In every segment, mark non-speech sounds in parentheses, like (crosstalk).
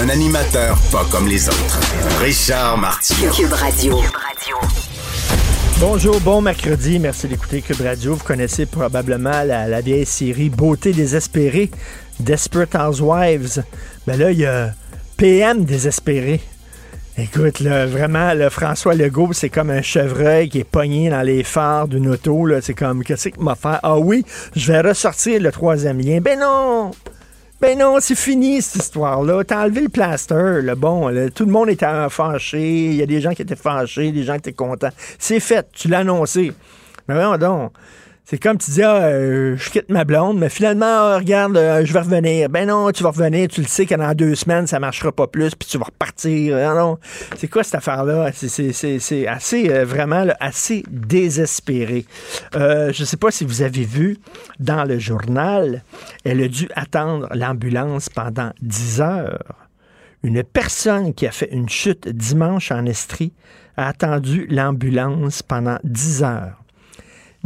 Un animateur pas comme les autres. Richard Martineau. Cube Radio. Bonjour, bon mercredi. Merci d'écouter Cube Radio. Vous connaissez probablement la, la vieille série Beauté désespérée, Desperate Housewives. Mais là, il y a PM désespéré. Écoute, là, vraiment, le François Legault, c'est comme un chevreuil qui est pogné dans les phares d'une auto. là. C'est comme, qu'est-ce qu'il m'a fait? Ah oui, je vais ressortir le troisième lien. Ben non! Ben non, c'est fini cette histoire-là. T'as enlevé le plaster, le bon. là. tout le monde était fâché. Il y a des gens qui étaient fâchés, des gens qui étaient contents. C'est fait, tu l'as annoncé. Mais voyons donc. C'est comme tu dis, ah, euh, je quitte ma blonde, mais finalement, ah, regarde, je vais revenir. Ben non, tu vas revenir, tu le sais que dans deux semaines, ça marchera pas plus, puis tu vas repartir. Ah non, c'est quoi cette affaire-là? C'est assez, euh, vraiment, là, assez désespéré. Euh, je sais pas si vous avez vu dans le journal, elle a dû attendre l'ambulance pendant 10 heures. Une personne qui a fait une chute dimanche en Estrie a attendu l'ambulance pendant 10 heures.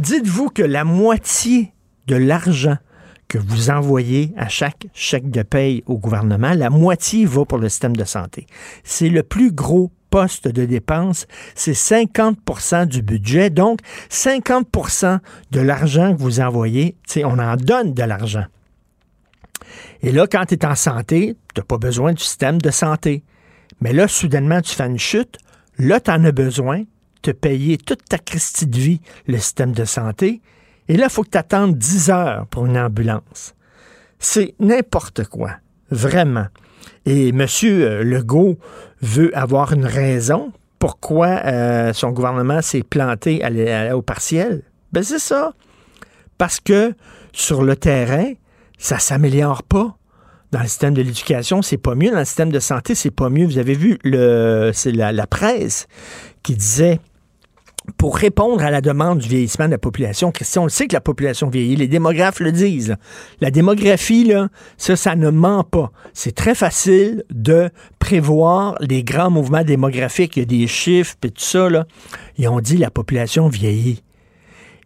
Dites-vous que la moitié de l'argent que vous envoyez à chaque chèque de paye au gouvernement, la moitié va pour le système de santé. C'est le plus gros poste de dépense, c'est 50% du budget. Donc, 50% de l'argent que vous envoyez, on en donne de l'argent. Et là, quand tu es en santé, tu n'as pas besoin du système de santé. Mais là, soudainement, tu fais une chute. Là, tu en as besoin. Te payer toute ta Christie de vie le système de santé. Et là, il faut que tu attendes 10 heures pour une ambulance. C'est n'importe quoi. Vraiment. Et M. Legault veut avoir une raison pourquoi euh, son gouvernement s'est planté au partiel. Ben c'est ça. Parce que sur le terrain, ça s'améliore pas. Dans le système de l'éducation, c'est pas mieux. Dans le système de santé, c'est pas mieux. Vous avez vu, le, c'est la presse qui disait pour répondre à la demande du vieillissement de la population, Christian, on le sait que la population vieillit, les démographes le disent. La démographie, là, ça, ça ne ment pas. C'est très facile de prévoir les grands mouvements démographiques. Il y a des chiffres, puis tout ça, là. Ils ont dit la population vieillit.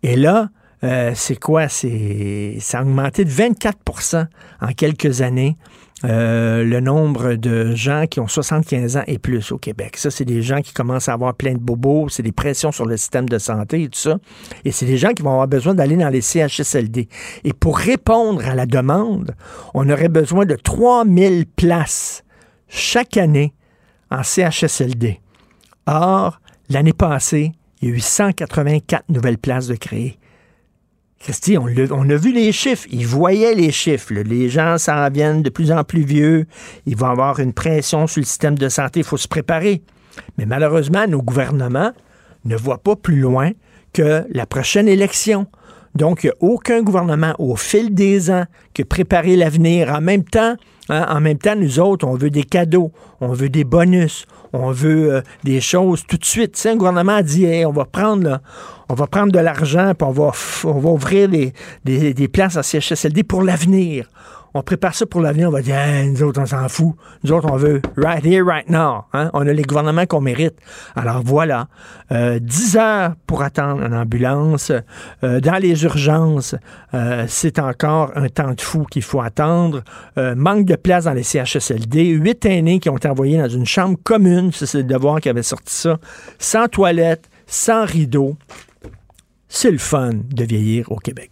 Et là, euh, c'est quoi? C'est, ça a augmenté de 24% en quelques années. euh, le nombre de gens qui ont 75 ans et plus au Québec. Ça, c'est des gens qui commencent à avoir plein de bobos, c'est des pressions sur le système de santé et tout ça. Et c'est des gens qui vont avoir besoin d'aller dans les CHSLD. Et pour répondre à la demande, on aurait besoin de 3000 places chaque année en CHSLD. Or, l'année passée, il y a eu 184 nouvelles places de créées. Christy, on, a vu les chiffres. Ils voyaient les chiffres. Les gens s'en viennent de plus en plus vieux. Ils vont avoir une pression sur le système de santé. Il faut se préparer. Mais malheureusement, nos gouvernements ne voient pas plus loin que la prochaine élection. Donc, il n'y a aucun gouvernement au fil des ans qui a préparé l'avenir. En même temps, hein, en même temps, nous autres, on veut des cadeaux, on veut des bonus, on veut euh, des choses tout de suite. Si un gouvernement a dit, on va prendre, là, on va prendre de l'argent, puis on va, on va ouvrir des, des, des places en CHSLD pour l'avenir. On prépare ça pour l'avenir, on va dire, Hey, nous autres, on s'en fout. Nous autres, on veut right here, right now. hein. On a les gouvernements qu'on mérite. Alors voilà, Euh, 10 heures pour attendre une ambulance. Euh, dans les urgences, euh, c'est encore un temps de fou qu'il faut attendre. Euh, manque de place dans les CHSLD. Huit aînés qui ont été envoyés dans une chambre commune, c'est le devoir qui avait sorti ça, sans toilette, sans rideau. C'est le fun de vieillir au Québec.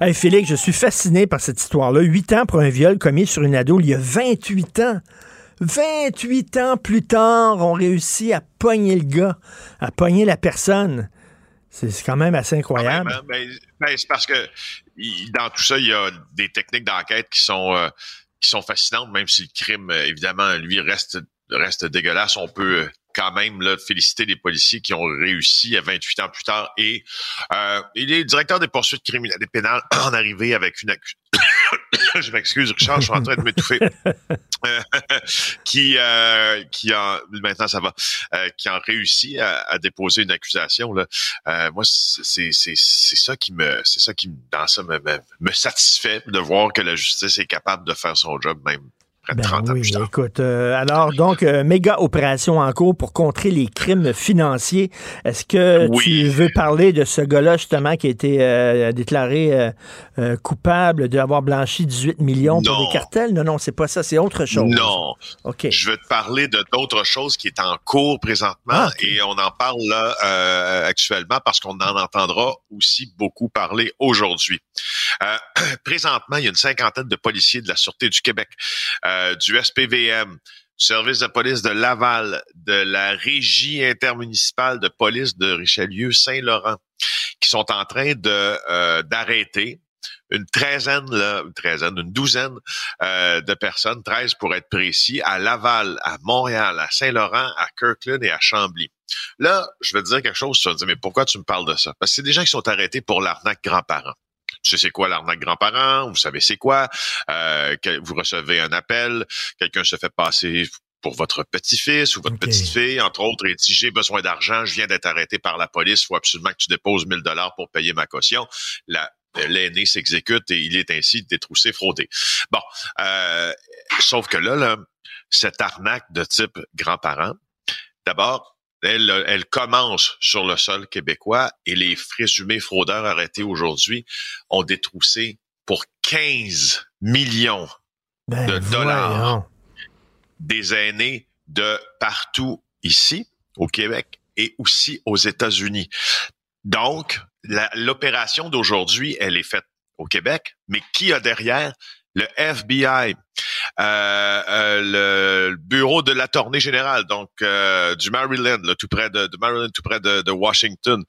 Hey, Félix, je suis fasciné par cette histoire-là. Huit ans pour un viol commis sur une ado il y a 28 ans. 28 ans plus tard, on réussit à pogner le gars, à pogner la personne. C'est quand même assez incroyable. Hein, ben, ben, c'est parce que dans tout ça, il y a des techniques d'enquête qui sont euh, qui sont fascinantes, même si le crime, évidemment, lui reste reste dégueulasse. On peut quand même là, féliciter les policiers qui ont réussi à 28 ans plus tard. Et euh, il est directeur des poursuites criminelles et pénales (coughs) en arrivé avec une accusation. (coughs) je m'excuse, Richard, je suis en train de m'étouffer. (laughs) Qui, euh, qui a maintenant ça va, euh, qui a réussi à, déposer une accusation là. Euh, moi, c'est ça qui me, c'est ça qui dans ça me, me satisfait de voir que la justice est capable de faire son job même ben oui, écoute, euh, alors donc euh, méga opération en cours pour contrer les crimes financiers. Est-ce que tu veux parler de ce gars-là justement qui a été euh, déclaré coupable d'avoir blanchi 18 millions pour des cartels? Non, non, c'est pas ça, c'est autre chose. Non. Ok. Je veux te parler de d'autres choses qui est en cours présentement ah, et on en parle là actuellement parce qu'on en entendra aussi beaucoup parler aujourd'hui. (clears throat) présentement, il y a une cinquantaine de policiers de la sûreté du Québec. Euh, du SPVM, du service de police de Laval, de la régie intermunicipale de police de Richelieu-Saint-Laurent, qui sont en train euh, d'arrêter une treizaine, là, une une douzaine euh, de personnes, 13 pour être précis, à Laval, à Montréal, à Saint-Laurent, à Kirkland et à Chambly. Là, je vais te dire quelque chose, tu vas te dire, mais pourquoi tu me parles de ça? Parce que c'est des gens qui sont arrêtés pour l'arnaque grands-parents. Tu sais c'est quoi l'arnaque grand-parent, vous savez c'est quoi, euh, vous recevez un appel, quelqu'un se fait passer pour votre petit-fils ou votre petite-fille, entre autres, et dit j'ai besoin d'argent, je viens d'être arrêté par la police, il faut absolument que tu déposes 1000 dollars pour payer ma caution. l'aîné s'exécute et il est ainsi détroussé, fraudé. Bon, euh, sauf que là, là, cette arnaque de type grand-parent, d'abord, elle, commence sur le sol québécois et les présumés fraudeurs arrêtés aujourd'hui ont détroussé pour 15 millions ben, de dollars des aînés de partout ici, au Québec et aussi aux États-Unis. Donc, l'opération d'aujourd'hui, elle est faite au Québec, mais qui a derrière le FBI, euh, euh, le bureau de l'attorney général, donc euh, du Maryland, là, tout près de, Maryland, tout près de, de Washington.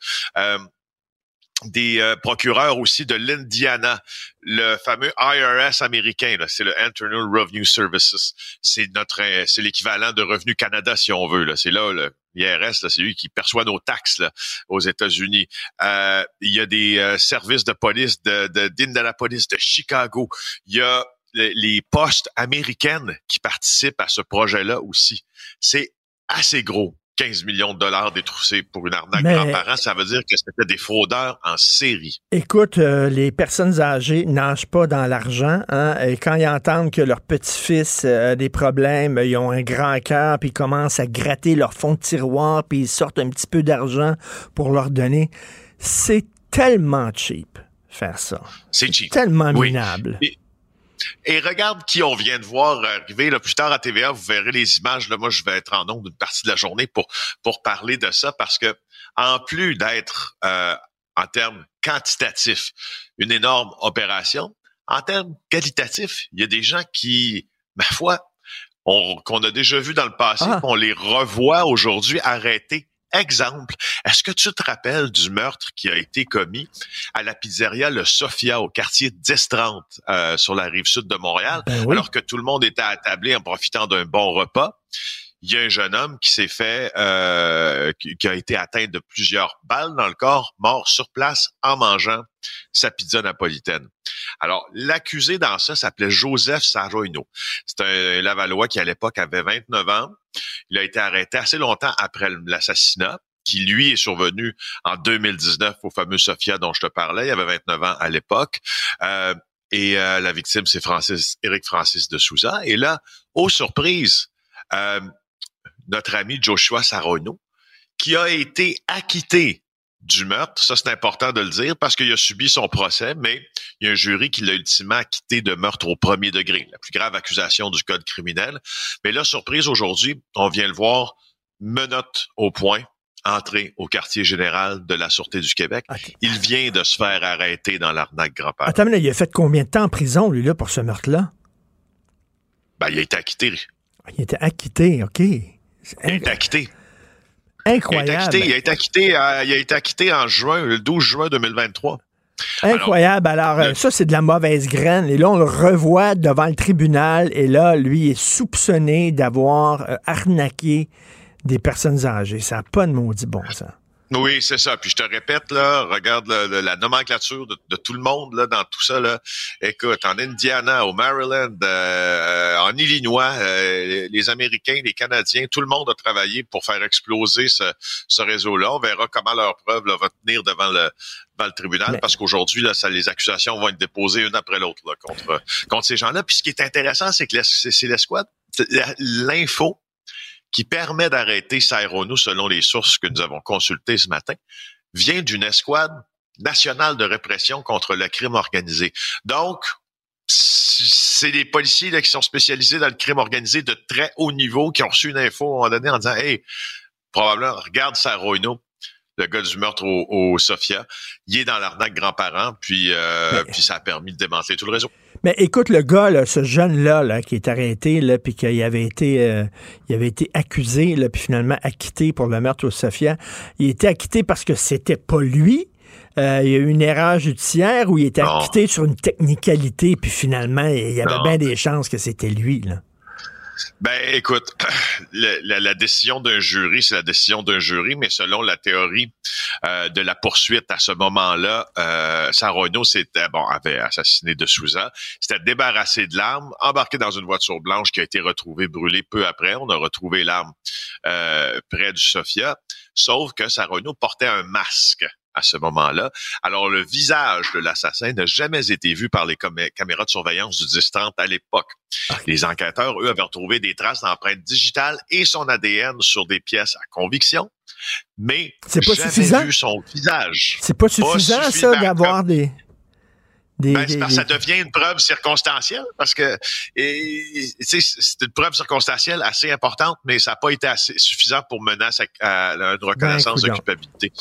Des procureurs aussi de l'Indiana, le fameux IRS américain, c'est le Internal Revenue Services. C'est notre, c'est l'équivalent de Revenu Canada si on veut. C'est là le l'IRS, c'est lui qui perçoit nos taxes là, aux États-Unis. il y a des services de police de d'Indianapolis, de, de Chicago. Il y a les postes américaines qui participent à ce projet-là aussi. C'est assez gros. 15 millions de dollars détroussés pour une arnaque grand-parent, ça veut dire que c'était des fraudeurs en série. Écoute, euh, les personnes âgées nagent pas dans l'argent, hein, et quand ils entendent que leur petit-fils a des problèmes, ils ont un grand cœur, puis ils commencent à gratter leur fond de tiroir, puis ils sortent un petit peu d'argent pour leur donner. C'est tellement cheap faire ça. C'est cheap. Tellement minable. Et regarde qui on vient de voir arriver là, plus tard à TVA. Vous verrez les images. Là, moi, je vais être en nombre d'une partie de la journée pour pour parler de ça parce que en plus d'être euh, en termes quantitatifs une énorme opération, en termes qualitatifs, il y a des gens qui, ma foi, qu'on a déjà vu dans le passé, ah. qu'on les revoit aujourd'hui arrêtés Exemple, est-ce que tu te rappelles du meurtre qui a été commis à la pizzeria Le Sofia au quartier 1030 euh, sur la rive sud de Montréal, ben alors que tout le monde était attablé en profitant d'un bon repas? Il y a un jeune homme qui s'est fait, euh, qui, a été atteint de plusieurs balles dans le corps, mort sur place en mangeant sa pizza napolitaine. Alors, l'accusé dans ça s'appelait Joseph Saroino. C'est un Lavallois qui, à l'époque, avait 29 ans. Il a été arrêté assez longtemps après l'assassinat qui lui est survenu en 2019 au fameux Sofia dont je te parlais. Il avait 29 ans à l'époque. Euh, et euh, la victime, c'est Francis, Éric Francis de Souza. Et là, aux surprises, euh, notre ami Joshua Sarono, qui a été acquitté du meurtre. Ça, c'est important de le dire parce qu'il a subi son procès, mais il y a un jury qui l'a ultimement acquitté de meurtre au premier degré, la plus grave accusation du code criminel. Mais là, surprise aujourd'hui, on vient le voir, menotte au point, entrer au quartier général de la Sûreté du Québec. Il vient de se faire arrêter dans l'arnaque grand-père. Attends, mais il a fait combien de temps en prison, lui, là, pour ce meurtre-là? Ben, il a été acquitté. Il était acquitté, OK. Il a été acquitté. inc- Il a été incroyable. acquitté, il a été acquitté, il a été acquitté en juin, le 12 juin 2023. Incroyable. Alors, euh, le- ça, c'est de la mauvaise graine. Et là, on le revoit devant le tribunal. Et là, lui est soupçonné d'avoir euh, arnaqué des personnes âgées. Ça n'a pas de maudit bon sens. Oui, c'est ça. Puis je te répète, là, regarde le- le- la nomenclature de, de tout le monde là, dans tout ça. Là. Écoute, en Indiana, au Maryland, euh, en Illinois, euh, les Américains, les Canadiens, tout le monde a travaillé pour faire exploser ce, ce réseau-là. On verra comment leur preuve là, va tenir devant le, devant le tribunal, Mais- parce qu'aujourd'hui, là, ça, les accusations vont être déposées une après l'autre contre, contre ces gens-là. Puis ce qui est intéressant, c'est que c'est l'escouade. L'info qui permet d'arrêter Sairono, selon les sources que nous avons consultées ce matin, vient d'une escouade nationale de répression contre le crime organisé. Donc, c'est des policiers là, qui sont spécialisés dans le crime organisé de très haut niveau, qui ont reçu une info à un moment donné en disant Hey, probablement, regarde Sairono, le gars du meurtre au, au Sofia, il est dans l'arnaque grands-parents, puis, euh, puis ça a permis de démanteler tout le réseau. Mais écoute, le gars, là, ce jeune-là, là, qui est arrêté, là, puis qu'il avait été, euh, il avait été accusé, là, puis finalement acquitté pour le meurtre au Sofia, il était acquitté parce que c'était pas lui. Euh, il y a eu une erreur judiciaire où il était Non. acquitté sur une technicalité, puis finalement, il y avait Non. bien des chances que c'était lui. Là. Ben, écoute, (clears throat) la, décision d'un jury, c'est la décision d'un jury, mais selon la théorie euh, de la poursuite à ce moment-là, euh, s'était bon avait assassiné de Souza, s'était débarrassé de l'arme, embarqué dans une voiture blanche qui a été retrouvée brûlée peu après. On a retrouvé l'arme euh, près du Sofia, sauf que Sarono portait un masque à ce moment-là. Alors, le visage de l'assassin n'a jamais été vu par les caméras de surveillance du 10-30 à l'époque. Les enquêteurs, eux, avaient retrouvé des traces d'empreintes digitales et son ADN sur des pièces à conviction, mais C'est pas jamais suffisant? vu son visage. C'est pas suffisant, ça, suffisant, d'avoir des. Des, Ben, des- parce que ça devient une preuve circonstancielle, parce que c'est une preuve circonstancielle assez importante, mais ça n'a pas été assez suffisant pour mener à, une reconnaissance de Ben, culpabilité.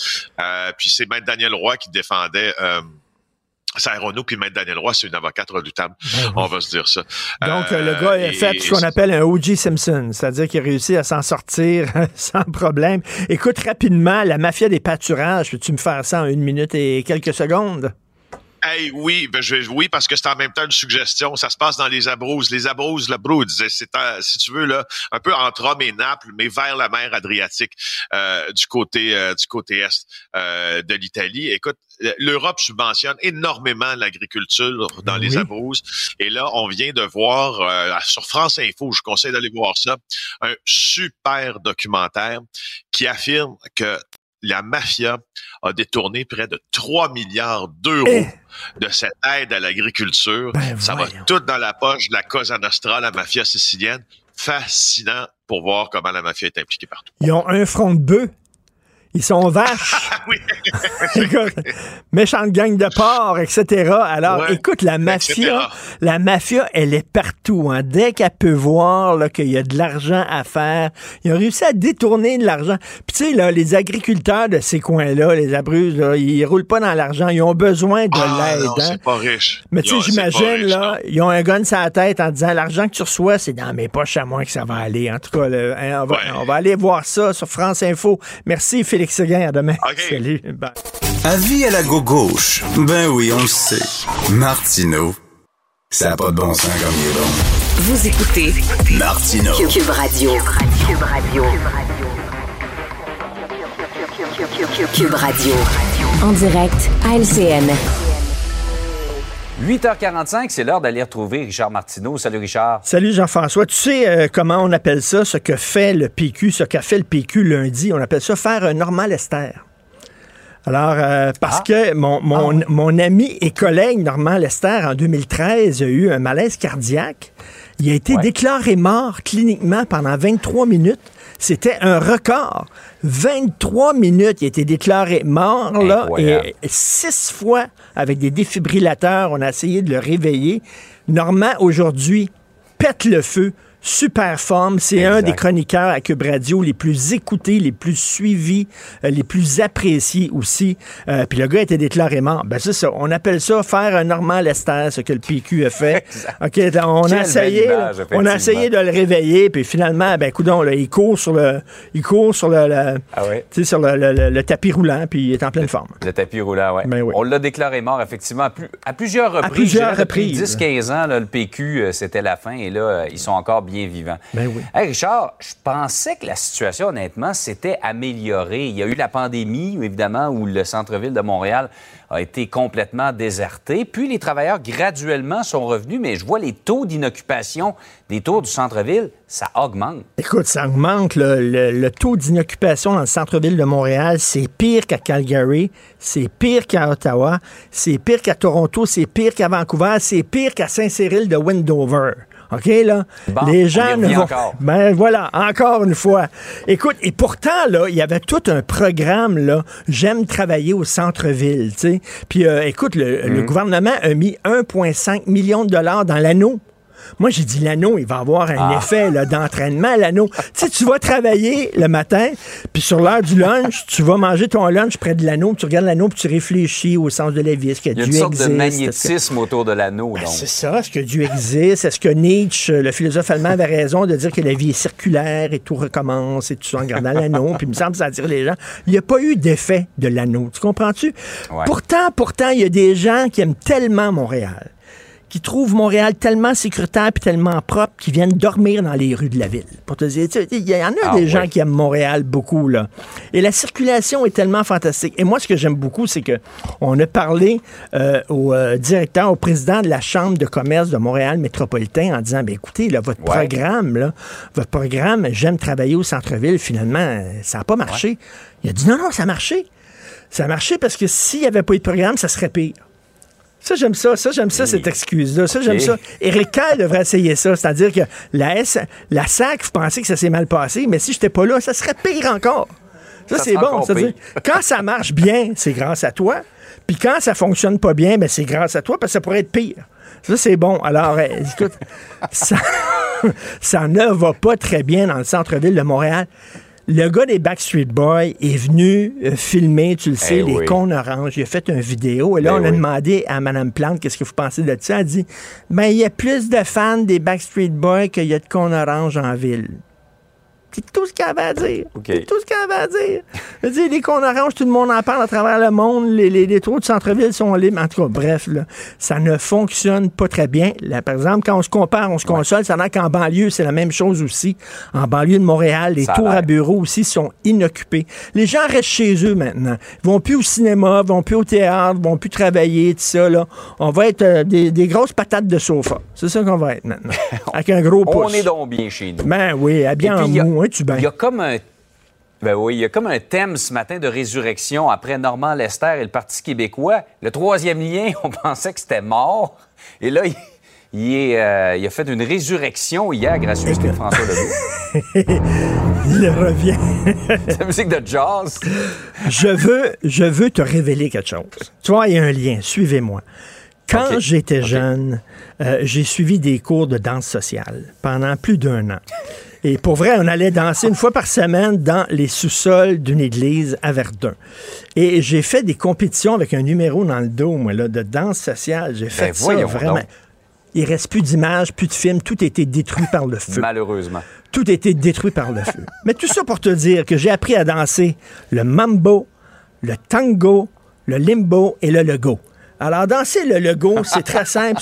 Euh, puis c'est Maître Daniel Roy qui défendait euh, Saint-Renaud, puis Maître Daniel Roy, c'est une avocate redoutable. Ben oui. On va se dire ça. Donc, Euh, le gars a fait ce qu'on appelle un O.J. Simpson, c'est-à-dire qu'il a réussi à s'en sortir (laughs) sans problème. Écoute, rapidement, la mafia des pâturages, peux-tu me faire ça en une minute et quelques secondes? Hey, oui, ben je vais, oui, parce que c'est en même temps une suggestion. Ça se passe dans les Abruzzes. Les Abruzzes, le Brood, c'est un- si tu veux là, un peu entre Rome et Naples, mais vers la mer Adriatique, euh, du côté euh, du côté est euh, de l'Italie. Écoute, l'Europe subventionne énormément l'agriculture dans les Oui. Abruzzes. Et là, on vient de voir euh, sur France Info, je conseille d'aller voir ça, un super documentaire qui affirme que la mafia a détourné près de 3 milliards d'euros Eh! De cette aide à l'agriculture. Ben, Ça va tout dans la poche de la Cosa Nostra, la mafia sicilienne. Fascinant pour voir comment la mafia est impliquée partout. Ils ont un front de bœuf. Ils sont vaches. (laughs) Ah (laughs) Écoute, méchante gang de porcs, etc. Alors, Ouais, écoute, la mafia, etc. la mafia, elle est partout. hein. Dès qu'elle peut voir qu'il y a de l'argent à faire, ils ont réussi à détourner de l'argent. Puis tu sais, là, les agriculteurs de ces coins-là, les Abruzzes, là, ils roulent pas dans l'argent. Ils ont besoin de Ah, l'aide. hein. c'est pas riche. Mais tu sais, j'imagine, là, non. ils ont un gun sur la tête en disant l'argent que tu reçois, c'est dans mes poches à moi que ça va aller. En tout cas, là, hein, on, va, Ouais. on va aller voir ça sur France Info. Merci, Félix Seguin. À demain. (laughs) Salut. Bye. Avis à la gauche. Ben oui, on le sait. Martineau, ça n'a pas de bon sens comme il est bon. Vous écoutez Martineau. Cube Radio. Cube Radio. Cube Radio. En direct à LCN. 8h45, c'est l'heure d'aller retrouver Richard Martineau. Salut Richard. Salut Jean-François. Tu sais euh, comment on appelle ça, ce que fait le PQ, ce qu'a fait le PQ lundi? On appelle ça faire un normal Lester. Alors, euh, parce Ah. que mon, mon, mon ami et collègue Normand Lester, en 2013, a eu un malaise cardiaque. Il a été Ouais. déclaré mort cliniquement pendant 23 minutes. C'était un record. 23 minutes, il a été déclaré mort, là, et six fois avec des défibrillateurs. On a essayé de le réveiller. Normand, aujourd'hui, pète le feu super forme. C'est un des chroniqueurs à Cube Radio les plus écoutés, les plus suivis, euh, les plus appréciés aussi. Euh, puis le gars était déclaré mort. Ben c'est ça. On appelle ça faire un Normand Lester, ce que le PQ a fait. (laughs) OK, on a essayé, on a essayé de le réveiller, puis finalement, ben coudon, là, il court sur le, il court sur le, ah sur le, tapis roulant, puis il est en pleine forme. Le tapis roulant, ouais. Ben oui. On l'a déclaré mort, effectivement, à, à plusieurs reprises. À plusieurs reprises. 10-15 ans, là, le PQ, euh, c'était la fin, et là, ils sont encore bien vivants. Ben oui. Richard, je pensais que la situation, honnêtement, s'était améliorée. Il y a eu la pandémie, évidemment, où le centre-ville de Montréal a été complètement déserté. Puis les travailleurs graduellement sont revenus, mais je vois les taux d'inoccupation des tours du centre-ville, ça augmente. Écoute, ça augmente. Le, taux d'inoccupation dans le centre-ville de Montréal, c'est pire qu'à Calgary, c'est pire qu'à Ottawa, c'est pire qu'à Toronto, c'est pire qu'à Vancouver, c'est pire qu'à Saint-Cyril de Wendover. OK, là? les gens ne vont. Encore. Ben voilà, encore une fois. Écoute, et pourtant, là, il y avait tout un programme, là. J'aime travailler au centre-ville, tu sais. Puis, euh, écoute, le, le, mhm. gouvernement a mis 1,5 million de dollars dans l'anneau moi, j'ai dit l'anneau, il va avoir un ah. effet d'entraînement, l'anneau. (laughs) tu sais, tu vas travailler le matin, puis sur l'heure du lunch, tu vas manger ton lunch près de l'anneau, tu regardes l'anneau, puis tu réfléchis au sens de la vie. Est-ce que il y a une sorte de magnétisme autour de l'anneau. Ben, c'est ça. Est-ce que Dieu existe? Est-ce que Nietzsche, le philosophe allemand, avait raison de dire que la vie est circulaire et tout recommence et tout ça en regardant l'anneau? Puis il me semble que ça attire les gens? Il n'y a pas eu d'effet de l'anneau. Tu comprends-tu? Pourtant, pourtant, il y a des gens qui aiment tellement Montréal qui trouvent Montréal tellement sécuritaire et tellement propre qu'ils viennent dormir dans les rues de la ville. Pour te dire, il y en a ah des gens qui aiment Montréal beaucoup là. Et la circulation est tellement fantastique. Et moi, ce que j'aime beaucoup, c'est que on a parlé euh, au euh, directeur, au président de la chambre de commerce de Montréal métropolitain en disant, ben écoutez, là, votre programme, là, votre programme, j'aime travailler au centre-ville. Finalement, ça n'a pas marché. Il a dit non, non, ça a marché. Ça a marché parce que s'il n'y avait pas eu de programme, ça serait pire. Ça, j'aime ça. Ça, j'aime ça, cette excuse-là. Ça, j'aime ça. Éric devrait essayer ça. C'est-à-dire que la, S, la SAC, vous pensez que ça s'est mal passé, mais si j'étais pas là, ça serait pire encore. Ça, c'est bon. -dire, (laughs) quand ça marche bien, c'est grâce à toi. Puis quand ça fonctionne pas bien, ben, c'est grâce à toi, parce que ça pourrait être pire. Ça, c'est bon. Alors, euh, écoute, (laughs) ça, ça ne va pas très bien dans le centre-ville de Montréal. Le gars des Backstreet Boys est venu euh, filmer, tu le sais, eh les cons oranges. Il a fait une vidéo. Et là, eh on a demandé à Mme Plante qu'est-ce que vous pensez de ça. Elle a dit ben, il y a plus de fans des Backstreet Boys qu'il y a de cons oranges en ville. C'est tout ce qu'il avait à dire. C'est tout ce qu'il avait à dire. Je dire, les cons oranges, tout le monde en parle à travers le monde. Les, les, trous de centre-ville sont libres. En tout cas, bref, là, ça ne fonctionne pas très bien. Là, par exemple, quand on se compare, on se console, ça n'a qu'en banlieue, c'est la même chose aussi. En banlieue de Montréal, les tours à bureaux aussi sont inoccupés. Les gens restent chez eux maintenant. Ils vont plus au cinéma, vont plus au théâtre, vont plus travailler, tout ça. Là. On va être euh, des, des, grosses patates de sofa. C'est ça qu'on va être maintenant. (laughs) Avec un gros pouce. On est donc bien chez nous. Ben oui, bien en mou. Il y a comme un ben oui, il y a comme un thème ce matin de résurrection après Normand Lester et le Parti québécois. Le troisième lien, (laughs) on pensait que c'était mort. Et là, il, est, euh, il a fait une résurrection hier grâce à François Legault. (laughs) il revient. (laughs) C'est la musique de jazz. je, veux, je veux te révéler quelque chose. Tu vois, il y a un lien. Suivez-moi. Quand j'étais jeune, euh, j'ai suivi des cours de danse sociale pendant plus d'un an. Et pour vrai, on allait danser une fois par semaine dans les sous-sols d'une église à Verdun. Et j'ai fait des compétitions avec un numéro dans le dos, moi, là, de danse sociale. J'ai fait ben, ça vraiment. Il reste plus d'images, plus de films, tout a été détruit par le feu. Malheureusement. Tout a été détruit par le feu. Mais tout ça pour te dire que j'ai appris à danser le mambo, le tango, le limbo et le lego. Alors, danser le logo, c'est très simple.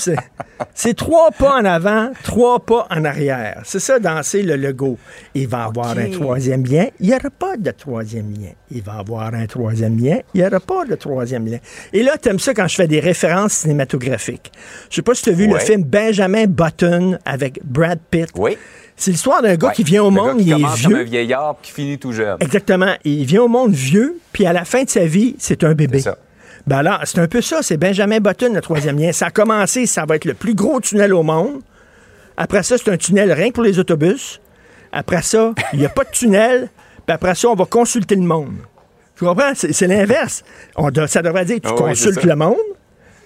C'est trois pas en avant, trois pas en arrière. C'est ça, danser le logo. Il va avoir un troisième lien. Il n'y aura pas de troisième lien. Il va avoir un troisième lien. Il n'y aura pas de troisième lien. Et là, tu aimes ça quand je fais des références cinématographiques. Je sais pas si tu as vu le film Benjamin Button avec Brad Pitt. Oui. C'est l'histoire d'un gars qui vient au monde, il est vieux. Comme un vieillard qui finit tout jeune. Exactement. Il vient au monde vieux, puis à la fin de sa vie, c'est un bébé. Ça. Ben alors, c'est un peu ça. C'est Benjamin Button, le troisième lien. Ça a commencé, ça va être le plus gros tunnel au monde. Après ça, c'est un tunnel rien que pour les autobus. Après ça, il n'y a pas de tunnel. Puis après ça, on va consulter le monde. Tu comprends? C'est l'inverse. Ça devrait dire, tu ah consultes le monde.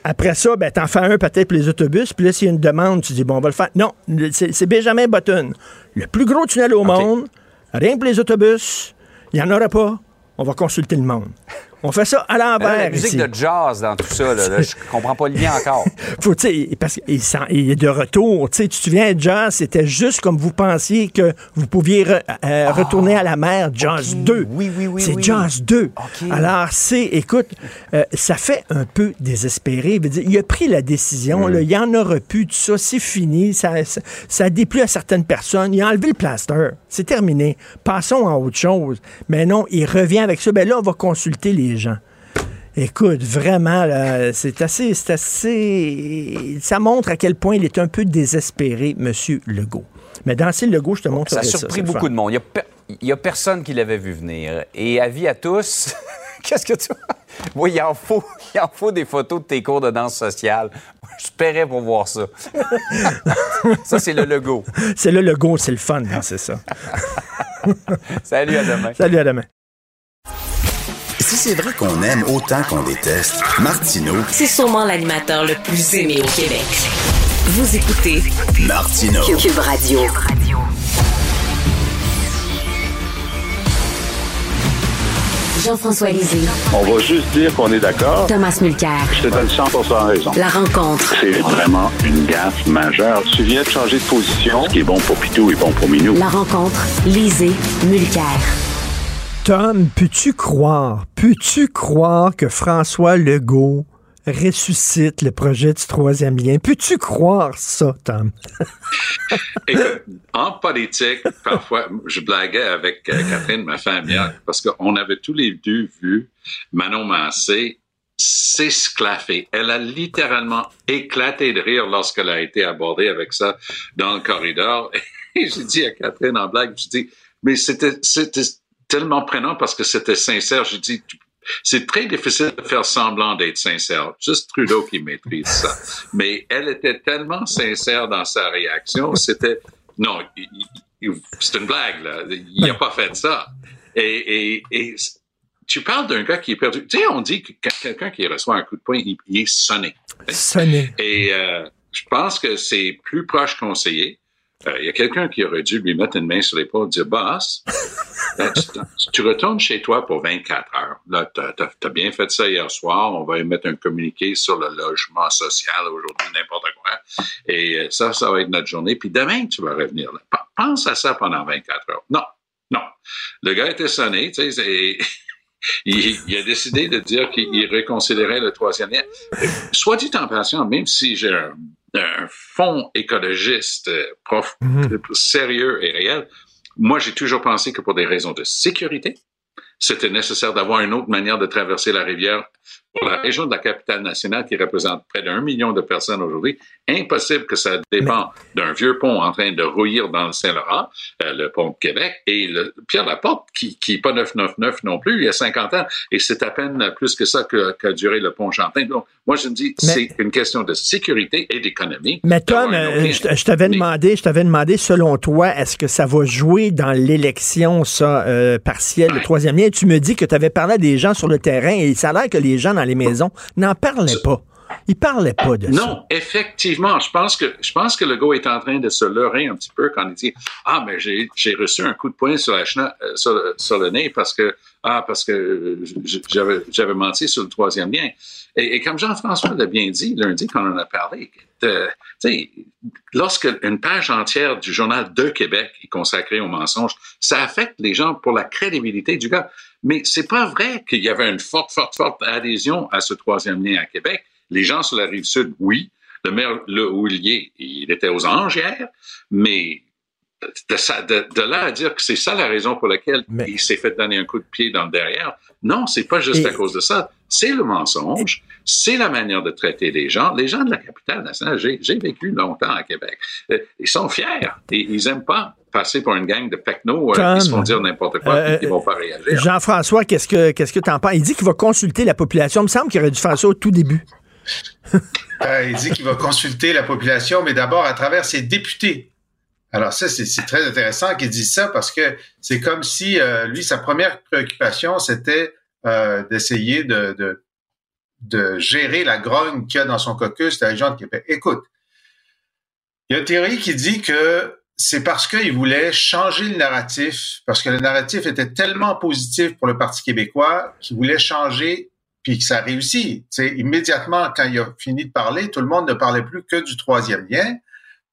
Après ça, ben, t'en fais un peut-être pour les autobus, puis là, s'il y a une demande, tu dis, bon, on va le faire. Non, c'est Benjamin Button. Le plus gros tunnel au monde, rien pour les autobus, il n'y en aura pas. On va consulter le monde. On fait ça à l'envers. La musique de jazz dans tout ça, là, je comprends pas le lien encore. (laughs) Faut, parce qu'il est de retour. Tu te souviens, jazz, c'était juste comme vous pensiez que vous pouviez euh, ah, retourner à la mer, Jazz 2. Oui, oui, oui. C'est Jazz 2. Alors, c'est, écoute, euh, ça fait un peu désespéré. Il, a pris la décision, mm. il n'y en aura plus, tout ça, c'est fini, ça, ça, à certaines personnes. Il a enlevé le plaster. C'est terminé. Passons à autre chose. Mais non, il revient avec ça. Ben là, on va consulter les gens. Écoute, vraiment, c'est assez, c'est assez. Ça montre à quel point il est un peu désespéré, M. Legault. Mais dans le Legault, je te montre ça. Ça a surpris beaucoup de monde. Il n'y a, personne qui l'avait vu venir. Et avis à tous, (laughs) qu'est-ce que tu. (laughs) Oui, il en, faut, il en faut des photos de tes cours de danse sociale. Je pour voir ça. (laughs) ça, c'est le logo. C'est le logo, c'est le fun, hein, c'est ça. Salut, à demain. Salut, à demain. Si c'est vrai qu'on aime autant qu'on déteste, Martineau. C'est sûrement l'animateur le plus aimé au Québec. Vous écoutez Martineau. Cube Radio. Jean-François Lisée. On va juste dire qu'on est d'accord. Thomas Mulcair. Je te donne 100 raison. La rencontre. C'est vraiment une gaffe majeure. Tu viens de changer de position. Ce qui est bon pour Pitou est bon pour Minou. La rencontre. Lisée. Mulcair. Tom, peux-tu croire, peux-tu croire que François Legault ressuscite le projet du troisième lien? Peux-tu croire ça, Tom? (laughs) en politique, parfois, je blaguais avec euh, Catherine, ma femme, hier, parce qu'on avait tous les deux vu Manon Massé s'esclaffer. Elle a littéralement éclaté de rire lorsqu'elle a été abordée avec ça dans le corridor. (laughs) Et j'ai dit à Catherine en blague, je dis, mais c'était, c'était tellement prenant parce que c'était sincère. J'ai dit, c'est très difficile de faire semblant d'être sincère. Juste Trudeau qui maîtrise ça. Mais elle était tellement sincère dans sa réaction. C'était, non, c'est une blague, là. Il n'a pas fait ça. Et, et, tu parles d'un gars qui est perdu. Tu sais, on dit que quelqu'un qui reçoit un coup de poing, il, est sonné. Sonné. Et euh, je pense que c'est plus proche Euh, il y a quelqu'un qui aurait dû lui mettre une main sur l'épaule et dire Boss, (laughs) euh, tu, retournes chez toi pour 24 heures. Là, tu as, bien fait ça hier soir. On va émettre un communiqué sur le logement social aujourd'hui, n'importe quoi. Et euh, ça, ça va être notre journée. Puis demain, tu vas revenir. Là. Pense à ça pendant 24 heures. Non, non. Le gars était sonné, tu sais, (laughs) il, il, a décidé de dire qu'il réconcilierait le troisième lien. Soit dit en passant, même si j'ai un un fonds écologiste euh, prof, mhm. sérieux et réel, moi, j'ai toujours pensé que pour des raisons de sécurité, c'était nécessaire d'avoir une autre manière de traverser la rivière pour la région de la capitale nationale qui représente près d'un million de personnes aujourd'hui, impossible que ça dépend d'un vieux pont en train de rouillir dans le Saint-Laurent, euh, le pont de Québec, et le Pierre Laporte, qui n'est pas 999 non plus, il y a 50 ans, et c'est à peine plus que ça qu'a duré le pont Champlain. Donc, moi, je me dis, c'est une question de sécurité et d'économie. Mais Tom, euh, je, t'avais demandé, je t'avais demandé, selon toi, est-ce que ça va jouer dans l'élection, ça, euh, partielle, le troisième lien? Tu me dis que tu avais parlé à des gens sur le terrain, et ça a l'air que les gens dans les maisons n'en parlaient pas. Ils parlaient pas de ça. Non, effectivement. Je pense que je pense que le gars est en train de se leurrer un petit peu quand il dit Ah, mais j'ai reçu un coup de poing sur, la euh, sur, le nez parce que ah parce que j'avais menti sur le troisième lien. Et, comme Jean-François l'a bien dit lundi quand on en a parlé, lorsque une page entière du journal de Québec est consacrée au mensonge, ça affecte les gens pour la crédibilité du gars. Mais c'est pas vrai qu'il y avait une forte, forte, forte adhésion à ce troisième lien à Québec. Les gens sur la rive sud, oui. Le maire Le Houlier, il était aux anges hier, mais de, là à dire que c'est ça la raison pour laquelle il s'est fait donner un coup de pied dans le derrière, non, c'est pas juste à cause de ça. C'est le mensonge, c'est la manière de traiter les gens. Les gens de la capitale nationale, j'ai vécu longtemps à Québec, euh, ils sont fiers et ils aiment pas passer pour une gang de pecnos euh, qui se font dire n'importe quoi et qui vont pas réagir. Jean-François, qu'est-ce que qu'est-ce que tu en penses? Il dit qu'il va consulter la population. Il me semble qu'il aurait dû faire ça au tout début. (laughs) Euh, il dit qu'il va consulter la population, mais d'abord à travers ses députés. Alors ça, c'est très intéressant qu'il dise ça parce que c'est comme si lui, sa première préoccupation, c'était d'essayer de, de gérer la grogne qu'il y a dans son caucus de la région de Québec. Écoute, il y a une théorie qui dit que c'est parce qu'il voulait changer le narratif, parce que le narratif était tellement positif pour le Parti québécois qu'il voulait changer, puis que ça a réussi. sais, immédiatement, quand il a fini de parler, tout le monde ne parlait plus que du troisième lien,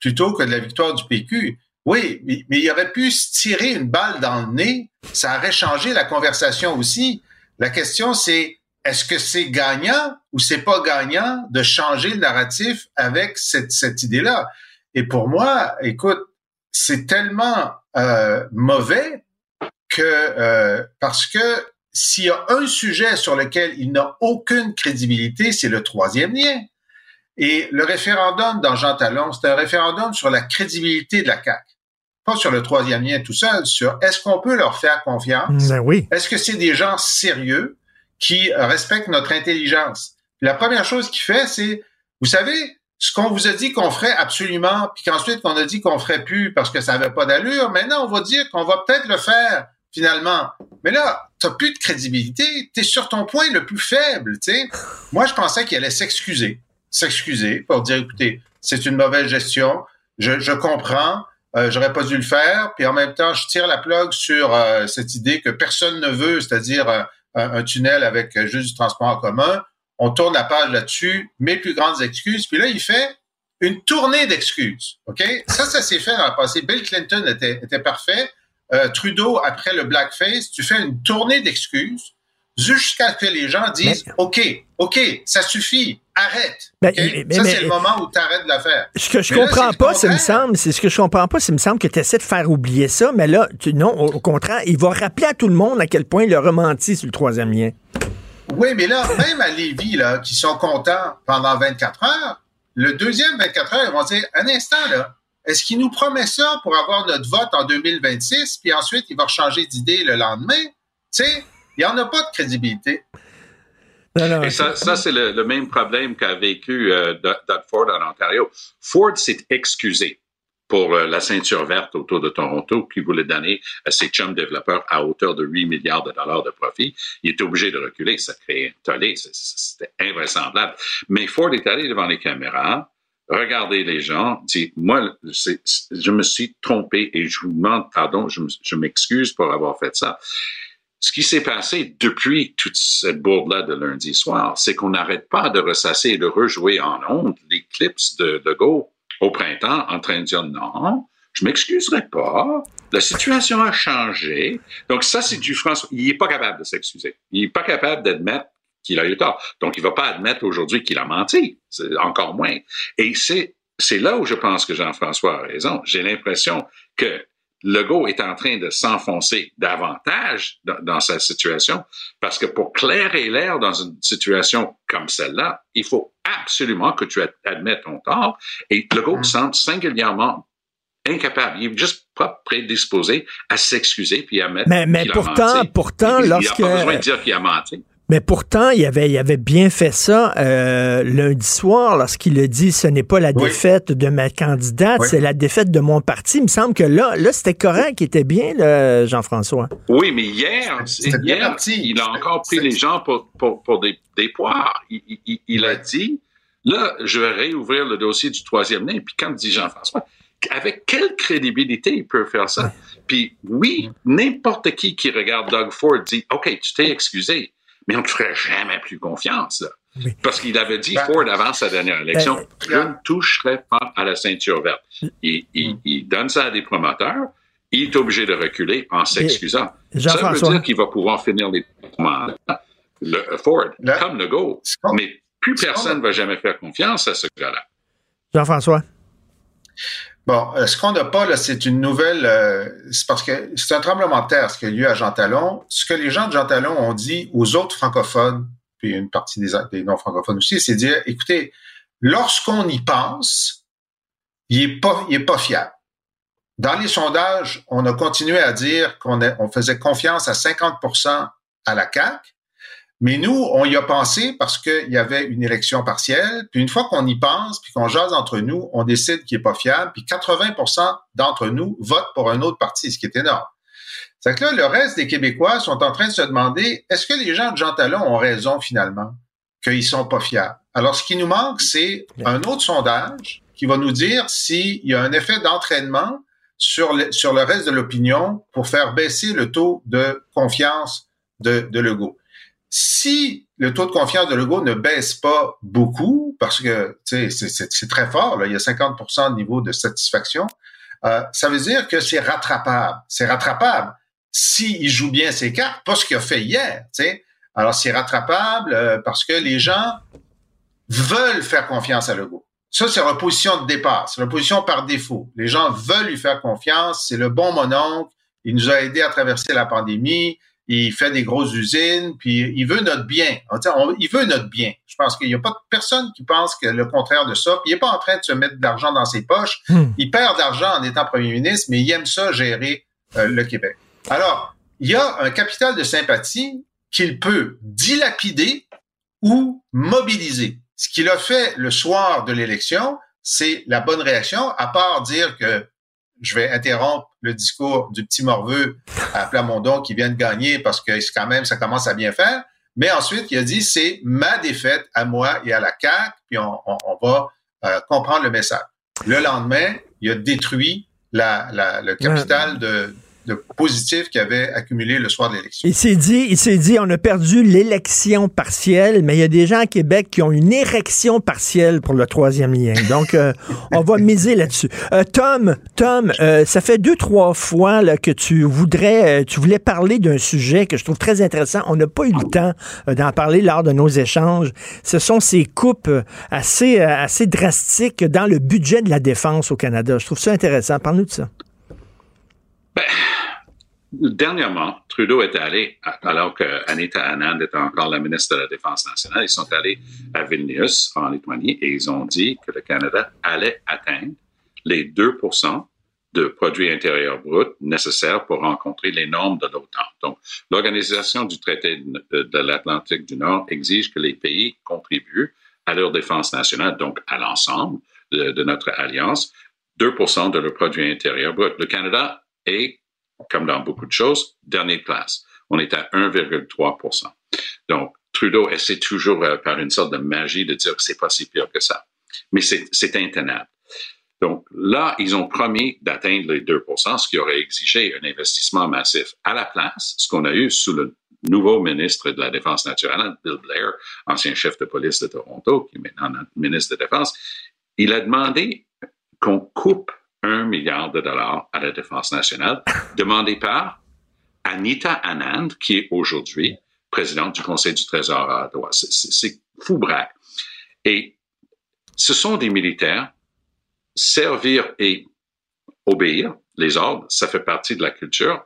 plutôt que de la victoire du PQ. Oui, mais, il aurait pu se tirer une balle dans le nez, ça aurait changé la conversation aussi. La question, c'est est-ce que c'est gagnant ou c'est pas gagnant de changer le narratif avec cette, cette idée-là? Et pour moi, écoute, c'est tellement euh, mauvais que euh, parce que s'il y a un sujet sur lequel il n'a aucune crédibilité, c'est le troisième lien. Et le référendum dans Jean Talon, c'est un référendum sur la crédibilité de la CAQ. Pas sur le troisième lien tout seul, sur est-ce qu'on peut leur faire confiance? Ben oui. Est-ce que c'est des gens sérieux qui respectent notre intelligence? La première chose qu'il fait, c'est, vous savez, ce qu'on vous a dit qu'on ferait absolument, puis qu'ensuite qu'on a dit qu'on ferait plus parce que ça avait pas d'allure, maintenant on va dire qu'on va peut-être le faire finalement. Mais là, t'as plus de crédibilité, t'es sur ton point le plus faible, tu sais. Moi, je pensais qu'il allait s'excuser, s'excuser pour dire, écoutez, c'est une mauvaise gestion, je, je comprends, euh, j'aurais pas dû le faire, puis en même temps, je tire la plug sur euh, cette idée que personne ne veut, c'est-à-dire euh, un, tunnel avec juste du transport en commun on tourne la page là-dessus, mes plus grandes excuses. Puis là, il fait une tournée d'excuses. OK? Ça, ça s'est fait dans le passé. Bill Clinton était, était parfait. Euh, Trudeau, après le blackface, tu fais une tournée d'excuses jusqu'à ce que les gens disent OK, OK, ça suffit, arrête. Ben, ça, c'est le moment où tu arrêtes de la faire. Ce que je comprends pas, ça me semble, c'est ce que je comprends pas, ça me semble que tu essaies de faire oublier ça, mais là, tu, non, au, contraire, il va rappeler à tout le monde à quel point il a rementi sur le troisième lien. Oui, mais là, même à Lévis, là, qui sont contents pendant 24 heures, le deuxième 24 heures, ils vont dire, un instant, là, est-ce qu'il nous promet ça pour avoir notre vote en 2026, puis ensuite, il va changer d'idée le lendemain? Tu sais, il n'y en a pas de crédibilité. Et ça, ça c'est le, même problème qu'a vécu euh, Doug Ford en Ontario. Ford s'est excusé pour euh, la ceinture verte autour de Toronto qui voulait donner à ses chums développeurs à hauteur de 8 milliards de dollars de profit. Il était obligé de reculer. Ça créait un tollé. C'était invraisemblable. Mais Ford est allé devant les caméras, regardez les gens, dit, moi, je me suis trompé et je vous demande pardon, je m'excuse pour avoir fait ça. Ce qui s'est passé depuis toute cette bourde-là de lundi soir, c'est qu'on n'arrête pas de ressasser et de rejouer en ondes les clips de, de Go au printemps en train de dire non, je m'excuserai pas. La situation a changé. Donc ça, c'est du François. Il n'est pas capable de s'excuser. Il n'est pas capable d'admettre qu'il a eu tort. Donc il ne va pas admettre aujourd'hui qu'il a menti. Encore moins. Et c'est là où je pense que Jean-François a raison. J'ai l'impression que Legault est en train de s'enfoncer davantage dans, dans, sa situation parce que pour clairer l'air dans une situation comme celle-là, il faut absolument que tu admettes ton tort. Et Legault mm. semble singulièrement incapable. Il est juste pas prédisposé à s'excuser puis à mettre. Mais, mais pourtant, pourtant, lorsque. Il n'a pas besoin de dire qu'il a menti. Mais pourtant, il avait, il avait bien fait ça euh, lundi soir lorsqu'il a dit ce n'est pas la défaite de ma candidate, c'est la défaite de mon parti. Il me semble que là, là c'était correct, il était bien, Jean-François. Oui, mais hier, hier il a encore pris les gens pour, pour, pour des, des, poires. Il, il, il a dit, là, je vais réouvrir le dossier du troisième lien. Puis quand dit Jean-François, avec quelle crédibilité il peut faire ça? Puis oui, n'importe qui qui regarde Doug Ford dit, OK, tu t'es excusé mais on ne ferait jamais plus confiance. Parce qu'il avait dit, ben, Ford, avant sa dernière élection, ben, je ne toucherai pas à la ceinture verte. Il, il, donne ça à des promoteurs, il est obligé de reculer en s'excusant. Ça veut dire qu'il va pouvoir finir les le, Ford, comme le Go. Mais plus personne ne va jamais faire confiance à ce gars-là. Jean-François. Bon, euh, ce qu'on n'a pas, là, c'est une nouvelle. Euh, c'est parce que c'est un tremblement de terre, ce qui a lieu à Jean Talon. Ce que les gens de Jean Talon ont dit aux autres francophones, puis une partie des, non-francophones aussi, c'est dire écoutez, lorsqu'on y pense, il est pas, il est pas fiable. Dans les sondages, on a continué à dire qu'on on faisait confiance à 50% à la CAQ, mais nous, on y a pensé parce qu'il y avait une élection partielle. Puis une fois qu'on y pense, puis qu'on jase entre nous, on décide qu'il est pas fiable. Puis 80% d'entre nous votent pour un autre parti, ce qui est énorme. C'est que là, le reste des Québécois sont en train de se demander, est-ce que les gens de Jean Talon ont raison finalement? qu'ils sont pas fiables? Alors, ce qui nous manque, c'est un autre sondage qui va nous dire s'il y a un effet d'entraînement sur le, sur le reste de l'opinion pour faire baisser le taux de confiance de, de Legault. Si le taux de confiance de Legault ne baisse pas beaucoup, parce que c'est très fort, il y a 50% de niveau de satisfaction, euh, ça veut dire que c'est rattrapable. C'est rattrapable s'il joue bien ses cartes, pas ce qu'il a fait hier. Alors, c'est rattrapable euh, parce que les gens veulent faire confiance à Legault. Ça, c'est la position de départ. C'est la position par défaut. Les gens veulent lui faire confiance. C'est le bon mononcle. Il nous a aidés à traverser la pandémie. Il fait des grosses usines, puis il veut notre bien. il veut notre bien. Je pense qu'il n'y a pas personne qui pense que le contraire de ça. il n'est pas en train de se mettre de l'argent dans ses poches. Hmm. Il perd d'argent en étant premier ministre, mais il aime ça gérer euh, le Québec. Alors, il y a un capital de sympathie qu'il peut dilapider ou mobiliser. Ce qu'il a fait le soir de l'élection, c'est la bonne réaction, à part dire que je vais interrompre le discours du petit morveux à Plamondon qui vient de gagner parce que quand même, ça commence à bien faire. Mais ensuite, il a dit, c'est ma défaite à moi et à la CAQ, puis on, va euh, comprendre le message. Le lendemain, il a détruit la, le capital de, de positif qu'il avait accumulé le soir de l'élection. Il s'est dit, il s'est dit, on a perdu l'élection partielle, mais il y a des gens à Québec qui ont une érection partielle pour le troisième lien. Donc, euh, (laughs) on va miser là-dessus. Euh, Tom, Tom, euh, ça fait deux, trois fois là, que tu voudrais, tu voulais parler d'un sujet que je trouve très intéressant. On n'a pas eu le temps d'en parler lors de nos échanges. Ce sont ces coupes assez, assez drastiques dans le budget de la défense au Canada. Je trouve ça intéressant. Parle-nous de ça. Ben, dernièrement, Trudeau est allé, alors que Anita Anand était encore la ministre de la Défense nationale, ils sont allés à Vilnius, en Lituanie, et ils ont dit que le Canada allait atteindre les 2% de produits intérieurs bruts nécessaires pour rencontrer les normes de l'OTAN. Donc, l'Organisation du traité de, l'Atlantique du Nord exige que les pays contribuent à leur défense nationale, donc à l'ensemble de, de, notre alliance, 2% de leur produit intérieur brut. Le Canada est comme dans beaucoup de choses, dernière place. On est à 1,3% Donc, Trudeau essaie toujours euh, par une sorte de magie de dire que c'est pas si pire que ça. Mais c'est intenable. Donc là, ils ont promis d'atteindre les 2% ce qui aurait exigé un investissement massif. À la place, ce qu'on a eu sous le nouveau ministre de la Défense naturelle, Bill Blair, ancien chef de police de Toronto, qui est maintenant ministre de Défense, il a demandé qu'on coupe un milliard de dollars à la défense nationale, (laughs) demandé par Anita Anand, qui est aujourd'hui présidente du Conseil du Trésor à Ottawa. C'est fou braque. Et ce sont des militaires. Servir et obéir, les ordres, ça fait partie de la culture.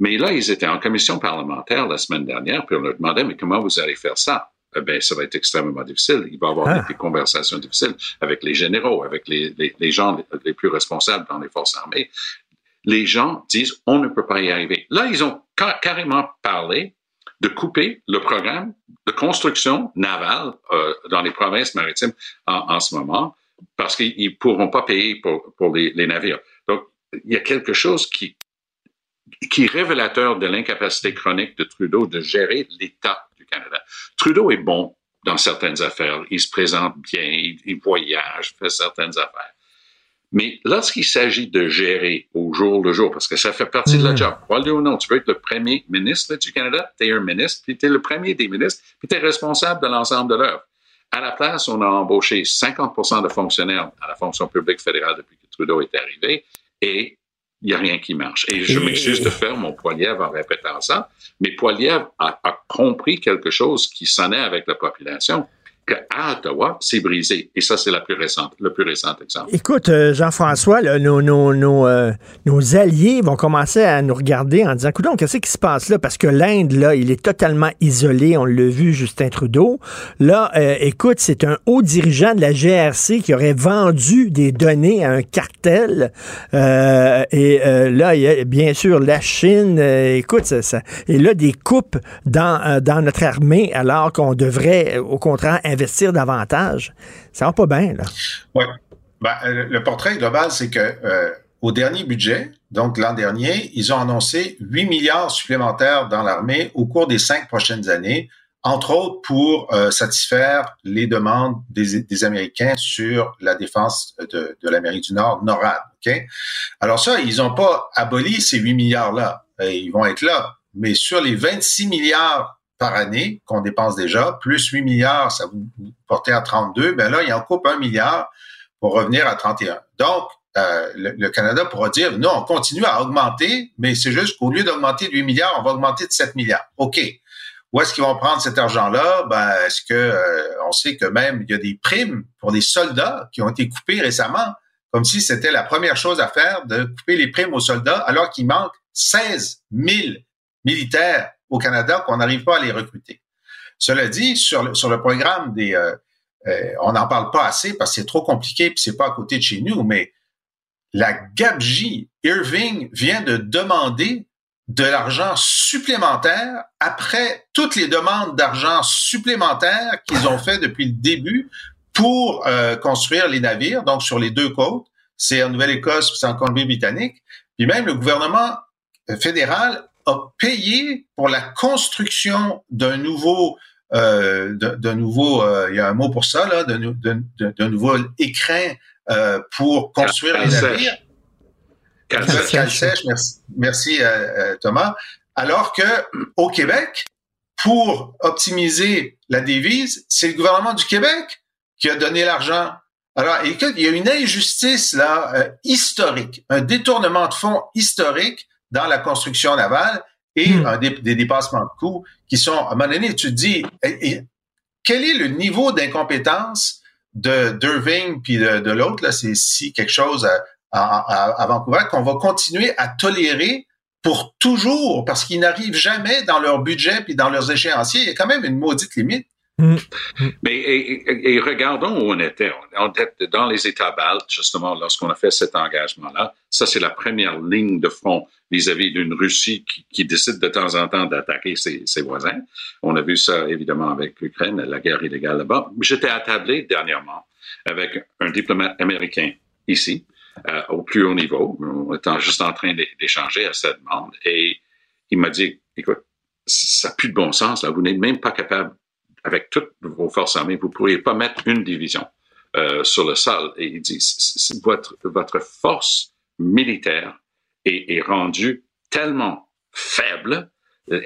Mais là, ils étaient en commission parlementaire la semaine dernière, puis on leur demandait, mais comment vous allez faire ça? Eh ben, ça va être extrêmement difficile. Il va y avoir ah. des conversations difficiles avec les généraux, avec les, les, gens les plus responsables dans les forces armées. Les gens disent, on ne peut pas y arriver. Là, ils ont carrément parlé de couper le programme de construction navale euh, dans les provinces maritimes en, ce moment parce qu'ils ne pourront pas payer pour, pour les, les, navires. Donc, il y a quelque chose qui, qui est révélateur de l'incapacité chronique de Trudeau de gérer l'État Trudeau est bon dans certaines affaires. Il se présente bien, il, voyage, fait certaines affaires. Mais lorsqu'il s'agit de gérer au jour le jour, parce que ça fait partie de la hmm. job, crois-le ou non, tu veux être le premier ministre du Canada, tu es un ministre, puis tu es le premier des ministres, puis tu es responsable de l'ensemble de l'œuvre. À la place, on a embauché 50% de fonctionnaires à la fonction publique fédérale depuis que Trudeau est arrivé, et il n'y a rien qui marche. Et je m'excuse de faire mon Poilievre en répétant ça, mais Poilievre a, a compris quelque chose qui sonnait avec la population qu'à Ottawa, c'est brisé. Et ça, c'est la plus récente, le plus récent exemple. Écoute, euh, Jean-François, nos, nos, euh, nos, alliés vont commencer à nous regarder en disant, écoute, qu'est-ce qui se passe là? Parce que l'Inde, là, il est totalement isolé. On l'a vu, Justin Trudeau. Là, euh, écoute, c'est un haut dirigeant de la GRC qui aurait vendu des données à un cartel. et là, il y a bien sûr la Chine. écoute, ça, ça, et là, des coupes dans, dans notre armée alors qu'on devrait, au contraire, investir davantage. Ça va pas bien, là. Oui. Ben, euh, le portrait global, c'est que euh, au dernier budget, donc l'an dernier, ils ont annoncé 8 milliards supplémentaires dans l'armée au cours des cinq prochaines années entre autres pour euh, satisfaire les demandes des, Américains sur la défense de, l'Amérique du Nord, NORAD. Alors ça, ils n'ont pas aboli ces 8 milliards-là. Ils vont être là. Mais sur les 26 milliards par année qu'on dépense déjà, plus 8 milliards, ça vous portez à 32, ben là, il en coupe un milliard pour revenir à 31. Donc, euh, le, Canada pourra dire, non, on continue à augmenter, mais c'est juste qu'au lieu d'augmenter de 8 milliards, on va augmenter de 7 milliards. OK. Où est-ce qu'ils vont prendre cet argent-là? Ben, est-ce que euh, on sait que même il y a des primes pour des soldats qui ont été coupées récemment, comme si c'était la première chose à faire de couper les primes aux soldats, alors qu'il manque 16 000 militaires au Canada qu'on n'arrive pas à les recruter. Cela dit, sur le, programme des, euh, on n'en parle pas assez parce que c'est trop compliqué puis c'est pas à côté de chez nous, mais la gabegie. Irving vient de demander de l'argent supplémentaire après toutes les demandes d'argent supplémentaire qu'ils ont fait depuis le début pour euh, construire les navires, donc sur les deux côtes. C'est en Nouvelle-Écosse, c'est en Colombie-Britannique. Puis même le gouvernement fédéral a payé pour la construction d'un nouveau, euh, d'un nouveau, euh, il y a un mot pour ça là, d'un nouveau écrin euh, pour construire les navires. Cal sèche, merci, merci euh, euh, Thomas. Alors que au Québec, pour optimiser la devise, c'est le gouvernement du Québec qui a donné l'argent. Alors, il y a une injustice là historique, un détournement de fonds historique dans la construction navale et hmm. des, dépassements de coûts qui sont, à un moment donné, tu te dis, quel est le niveau d'incompétence de d'Irving puis de, l'autre, là, c'est si quelque chose à, à, Vancouver qu'on va continuer à tolérer pour toujours, parce qu'ils n'arrivent jamais dans leur budget puis dans leurs échéanciers. Il y a quand même une maudite limite. Mm. Mais et, regardons où on était. On était dans les États baltes, justement, lorsqu'on a fait cet engagement-là. Ça, c'est la première ligne de front vis-à-vis d'une Russie qui, décide de temps en temps d'attaquer ses, voisins. On a vu ça, évidemment, avec l'Ukraine, la guerre illégale là-bas. J'étais attablé dernièrement avec un diplomate américain ici, euh, au plus haut niveau, étant juste en train d'échanger à cette demande. Et il m'a dit, écoute, ça n'a plus de bon sens. Vous n'êtes même pas capable avec toutes vos forces armées, vous ne pourriez pas mettre une division euh, sur le sol. Et il dit, votre, votre force militaire est, est rendue tellement faible, euh,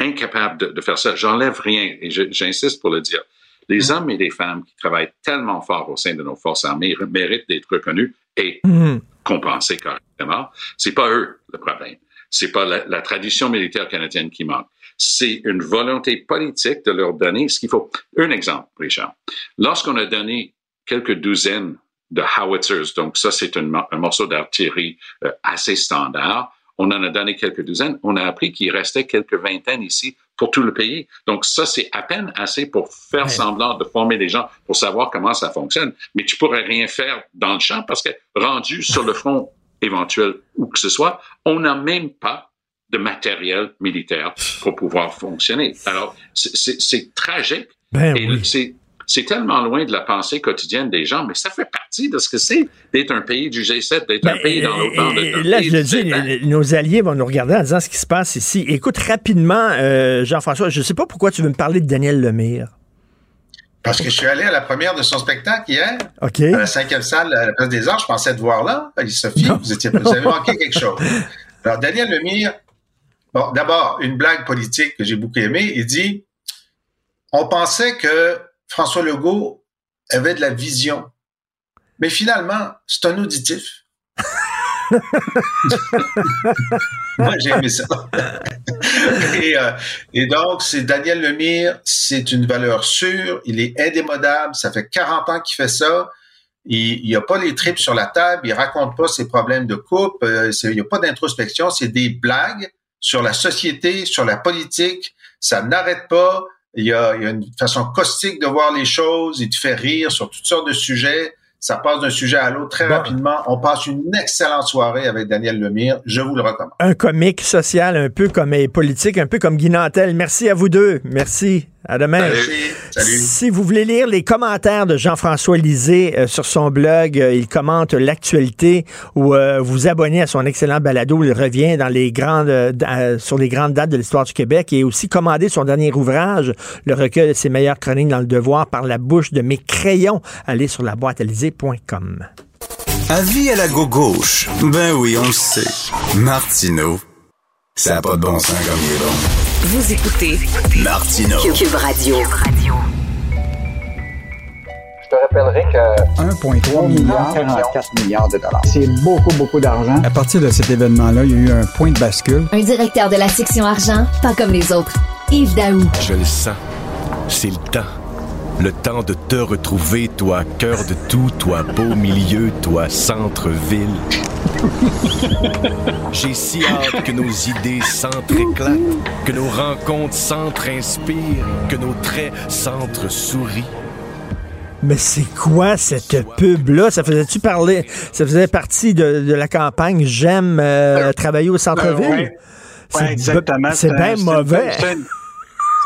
incapable de, faire ça. J'enlève rien, et j'insiste pour le dire. Les mm-hmm. hommes et les femmes qui travaillent tellement fort au sein de nos forces armées méritent d'être reconnus et mm-hmm. compensés correctement. C'est pas eux le problème. C'est pas la, la, tradition militaire canadienne qui manque c'est une volonté politique de leur donner ce qu'il faut. Un exemple, Richard. Lorsqu'on a donné quelques douzaines de howitzers, donc ça c'est un, morceau d'artillerie euh, assez standard, on en a donné quelques douzaines, on a appris qu'il restait quelques vingtaines ici pour tout le pays. Donc ça, c'est à peine assez pour faire semblant de former les gens pour savoir comment ça fonctionne. Mais tu pourrais rien faire dans le champ parce que rendu sur le front (laughs) éventuel où que ce soit, on n'a même pas de matériel militaire pour pouvoir fonctionner. Alors, c'est tragique. Ben c'est tellement loin de la pensée quotidienne des gens, mais ça fait partie de ce que c'est d'être un pays du G7, d'être un ben, pays dans l'OTAN. Là, je le dis, nos alliés vont nous regarder en disant ce qui se passe ici. Écoute, rapidement, euh, Jean-François, je ne sais pas pourquoi tu veux me parler de Daniel Lemire. Parce que je suis allé à la première de son spectacle hier, à la cinquième salle à la Place des Arts. Je pensais te voir là. Sophie, vous, étiez, vous avez manqué quelque chose. Alors, Daniel Lemire, Bon, d'abord, une blague politique que j'ai beaucoup aimée. Il dit, on pensait que François Legault avait de la vision. Mais finalement, c'est un auditif. (laughs) Moi, j'ai aimé ça. (laughs) Euh, et, donc, c'est Daniel Lemire, c'est une valeur sûre, il est indémodable, ça fait 40 ans qu'il fait ça. Il a pas les tripes sur la table, il raconte pas ses problèmes de couple, euh, il n'y a pas d'introspection, c'est des blagues sur la société, sur la politique. Ça n'arrête pas. Il y, a, une façon caustique de voir les choses. Il te fait rire sur toutes sortes de sujets. Ça passe d'un sujet à l'autre très rapidement. On passe une excellente soirée avec Daniel Lemire. Je vous le recommande. Un comique social un peu comme politique, un peu comme Guy Nantel. Merci à vous deux. Merci. À demain. Salut. Salut. Si vous voulez lire les commentaires de Jean-François Lisée euh, sur son blog, euh, il commente l'actualité ou euh, vous abonnez à son excellent balado. Il revient dans les grandes, euh, sur les grandes dates de l'histoire du Québec et aussi commandé son dernier ouvrage, le recueil de ses meilleures chroniques dans le devoir par la bouche de mes crayons. Allez sur la boîte Avis à la gauche. Ben oui, on le sait. Martineau, ça n'a pas de bon sens comme il est bon. Vous écoutez Martineau. Cube Radio. Je te rappellerai que 1,3 milliard, 44 milliards de dollars. C'est beaucoup, beaucoup d'argent. À partir de cet événement-là, il y a eu un point de bascule. Un directeur de la section argent, pas comme les autres. Yves Daou. Je le sens. C'est le temps. Le temps de te retrouver, toi, cœur de tout, toi, beau milieu, toi, centre-ville. J'ai si hâte que nos idées s'entréclatent, que nos rencontres s'entre-inspirent, que nos traits s'entre-sourient. Mais c'est quoi cette pub-là? Ça faisait-tu parler? Ça faisait partie de, de la campagne J'aime euh, travailler au centre-ville? Euh, ouais. C'est Ouais, exactement. C'est bien c'est mauvais.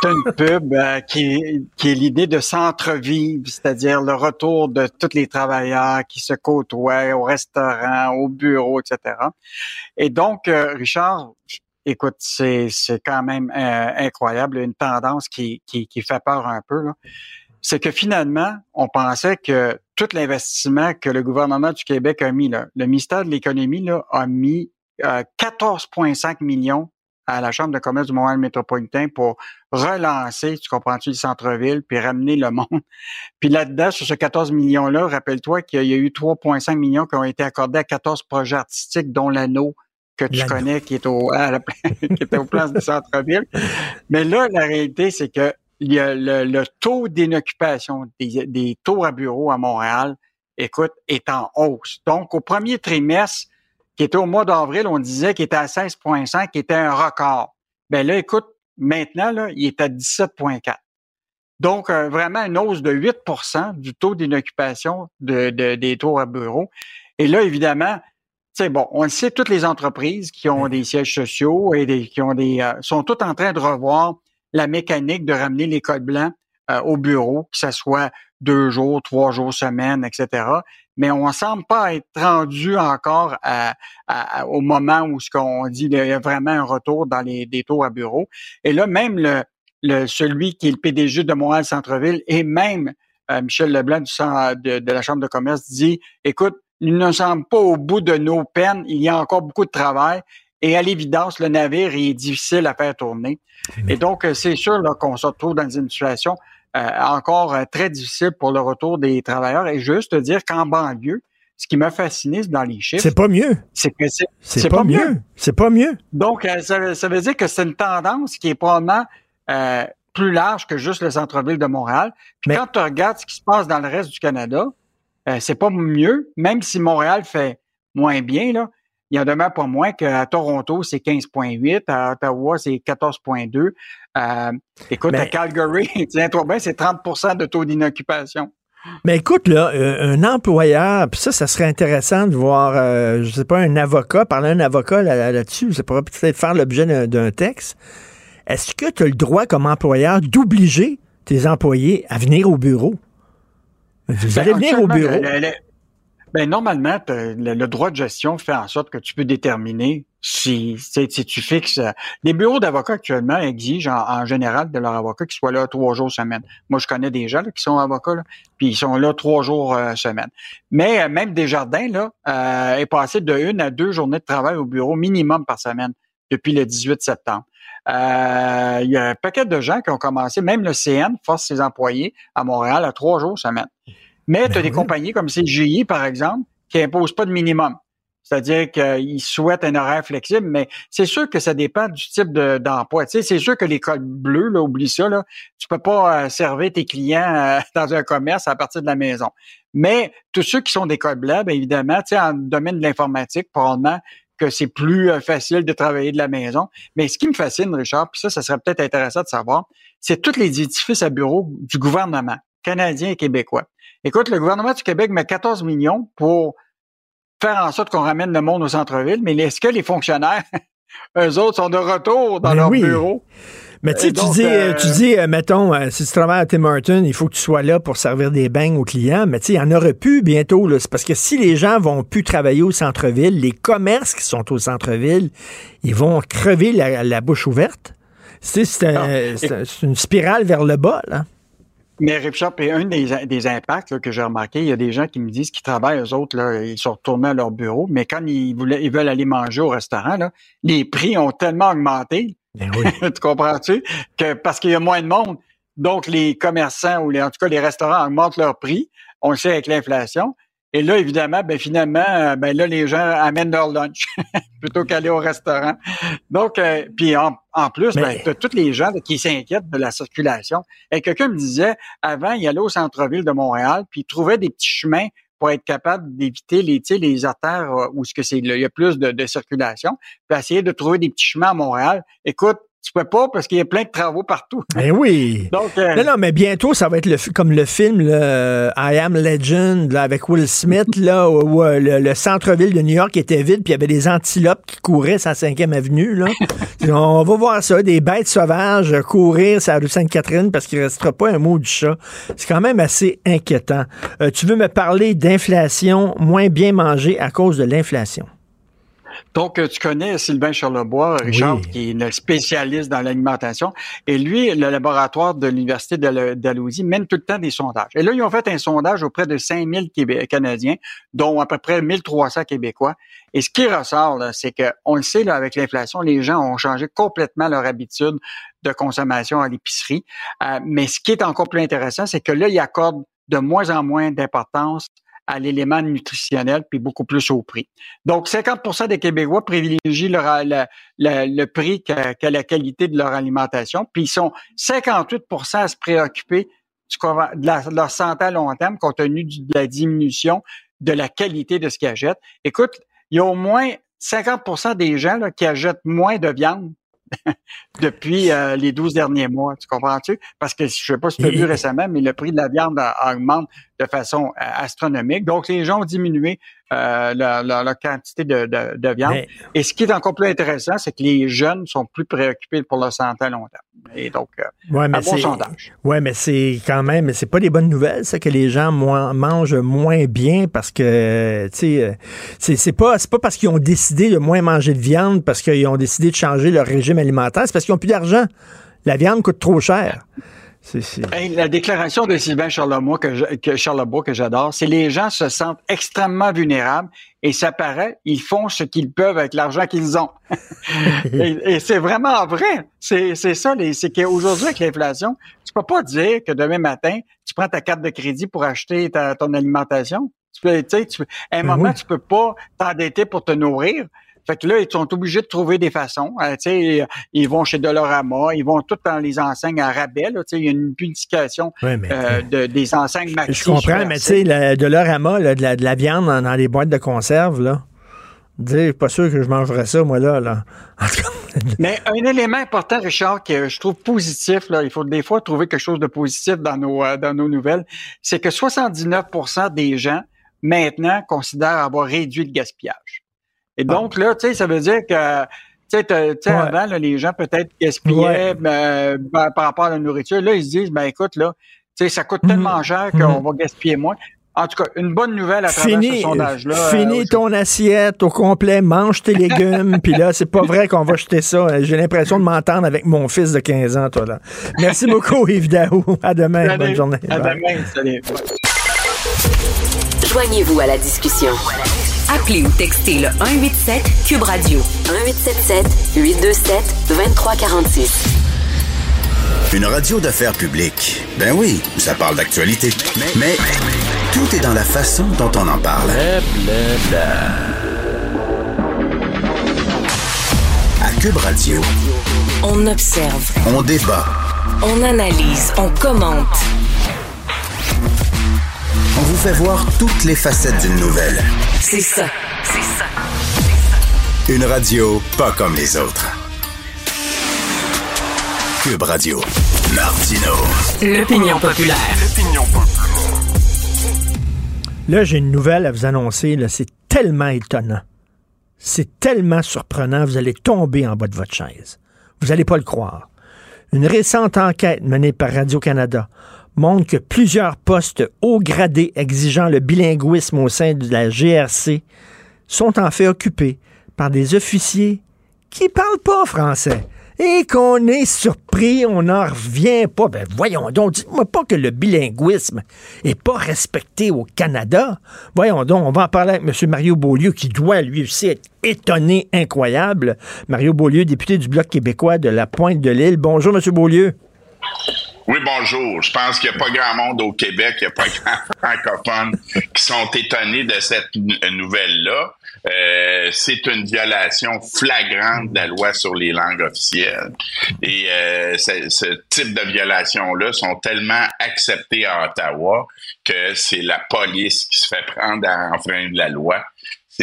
Une- pub euh, qui, qui est l'idée de centre-ville, c'est-à-dire le retour de tous les travailleurs qui se côtoient au restaurant, au bureau, etc. Et donc, euh, Richard, écoute, c'est c'est quand même euh, incroyable, une tendance qui, qui, qui fait peur un peu. là. C'est que finalement, on pensait que tout l'investissement que le gouvernement du Québec a mis, là, le ministère de l'Économie là, a mis euh, 14,5 millions à la Chambre de commerce du Montréal métropolitain pour relancer, tu comprends-tu, le centre-ville, puis ramener le (laughs) monde. Puis là-dedans, sur ce 14 millions-là, rappelle-toi qu'il y a eu 3,5 millions qui ont été accordés à 14 projets artistiques, dont l'anneau que tu connais, qui est au, à la, (laughs) qui était au plan du centre-ville. Mais là, la réalité, c'est que il y a le, le taux d'inoccupation des, des tours à bureau à Montréal, écoute, est en hausse. Donc, au premier trimestre, qui était au mois d'avril, on disait qu'il était à 16,5, qui était un record. Ben là, écoute, maintenant, là, il est à 17,4. Donc, euh, vraiment une hausse de 8% du taux d'inoccupation de, de- des tours à bureau. Et là, évidemment, tu sais, bon, on le sait, toutes les entreprises qui ont des sièges sociaux et des, qui ont des, euh, sont toutes en train de revoir la mécanique de ramener les codes blancs euh, au bureau, que ce soit deux jours, trois jours, semaine, etc. Mais on semble pas être rendu encore à- à- au moment où ce qu'on dit il y a vraiment un retour dans les des tours à bureau. Et là, même le, le celui qui est le PDG de Montréal Centre-Ville et même euh, Michel Leblanc du de, de la Chambre de commerce dit, écoute, il ne semble pas au bout de nos peines, il y a encore beaucoup de travail. Et à l'évidence, le navire est difficile à faire tourner. Et donc, euh, c'est sûr qu'on se retrouve dans une situation encore euh, très difficile pour le retour des travailleurs. Et juste dire qu'en banlieue, ce qui m'a fasciné dans les chiffres, C'est pas mieux. c'est que c'est C'est pas, mieux. C'est pas mieux. donc, euh, ça, veut- ça veut dire que c'est une tendance qui est probablement euh, plus large que juste le centre-ville de Montréal. Puis Mais- quand tu regardes ce qui se passe dans le reste du Canada, euh, c'est pas mieux, même si Montréal fait moins bien, là. Il y en demeure pas moins qu'à Toronto, c'est 15,8, à Ottawa, c'est 14,2. Euh, écoute, Mais- à Calgary, (laughs) tiens-toi bien, c'est 30% de taux d'inoccupation. Mais écoute, là, euh, un employeur, puis ça, ça serait intéressant de voir, euh, je sais pas, un avocat, parler à un avocat là- là- là-dessus, ça pourrait peut-être faire l'objet d'un- texte. Est-ce que tu as le droit, comme employeur, d'obliger tes employés à venir au bureau? Vous allez Ben, venir au bureau. le- le- ben, normalement, le, le droit de gestion fait en sorte que tu peux déterminer si, si, tu fixes. euh, Les bureaux d'avocats actuellement exigent en, en général de leurs avocats qu'ils soient là trois jours semaine. Moi, je connais des gens là, qui sont avocats, puis ils sont là trois jours euh, semaine. Mais euh, même Desjardins là, euh, est passé de une à deux journées de travail au bureau minimum par semaine depuis le 18 septembre. Il y a un paquet de gens qui ont commencé, même le CN force ses employés à Montréal à trois jours semaine. Mais tu as des compagnies comme CGI, par exemple, qui imposent pas de minimum. C'est-à-dire qu'ils souhaitent un horaire flexible, mais c'est sûr que ça dépend du type de- d'emploi. tu sais, c'est sûr que l'école bleue, là, oublie ça, là, tu peux pas euh, servir tes clients euh, (laughs) dans un commerce à partir de la maison. Mais tous ceux qui sont des codes blancs, bien évidemment, tu sais, en domaine de l'informatique, probablement que c'est plus euh, facile de travailler de la maison. Mais ce qui me fascine, Richard, puis ça, ça serait peut-être intéressant de savoir, c'est tous les édifices à bureau du gouvernement canadien et québécois. Écoute, le gouvernement du Québec met 14 millions pour faire en sorte qu'on ramène le monde au centre-ville, mais est-ce que les fonctionnaires, (laughs) eux autres, sont de retour dans Ben leur oui. bureau? Mais tu sais, tu dis, euh, tu dis euh, mettons, euh, si tu travailles à Tim Hortons, il faut que tu sois là pour servir des beignes aux clients. Mais tu sais, il y en aurait plus bientôt. C'est parce que si les gens vont plus travailler au centre-ville, les commerces qui sont au centre-ville, ils vont crever la, bouche ouverte. C'est une spirale vers le bas, là. Mais Ripshop est un des, impacts que j'ai remarqué. Il y a des gens qui me disent qu'ils travaillent, eux autres, là, ils sont retournés à leur bureau, mais quand ils, voulaient, ils veulent aller manger au restaurant, là, les prix ont tellement augmenté. Ben oui. (laughs) tu comprends-tu? Que parce qu'il y a moins de monde. Donc, les commerçants ou les, en tout cas les restaurants augmentent leurs prix. On le sait avec l'inflation. Et là, évidemment, ben finalement, euh, ben là, les gens amènent leur lunch (laughs) plutôt qu'aller au restaurant. Donc, euh, puis en, plus, ben, Mais... tous les gens qui s'inquiètent de la circulation. Et quelqu'un me disait, avant, il allait au centre-ville de Montréal, puis il trouvait des petits chemins pour être capable d'éviter les, les artères euh, où ce que c'est il y a plus de, de circulation, puis essayer de trouver des petits chemins à Montréal. Écoute, tu peux pas parce qu'il y a plein de travaux partout. Ben oui. (laughs) Donc, euh, non, non, mais bientôt, ça va être le, comme le film I Am Legend avec Will Smith, là, où, euh, le, centre-ville de New York était vide, puis il y avait des antilopes qui couraient sur la 5e avenue. Là. (laughs) On va voir ça, des bêtes sauvages courir sur la rue Sainte-Catherine parce qu'il ne restera pas un mot du chat. C'est quand même assez inquiétant. Euh, tu veux me parler d'inflation moins bien mangée à cause de l'inflation? Donc, euh, tu connais Sylvain Charlebois, Richard, qui est un spécialiste dans l'alimentation. Et lui, le laboratoire de l'Université d'Alousie mène tout le temps des sondages. Et là, ils ont fait un sondage auprès de 5000 Canadiens, dont à peu près 1300 Québécois. Et ce qui ressort, c'est que, on le sait, là, avec l'inflation, les gens ont changé complètement leur habitude de consommation à l'épicerie. Euh, mais ce qui est encore plus intéressant, c'est que là, ils accordent de moins en moins d'importance à l'élément nutritionnel, puis beaucoup plus au prix. Donc, 50% des Québécois privilégient le, prix qu'à la qualité de leur alimentation, puis ils sont 58% à se préoccuper de, leur santé à long terme compte tenu de la diminution de la qualité de ce qu'ils achètent. Écoute, il y a au moins 50% des gens qui achètent moins de viande (laughs) depuis euh, les 12 derniers mois. Tu comprends-tu? Parce que je sais pas si tu as vu récemment, mais le prix de la viande augmente de façon euh, astronomique. Donc, les gens ont diminué euh, la, quantité de, de, viande. Et ce qui est encore plus intéressant, c'est que les jeunes sont plus préoccupés pour leur santé à long terme. Et donc, euh, ouais, mais un bon sondage. Oui, mais c'est quand même, c'est pas des bonnes nouvelles, ça, que les gens mangent moins bien parce que, tu sais, c'est pas, pas parce qu'ils ont décidé de moins manger de viande, parce qu'ils ont décidé de changer leur régime alimentaire, c'est parce qu'ils ont plus d'argent. La viande coûte trop cher la déclaration de Sylvain Charlebois que, que que j'adore, c'est les gens se sentent extrêmement vulnérables et ça paraît, ils font ce qu'ils peuvent avec l'argent qu'ils ont. (laughs) et, c'est vraiment vrai. C'est ça, c'est qu'aujourd'hui avec l'inflation, tu peux pas dire que demain matin, tu prends ta carte de crédit pour acheter ta, ton alimentation. Tu peux, tu sais, à un ben moment, tu peux pas t'endetter pour te nourrir. Fait que là, ils sont obligés de trouver des façons. Euh, sais, ils vont chez Dolorama, ils vont tout dans les enseignes à rabais. Là, il y a une publication euh, de, des enseignes maxi. Je comprends, mais tu sais, Dolorama, là, de, la, de la viande dans, dans les boîtes de conserve, là. Dire, pas sûr que je mangerais ça, moi, là. là. (laughs) Mais un élément important, Richard, que je trouve positif, là, il faut des fois trouver quelque chose de positif dans nos, euh, dans nos nouvelles, c'est que 79% des gens, maintenant, considèrent avoir réduit le gaspillage. Et donc, là, tu sais, ça veut dire que tu sais, avant, les gens peut-être gaspillaient ben, ben, par rapport à la nourriture. Là, ils se disent, ben écoute, là, tu sais, ça coûte tellement mhm. cher qu'on mhm. va gaspiller moins. En tout cas, une bonne nouvelle à travers ce sondage-là. Finis euh, ton assiette au complet, mange tes légumes, (laughs) puis là, c'est pas vrai qu'on va jeter ça. J'ai l'impression de m'entendre avec mon fils de 15 ans, toi, là. Merci beaucoup, Yves Daou. À demain. Bonne journée. À demain. Salut. Joignez-vous à la discussion. Appelez ou textez le 187 Cube Radio 1877 827 2346. Une radio d'affaires publique. Ben oui, ça parle d'actualité. Mais tout est dans la façon dont on en parle. À Cube Radio, on observe, on débat, on analyse, on commente. On vous fait voir toutes les facettes d'une nouvelle. C'est ça. C'est ça. Une radio pas comme les autres. Cube Radio. Martino. L'opinion populaire. L'opinion populaire. Là, j'ai une nouvelle à vous annoncer. C'est tellement étonnant. C'est tellement surprenant. Vous allez tomber en bas de votre chaise. Vous n'allez pas le croire. Une récente enquête menée par Radio-Canada montre que plusieurs postes haut gradés exigeant le bilinguisme au sein de la GRC sont en fait occupés par des officiers qui parlent pas français et qu'on est surpris, on n'en revient pas. Ben voyons donc, dites-moi pas que le bilinguisme est pas respecté au Canada. Voyons donc, on va en parler avec M. Mario Beaulieu, qui doit lui aussi être étonné, incroyable. Mario Beaulieu, député du Bloc québécois de la Pointe de l'Île. Bonjour, M. Beaulieu. Oui, bonjour. Je pense qu'il n'y a pas grand monde au Québec, il n'y a pas (laughs) grand francophones qui sont étonnés de cette nouvelle-là. Euh, c'est une violation flagrante de la loi sur les langues officielles. Et euh, ce type de violation-là sont tellement acceptées à Ottawa que c'est la police qui se fait prendre à enfreindre la loi.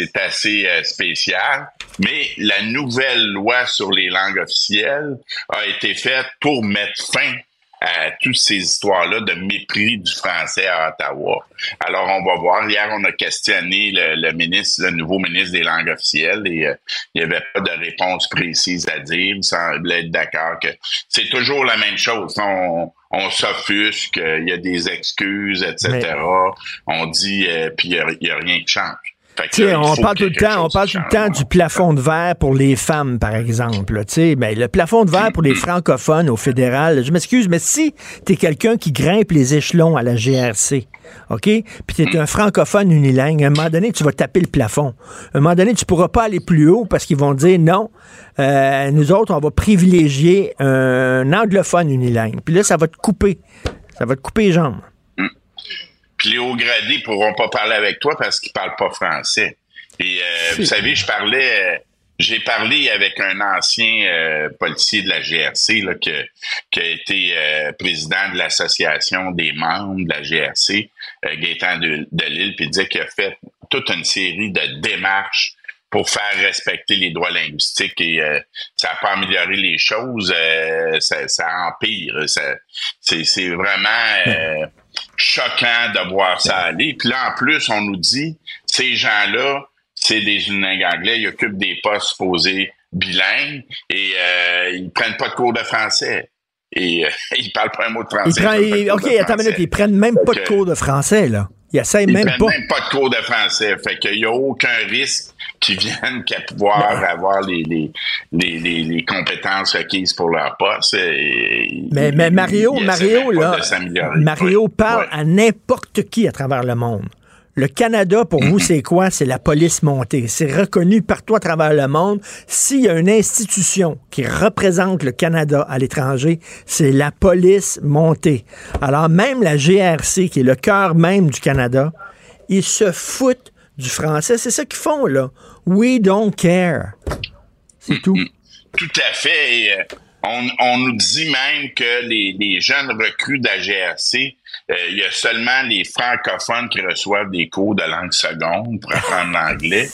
C'est assez euh, spécial. Mais la nouvelle loi sur les langues officielles a été faite pour mettre fin à toutes ces histoires-là de mépris du français à Ottawa. Alors, on va voir. Hier, on a questionné le, ministre, le nouveau ministre des langues officielles et euh, il n'y avait pas de réponse précise à dire. Il semblait être d'accord que c'est toujours la même chose. On, on s'offusque, il y a des excuses, etc. On dit, euh, puis il n'y a, rien qui change on parle tout le temps, on parle tout le temps du plafond de verre pour les femmes, par exemple. Mais ben, le plafond de verre pour les francophones au fédéral, je m'excuse, mais si tu es quelqu'un qui grimpe les échelons à la GRC, OK? Puis tu es un francophone unilingue, à un moment donné, tu vas taper le plafond. À un moment donné, tu pourras pas aller plus haut parce qu'ils vont dire non, euh, nous autres, on va privilégier un anglophone unilingue. Puis là, ça va te couper. Ça va te couper les jambes. Puis les hauts gradés pourront pas parler avec toi parce qu'ils parlent pas français. Et euh, (laughs) vous savez, je parlais, euh, j'ai parlé avec un ancien euh, policier de la GRC là, qui a été président de l'association des membres de la GRC, Gaétan de, de Lille, puis il disait qu'il a fait toute une série de démarches pour faire respecter les droits linguistiques et ça n'a pas amélioré les choses, ça, ça, empire. c'est vraiment (laughs) choquant de voir ça aller. Puis là, en plus, on nous dit, ces gens-là, c'est des unilingues anglais, ils occupent des postes supposés bilingues et euh, ils prennent pas de cours de français. Et euh, (laughs) ils parlent pas un mot de français. OK, attends une minute, ils prennent même pas de cours de français, là. Ils essayent même pas. même pas de cours de français. Fait qu'il n'y a aucun risque qu'ils viennent qu'à pouvoir avoir les, les, les, les, compétences requises pour leur poste. mais, mais Mario, Mario, là, Mario parle à n'importe qui à travers le monde. Le Canada, pour vous, c'est quoi? C'est la police montée. C'est reconnu partout à travers le monde. S'il y a une institution qui représente le Canada à l'étranger, c'est la police montée. Alors même la GRC, qui est le cœur même du Canada, ils se foutent du français. C'est ça qu'ils font, là. We don't care. C'est tout. Tout à fait. Euh, on, on, nous dit même que les, les jeunes recrues de la GRC il y a seulement les francophones qui reçoivent des cours de langue seconde pour apprendre l'anglais.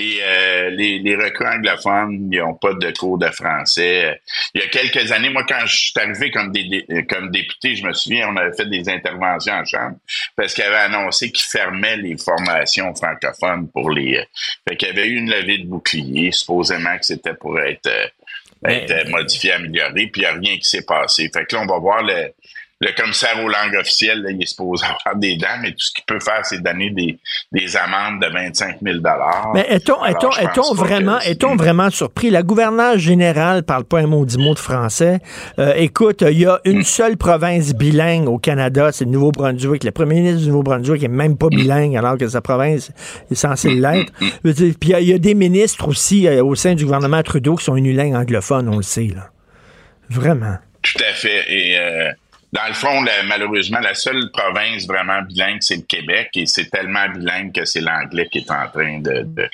Et euh, les, les recrues anglophones, ils n'ont pas de cours de français. Il y a quelques années, moi, quand je suis arrivé comme, des, comme député, je me souviens, on avait fait des interventions en chambre parce qu'il avait annoncé qu'il fermait les formations francophones pour les... Euh, fait qu'il y avait eu une levée de bouclier, supposément que c'était pour être... être modifié, amélioré, puis il n'y a rien qui s'est passé. Fait que là, on va voir le, le commissaire aux langues officielles, il est supposé avoir des dents, mais tout ce qu'il peut faire, c'est donner des, des amendes de 25 000 Mais est-on, est-on, est-on vraiment, est-on vraiment surpris? La gouverneure générale parle pas un mot du mot de français. Euh, écoute, il y a une mm. seule province bilingue au Canada, c'est le Nouveau-Brunswick. Le premier ministre du Nouveau-Brunswick est même pas mm. bilingue, alors que sa province est censée mm, l'être. Puis il y, a des ministres aussi euh, au sein du gouvernement Trudeau qui sont unilingues anglophones, on le sait, là. Vraiment. Tout à fait. Et euh, dans le fond, malheureusement, la seule province vraiment bilingue, c'est le Québec, et c'est tellement bilingue que c'est l'anglais qui est en train de,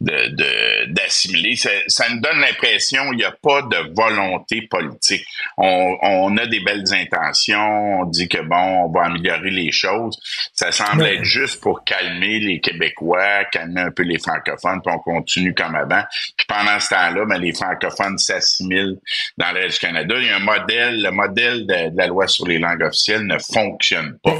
d'assimiler. ça, ça nous donne l'impression qu'il n'y a pas de volonté politique. On, on, a des belles intentions, on dit que bon, on va améliorer les choses. Ça semble être juste pour calmer les Québécois, calmer un peu les francophones, puis on continue comme avant. Puis pendant ce temps-là, ben, les francophones s'assimilent dans le du Canada. Il y a un modèle, le modèle de, la loi sur les langues officielles ne fonctionne pas.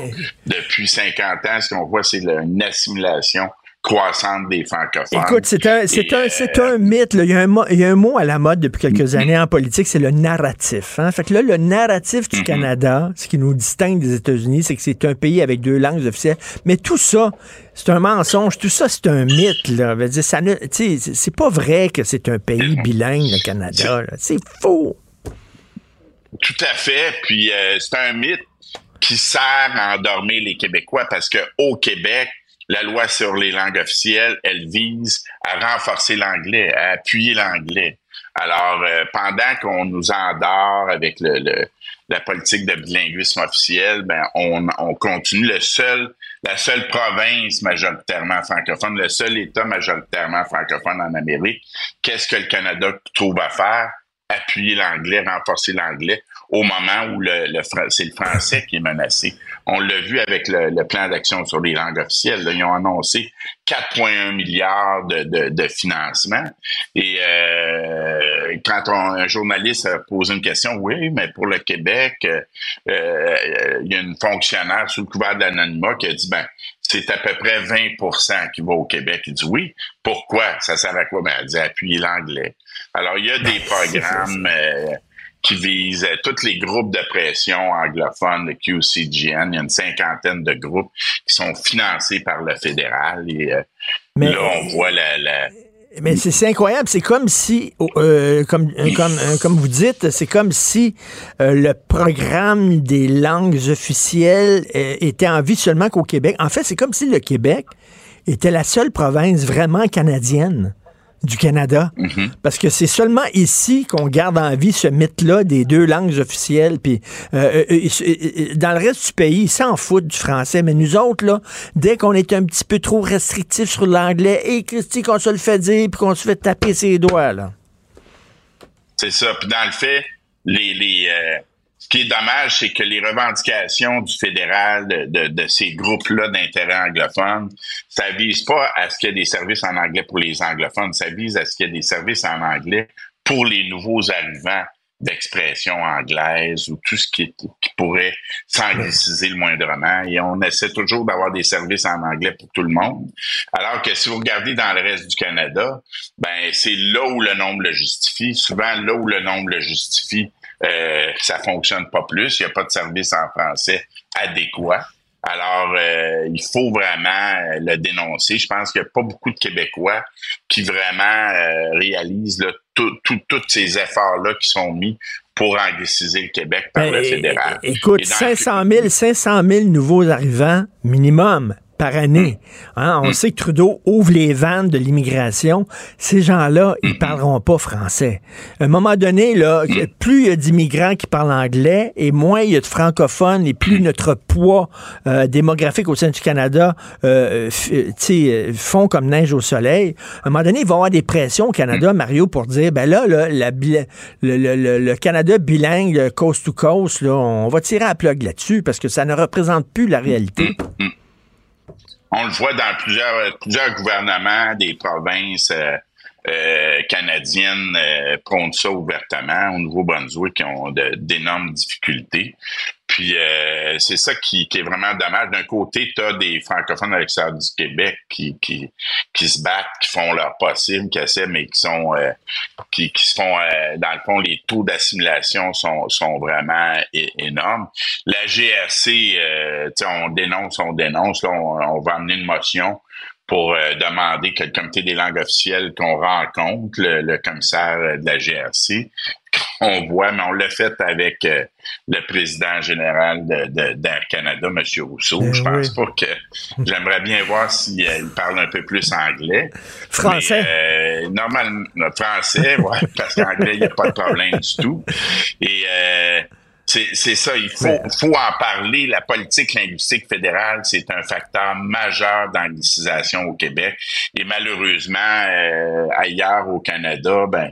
Depuis 50 ans, ce qu'on voit, c'est une assimilation croissante des francophones. Écoute, c'est un, c'est un, c'est un mythe. Là. Il, y a un mot, il y a un mot à la mode depuis quelques années en politique, c'est le narratif. Hein? Fait que là, le narratif du Canada, ce qui nous distingue des États-Unis, c'est que c'est un pays avec deux langues officielles. Mais tout ça, c'est un mensonge. Tout ça, c'est un mythe. Là. Dire, ça ne, c'est pas vrai que c'est un pays bilingue, le Canada. C'est faux. Tout à fait. Puis euh, c'est un mythe qui sert à endormir les Québécois parce que au Québec, la loi sur les langues officielles, elle vise à renforcer l'anglais, à appuyer l'anglais. Alors, euh, pendant qu'on nous endort avec la politique de bilinguisme officiel, ben on, on continue. Le seul, la seule province majoritairement francophone, le seul État majoritairement francophone en Amérique, qu'est-ce que le Canada trouve à faire? Appuyer l'anglais, renforcer l'anglais au moment où c'est le français qui est menacé. On l'a vu avec le, plan d'action sur les langues officielles. Ils ont annoncé 4,1 milliards de, de, de, financement. Et euh, quand un journaliste a posé une question, oui, mais pour le Québec, euh, euh, il y a une fonctionnaire sous le couvert de l'anonymat qui a dit, ben, c'est à peu près 20% qui va au Québec. Il dit oui. Pourquoi? Ça sert à quoi? Ben, elle dit appuyer l'anglais. Alors, il y a des (laughs) programmes qui vise euh, tous les groupes de pression anglophones, le QCGN. Il y a une cinquantaine de groupes qui sont financés par le fédéral. Et euh, là, on voit la... Mais c'est incroyable, c'est comme si, euh, comme, comme, comme vous dites, c'est comme si le programme des langues officielles était en vie seulement qu'au Québec. En fait, c'est comme si le Québec était la seule province vraiment canadienne du Canada. Mm-hmm. Parce que c'est seulement ici qu'on garde en vie ce mythe-là des deux langues officielles. Puis euh, euh, euh, dans le reste du pays, ils s'en foutent du français. Mais nous autres, là, dès qu'on est un petit peu trop restrictif sur l'anglais, et Christy, qu'on se le fait dire, puis qu'on se fait taper ses doigts, là. C'est ça. Puis dans le fait, les, qui est dommage, c'est que les revendications du fédéral de, de, ces groupes-là d'intérêt anglophone, ça vise pas à ce qu'il y ait des services en anglais pour les anglophones, ça vise à ce qu'il y ait des services en anglais pour les nouveaux arrivants d'expression anglaise ou tout ce qui, qui pourrait s'angliciser le moindrement. Et on essaie toujours d'avoir des services en anglais pour tout le monde. Alors que si vous regardez dans le reste du Canada, ben c'est là où le nombre le justifie. Souvent, là où le nombre le justifie, euh, ça fonctionne pas plus. Il n'y a pas de service en français adéquat. Alors, euh, il faut vraiment euh, le dénoncer. Je pense qu'il n'y a pas beaucoup de Québécois qui vraiment euh, réalisent tous ces efforts-là qui sont mis pour angliciser le Québec par le fédéral. Écoute, 500 000, 500 000 nouveaux arrivants minimum par année. Hein, on mm. sait que Trudeau ouvre les vannes de l'immigration. Ces gens-là, ils parleront pas français. À un moment donné, là, mm. plus il y a d'immigrants qui parlent anglais et moins il y a de francophones et plus notre poids euh, démographique au sein du Canada euh, euh fond comme neige au soleil. À un moment donné, il va y avoir des pressions au Canada, mm. Mario, pour dire, ben là, là la, le, le, le, Canada bilingue, coast to coast, là, on va tirer à plug là-dessus parce que ça ne représente plus la réalité. On le voit dans plusieurs, plusieurs gouvernements des provinces euh, euh, canadiennes euh, prônent ça ouvertement. Au Nouveau-Brunswick, qui ont d'énormes difficultés. Puis euh, c'est ça qui, est vraiment dommage. D'un côté, tu as des francophones à l'extérieur du Québec qui, qui, se battent, qui font leur possible, qui essaient, mais qui sont euh, qui, qui se font dans le fond, les taux d'assimilation sont, sont vraiment énormes. La GRC, on dénonce, on dénonce, là, on, on va amener une motion pour euh, demander que le comité des langues officielles qu'on rencontre, le, commissaire de la GRC, (laughs) on voit, mais on l'a fait avec euh, le président général d'Air Canada, M. Rousseau. Ben je pense pas que (laughs) j'aimerais bien voir s'il euh, parle un peu plus anglais. Français. normalement, français, ouais, parce qu'anglais, il n'y a pas de problème du tout. Et c'est ça, il faut, faut en parler. La politique linguistique fédérale, c'est un facteur majeur d'anglicisation au Québec. Et malheureusement, euh, ailleurs au Canada, ben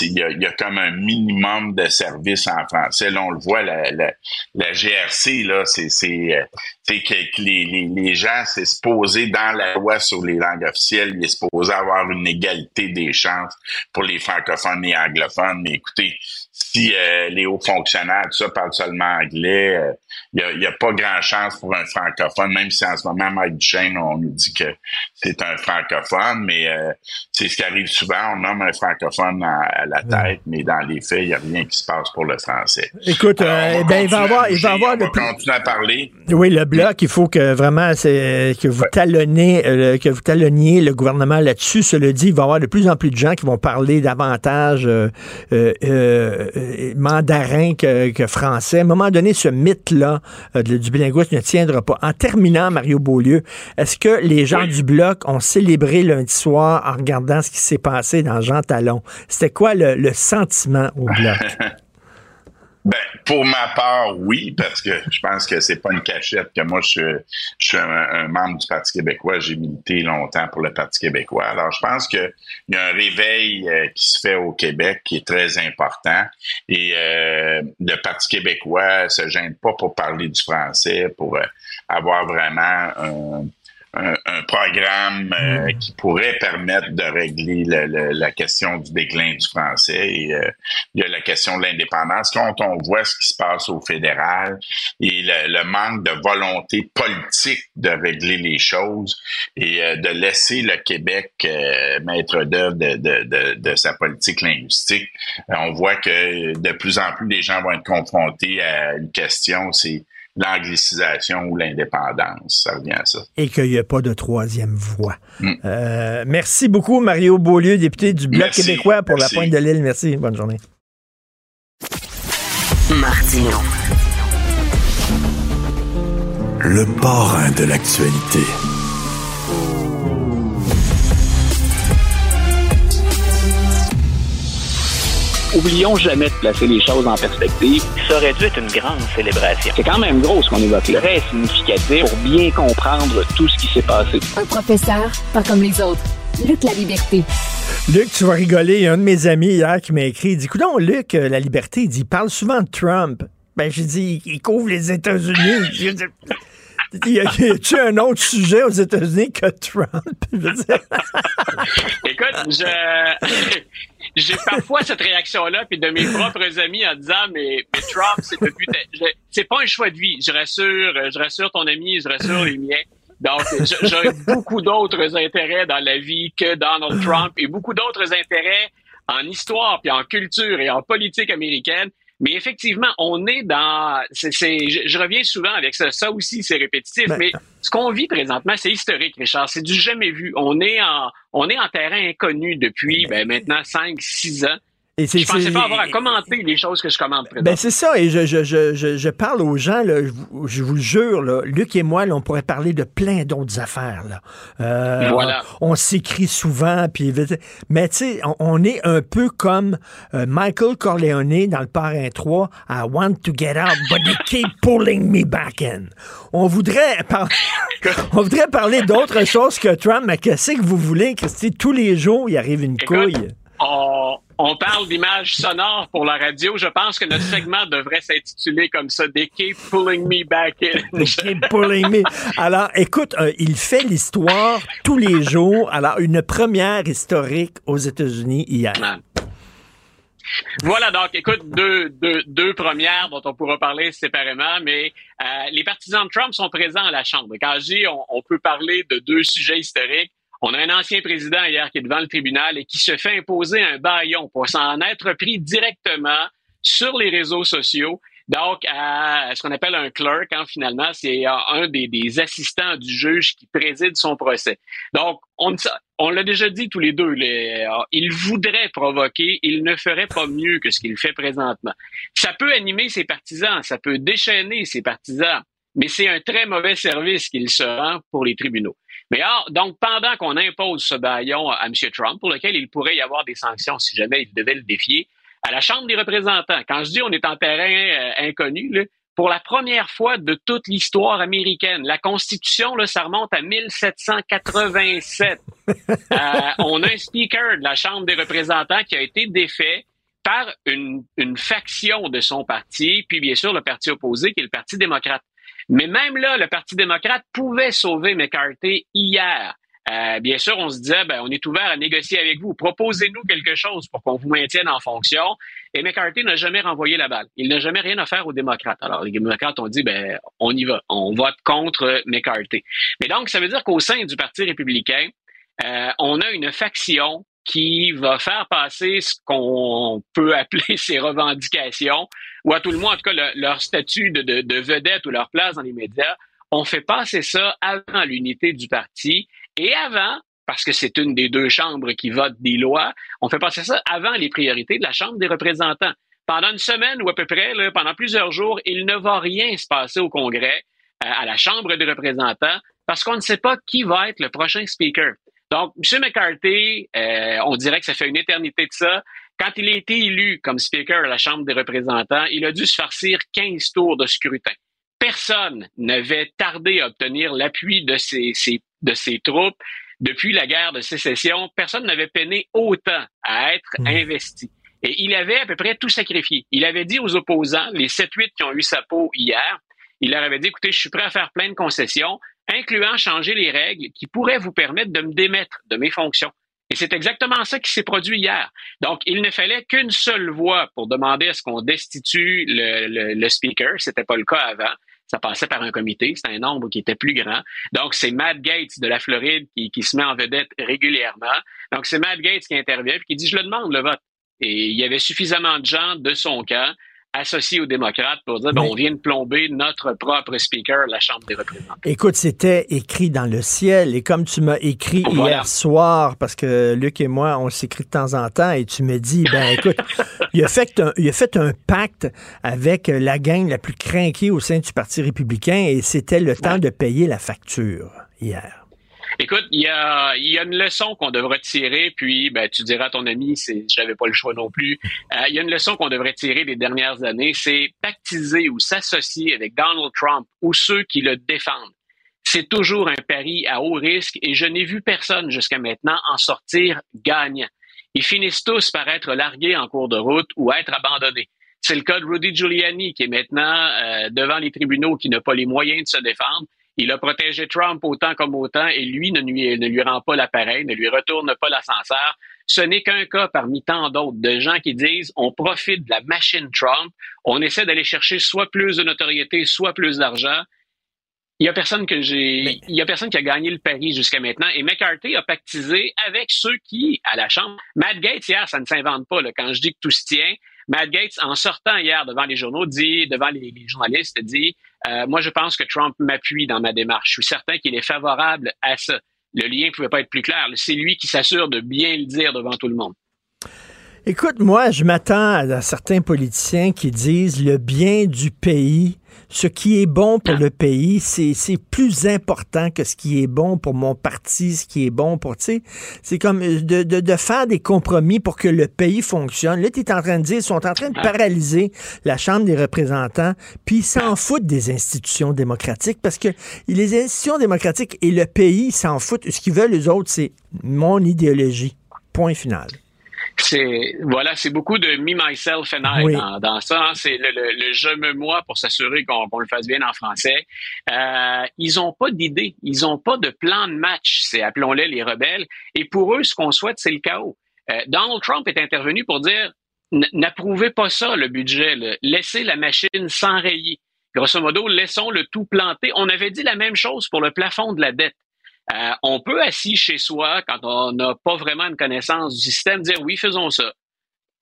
il y, a, y, a, comme un minimum de services en français. Là, on le voit, la, la, la GRC, là, c'est que, les, les, les, gens, c'est supposé dans la loi sur les langues officielles, il est supposé avoir une égalité des chances pour les francophones et anglophones. Mais écoutez, si euh, les hauts fonctionnaires, tout ça, parlent seulement anglais, il euh, n'y a, a, pas grand chance pour un francophone, même si en ce moment, Mike Duchesne, on nous dit que c'est un francophone, mais euh, c'est ce qui arrive souvent, on nomme un francophone à, la tête, mais dans les faits, il n'y a rien qui se passe pour le français. Écoute, ben, il va avoir, il va avoir on va continuer à parler. Oui, le bloc, il faut que vraiment que vous talonnez, que vous talonniez le gouvernement là-dessus. Cela dit, il va y avoir de plus en plus de gens qui vont parler davantage euh, mandarin que, français. À un moment donné, ce mythe-là euh, du bilinguisme ne tiendra pas. En terminant, Mario Beaulieu, est-ce que les gens du Bloc ont célébré lundi soir en regardant ce qui s'est passé dans Jean Talon? C'était quoi le sentiment au Bloc? (laughs) Ben, pour ma part, oui, parce que je pense que c'est pas une cachette que moi, je, je suis un, membre du Parti québécois. J'ai milité longtemps pour le Parti québécois. Alors, je pense qu'il y a un réveil euh, qui se fait au Québec qui est très important. Et euh, le Parti québécois se gêne pas pour parler du français, pour euh, avoir vraiment un un, programme euh, mm. qui pourrait permettre de régler la question du déclin du français. Et, euh, il y a la question de l'indépendance. Quand on voit ce qui se passe au fédéral et le, manque de volonté politique de régler les choses et euh, de laisser le Québec maître d'œuvre de, de, de, de, sa politique linguistique, on voit que de plus en plus les gens vont être confrontés à une question, c'est l'anglicisation ou l'indépendance. Ça revient à ça. Et qu'il n'y a pas de troisième voie. Mm. Euh, merci beaucoup, Mario Beaulieu, député du Bloc québécois pour la pointe de l'île. Merci. Bonne journée. Martino. Le parrain de l'actualité. Oublions jamais de placer les choses en perspective. Ça aurait dû être une grande célébration. C'est quand même gros ce qu'on évoque là. Très significatif pour bien comprendre tout ce qui s'est passé. Un professeur, pas comme les autres. Luc La Liberté. Luc, tu vas rigoler. Il y a un de mes amis hier qui m'a écrit. Il dit Écoute, Luc, euh, La Liberté, il dit il parle souvent de Trump. Ben, j'ai dit il couvre les États-Unis. (laughs) Y a-tu un autre sujet aux États-Unis que Trump? (laughs) Écoute, je, j'ai parfois cette réaction-là, puis de mes propres amis en disant, mais, mais Trump, c'est depuis, c'est pas un choix de vie. Je rassure, je rassure ton ami, je rassure les miens. Donc, j'ai beaucoup d'autres intérêts dans la vie que Donald Trump et beaucoup d'autres intérêts en histoire, puis en culture et en politique américaine. Mais effectivement, on est dans. c'est je, je, reviens souvent avec ça. Ça aussi, c'est répétitif. Ben, mais ce qu'on vit présentement, c'est historique, Richard. C'est du jamais vu. On est en, on est en terrain inconnu depuis ben, maintenant 5, 6 ans. Et je pensais pas avoir à commenter les choses que je commente Ben c'est ça, et je, je, je, je, parle aux gens, là, je, vous jure, là, Luc et moi, là, on pourrait parler de plein d'autres affaires. Là. Euh, voilà. On, s'écrit souvent, puis mais tu sais, on, est un peu comme euh, Michael Corleone dans le Parrain 3, I want to get out, but they keep pulling me back in. On voudrait, par... on voudrait parler d'autres choses que Trump, mais qu'est-ce que vous voulez, Christy? Tous les jours, il arrive une couille. On, parle d'images sonores pour la radio. Je pense que notre segment devrait s'intituler comme ça, They keep pulling me back in. They keep pulling me. Alors, écoute, euh, il fait l'histoire tous les jours. Alors, une première historique aux États-Unis hier. Voilà donc, écoute, deux, deux, deux, premières dont on pourra parler séparément, mais euh, les partisans de Trump sont présents à la Chambre. Quand je dis on, on peut parler de deux sujets historiques, on a un ancien président hier qui est devant le tribunal et qui se fait imposer un baillon pour s'en être pris directement sur les réseaux sociaux. Donc, à ce qu'on appelle un clerk, hein, finalement, c'est un des, assistants du juge qui préside son procès. Donc, on, on l'a déjà dit tous les deux, il voudrait provoquer, il ne ferait pas mieux que ce qu'il fait présentement. Ça peut animer ses partisans, ça peut déchaîner ses partisans, mais c'est un très mauvais service qu'il se rend pour les tribunaux. Mais alors, donc, pendant qu'on impose ce baillon à M. Trump, pour lequel il pourrait y avoir des sanctions si jamais il devait le défier, à la Chambre des représentants, quand je dis on est en terrain euh, inconnu, pour la première fois de toute l'histoire américaine. La Constitution, là, ça remonte à 1787. (laughs) euh, on a un speaker de la Chambre des représentants qui a été défait par une, une faction de son parti, puis bien sûr le parti opposé qui est le Parti démocrate. Mais même là, le Parti démocrate pouvait sauver McCarthy hier. Euh, bien sûr, on se disait, ben, on est ouvert à négocier avec vous. Proposez-nous quelque chose pour qu'on vous maintienne en fonction. Et McCarthy n'a jamais renvoyé la balle. Il n'a jamais rien faire aux démocrates. Alors, les démocrates ont dit, ben, on y va. On vote contre McCarthy. Mais donc, ça veut dire qu'au sein du Parti républicain, euh, on a une faction qui va faire passer ce qu'on peut appeler (laughs) ses revendications, ou à tout le moins, en tout cas, leur statut de, de, de vedette ou leur place dans les médias. On fait passer ça avant l'unité du parti et avant, parce que c'est une des deux chambres qui vote des lois, on fait passer ça avant les priorités de la Chambre des représentants. Pendant une semaine ou à peu près, pendant plusieurs jours, il ne va rien se passer au Congrès, euh, à la Chambre des représentants, parce qu'on ne sait pas qui va être le prochain speaker. Donc, M. McCarthy, euh, on dirait que ça fait une éternité de ça. Quand il a été élu comme speaker à la Chambre des représentants, il a dû se farcir 15 tours de scrutin. Personne n'avait tardé à obtenir l'appui de ses, ses de ses troupes depuis la guerre de sécession, personne n'avait peiné autant à être hmm. investi. Et il avait à peu près tout sacrifié. Il avait dit aux opposants, les 7-8 qui ont eu sa peau hier, il leur avait dit, écoutez, je suis prêt à faire plein de concessions, incluant changer les règles qui pourraient vous permettre de me démettre de mes fonctions. Et c'est exactement ça qui s'est produit hier. Donc, il ne fallait qu'une seule voix pour demander à ce qu'on destitue le, le, le speaker. C'était pas le cas avant ça passait par un comité, c'était un nombre qui était plus grand. Donc, c'est Matt Gates de la Floride qui, qui se met en vedette régulièrement. Donc, c'est Matt Gates qui intervient et qui dit, je le demande, le vote. Et il y avait suffisamment de gens de son camp associé aux démocrates pour dire, ben, on vient de plomber notre propre speaker, la Chambre des représentants. Écoute, c'était écrit dans le ciel. Et comme tu m'as écrit hier soir, parce que Luc et moi, on s'écrit de temps en temps, et tu me dis, ben (laughs) écoute, il, a fait un, il a fait un pacte avec la gang la plus craquée au sein du Parti républicain, et c'était le temps de payer la facture hier. Écoute, il y a, une leçon qu'on devrait tirer, puis ben, tu diras à ton ami, c'est, j'avais pas le choix non plus. Euh, il y a une leçon qu'on devrait tirer des dernières années, c'est pactiser ou s'associer avec Donald Trump ou ceux qui le défendent. C'est toujours un pari à haut risque et je n'ai vu personne jusqu'à maintenant en sortir gagnant. Ils finissent tous par être largués en cours de route ou être abandonnés. C'est le cas de Rudy Giuliani qui est maintenant euh, devant les tribunaux, qui n'a pas les moyens de se défendre. Il a protégé Trump autant comme autant et lui ne lui, ne lui rend pas l'appareil, ne lui retourne pas l'ascenseur. Ce n'est qu'un cas parmi tant d'autres de gens qui disent on profite de la machine Trump, on essaie d'aller chercher soit plus de notoriété, soit plus d'argent. Il y a personne que j'ai, il y a personne qui a gagné le pari jusqu'à maintenant. Et McCarthy a pactisé avec ceux qui, à la Chambre, Matt Gates hier, ça ne s'invente pas. Là, quand je dis que tout se tient, Matt Gates, en sortant hier devant les journaux, dit, devant les, journalistes, dit, euh, moi, je pense que Trump m'appuie dans ma démarche. Je suis certain qu'il est favorable à ça. Le lien ne pouvait pas être plus clair. C'est lui qui s'assure de bien le dire devant tout le monde. Écoute, moi, je m'attends à certains politiciens qui disent le bien du pays, ce qui est bon pour le pays, c'est plus important que ce qui est bon pour mon parti, ce qui est bon pour, tu sais, c'est comme euh, de, de, de, faire des compromis pour que le pays fonctionne. Là, tu en train de dire, ils sont en train de paralyser la Chambre des représentants, puis ils s'en foutent des institutions démocratiques parce que les institutions démocratiques et le pays s'en foutent. Ce qu'ils veulent, les autres, c'est mon idéologie. Point final c'est voilà, c'est beaucoup de me, myself and I dans, ça. Hein. c'est le, je me moi pour s'assurer qu'on le fasse bien en français. Euh, ils ont pas d'idée, ils ont pas de plan de match. C'est appelons-les les rebelles. Et pour eux, ce qu'on souhaite, c'est le chaos. Euh, Donald Trump est intervenu pour dire n'approuvez pas ça le budget, laissez la machine s'enrayer. Grosso modo, laissons le tout planter. On avait dit la même chose pour le plafond de la dette. Euh, on peut assis chez soi, quand on n'a pas vraiment une connaissance du système, dire oui, faisons ça.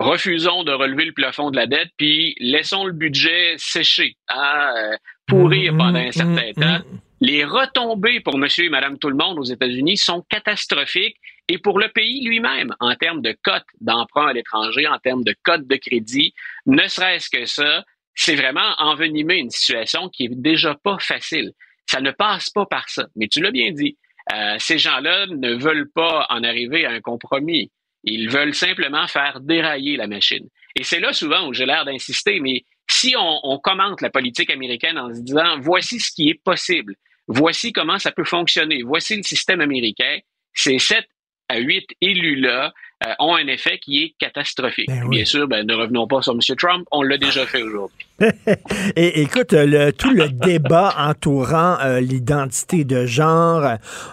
Refusons de relever le plafond de la dette, puis laissons le budget sécher, hein, euh, pourrir mm-hmm. pendant un certain mm-hmm. temps. Les retombées pour monsieur et madame tout le monde aux États-Unis sont catastrophiques et pour le pays lui-même en termes de cotes d'emprunt à l'étranger, en termes de cotes de crédit, ne serait-ce que ça, c'est vraiment envenimer une situation qui est déjà pas facile. Ça ne passe pas par ça. Mais tu l'as bien dit, euh, ces gens-là ne veulent pas en arriver à un compromis. Ils veulent simplement faire dérailler la machine. Et c'est là souvent où j'ai l'air d'insister, mais Si on, on commente la politique américaine en se disant voici ce qui est possible, voici comment ça peut fonctionner, voici le système américain, c'est sept à huit élus-là euh, ont un effet qui est catastrophique. Ben oui. Bien sûr, ben, ne revenons pas sur M. Trump, on l'a déjà fait aujourd'hui. (laughs) Et écoute, le, tout le débat entourant euh, l'identité de genre,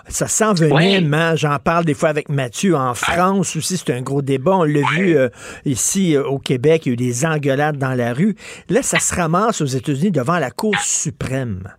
ça s'en venait, Ouais. mais j'en parle des fois avec Mathieu. En France aussi, c'est un gros débat. On l'a vu euh, ici au Québec, il y a eu des engueulades dans la rue. Là, ça se ramasse aux États-Unis devant la Cour suprême.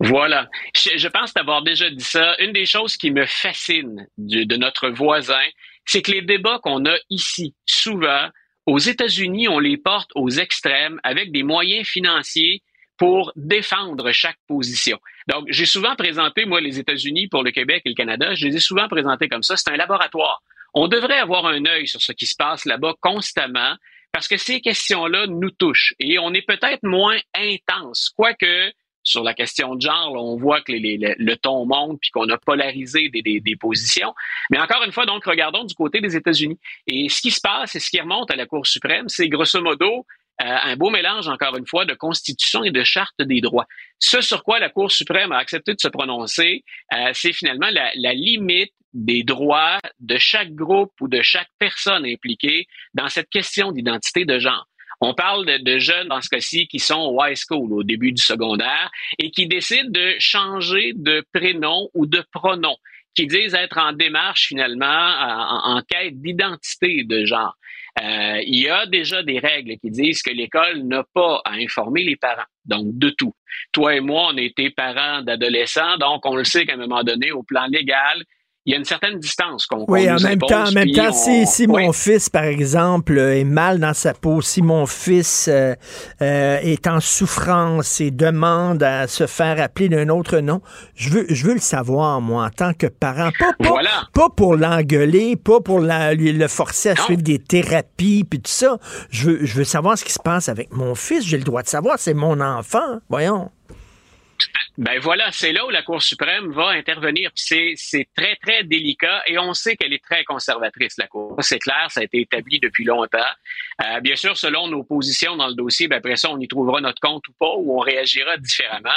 Voilà. Je, je pense t'avoir déjà dit ça. Une des choses qui me fascine du- de notre voisin, c'est que les débats qu'on a ici, souvent, aux États-Unis, on les porte aux extrêmes avec des moyens financiers pour défendre chaque position. Donc, j'ai souvent présenté, moi, les États-Unis pour le Québec et le Canada, je les ai souvent présentés comme ça. C'est un laboratoire. On devrait avoir un œil sur ce qui se passe là-bas constamment parce que ces questions-là nous touchent et on est peut-être moins intense, quoique sur la question de genre, on voit que le, ton monte puis qu'on a polarisé des, positions. Mais encore une fois, donc, regardons du côté des États-Unis. Et ce qui se passe et ce qui remonte à la Cour suprême, c'est grosso modo euh, un beau mélange, encore une fois, de constitution et de charte des droits. Ce sur quoi la Cour suprême a accepté de se prononcer, euh, c'est finalement la limite des droits de chaque groupe ou de chaque personne impliquée dans cette question d'identité de genre. On parle de, jeunes, dans ce cas-ci, qui sont au high school, au début du secondaire, et qui décident de changer de prénom ou de pronom, qui disent être en démarche finalement, en, en quête d'identité de genre. Euh, il y a déjà des règles qui disent que l'école n'a pas à informer les parents, donc de tout. Toi et moi, on a été parents d'adolescents, donc on le sait qu'à un moment donné, au plan légal, il y a une certaine distance qu'on Oui, en même temps, en même temps, si, mon fils, par exemple, euh, est mal dans sa peau, si mon fils euh, euh, est en souffrance et demande à se faire appeler d'un autre nom, je veux, je veux le savoir, moi, en tant que parent. Pas, pas, Voilà. pas pour l'engueuler, pas pour la- lui- le forcer à suivre des thérapies, puis tout ça. Je veux, je veux savoir ce qui se passe avec mon fils. J'ai le droit de savoir, c'est mon enfant. Voyons. Ben voilà, c'est là où la Cour suprême va intervenir. C'est très, très délicat et on sait qu'elle est très conservatrice, la Cour. C'est clair, ça a été établi depuis longtemps. Euh, bien sûr, selon nos positions dans le dossier, ben après ça, on y trouvera notre compte ou pas, ou on réagira différemment.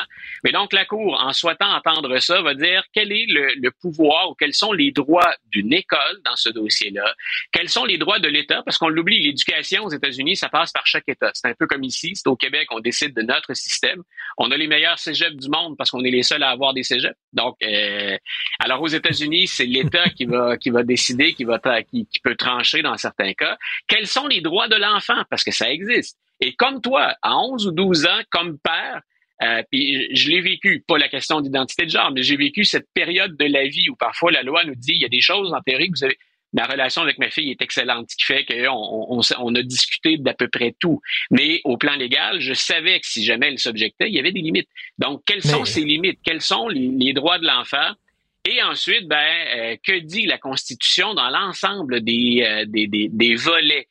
Mais donc, la Cour, en souhaitant entendre ça, va dire quel est le, le pouvoir ou quels sont les droits d'une école dans ce dossier-là, quels sont les droits de l'État, parce qu'on l'oublie, l'éducation aux États-Unis, ça passe par chaque État. C'est un peu comme ici, c'est au Québec, on décide de notre système. On a les meilleurs cégeps du monde parce qu'on est les seuls à avoir des cégeps. Donc, euh, alors aux États-Unis, c'est l'État qui va qui va décider, qui va qui peut trancher dans certains cas. Quels sont les droits de l'enfant parce que ça existe. Et comme toi, à 11 ou 12 ans, comme père, euh, puis je l'ai vécu, pas la question d'identité de genre, mais j'ai vécu cette période de la vie où parfois la loi nous dit il y a des choses en théorie que vous avez. Ma relation avec ma fille est excellente, ce qui fait qu'on on, on, on a discuté d'à peu près tout. Mais au plan légal, je savais que si jamais elle s'objectait, il y avait des limites. Donc, quelles sont Mais- ces limites? Quels sont les, les droits de l'enfant? Et ensuite, ben, euh, que dit la Constitution dans l'ensemble des, euh, des, des, des volets?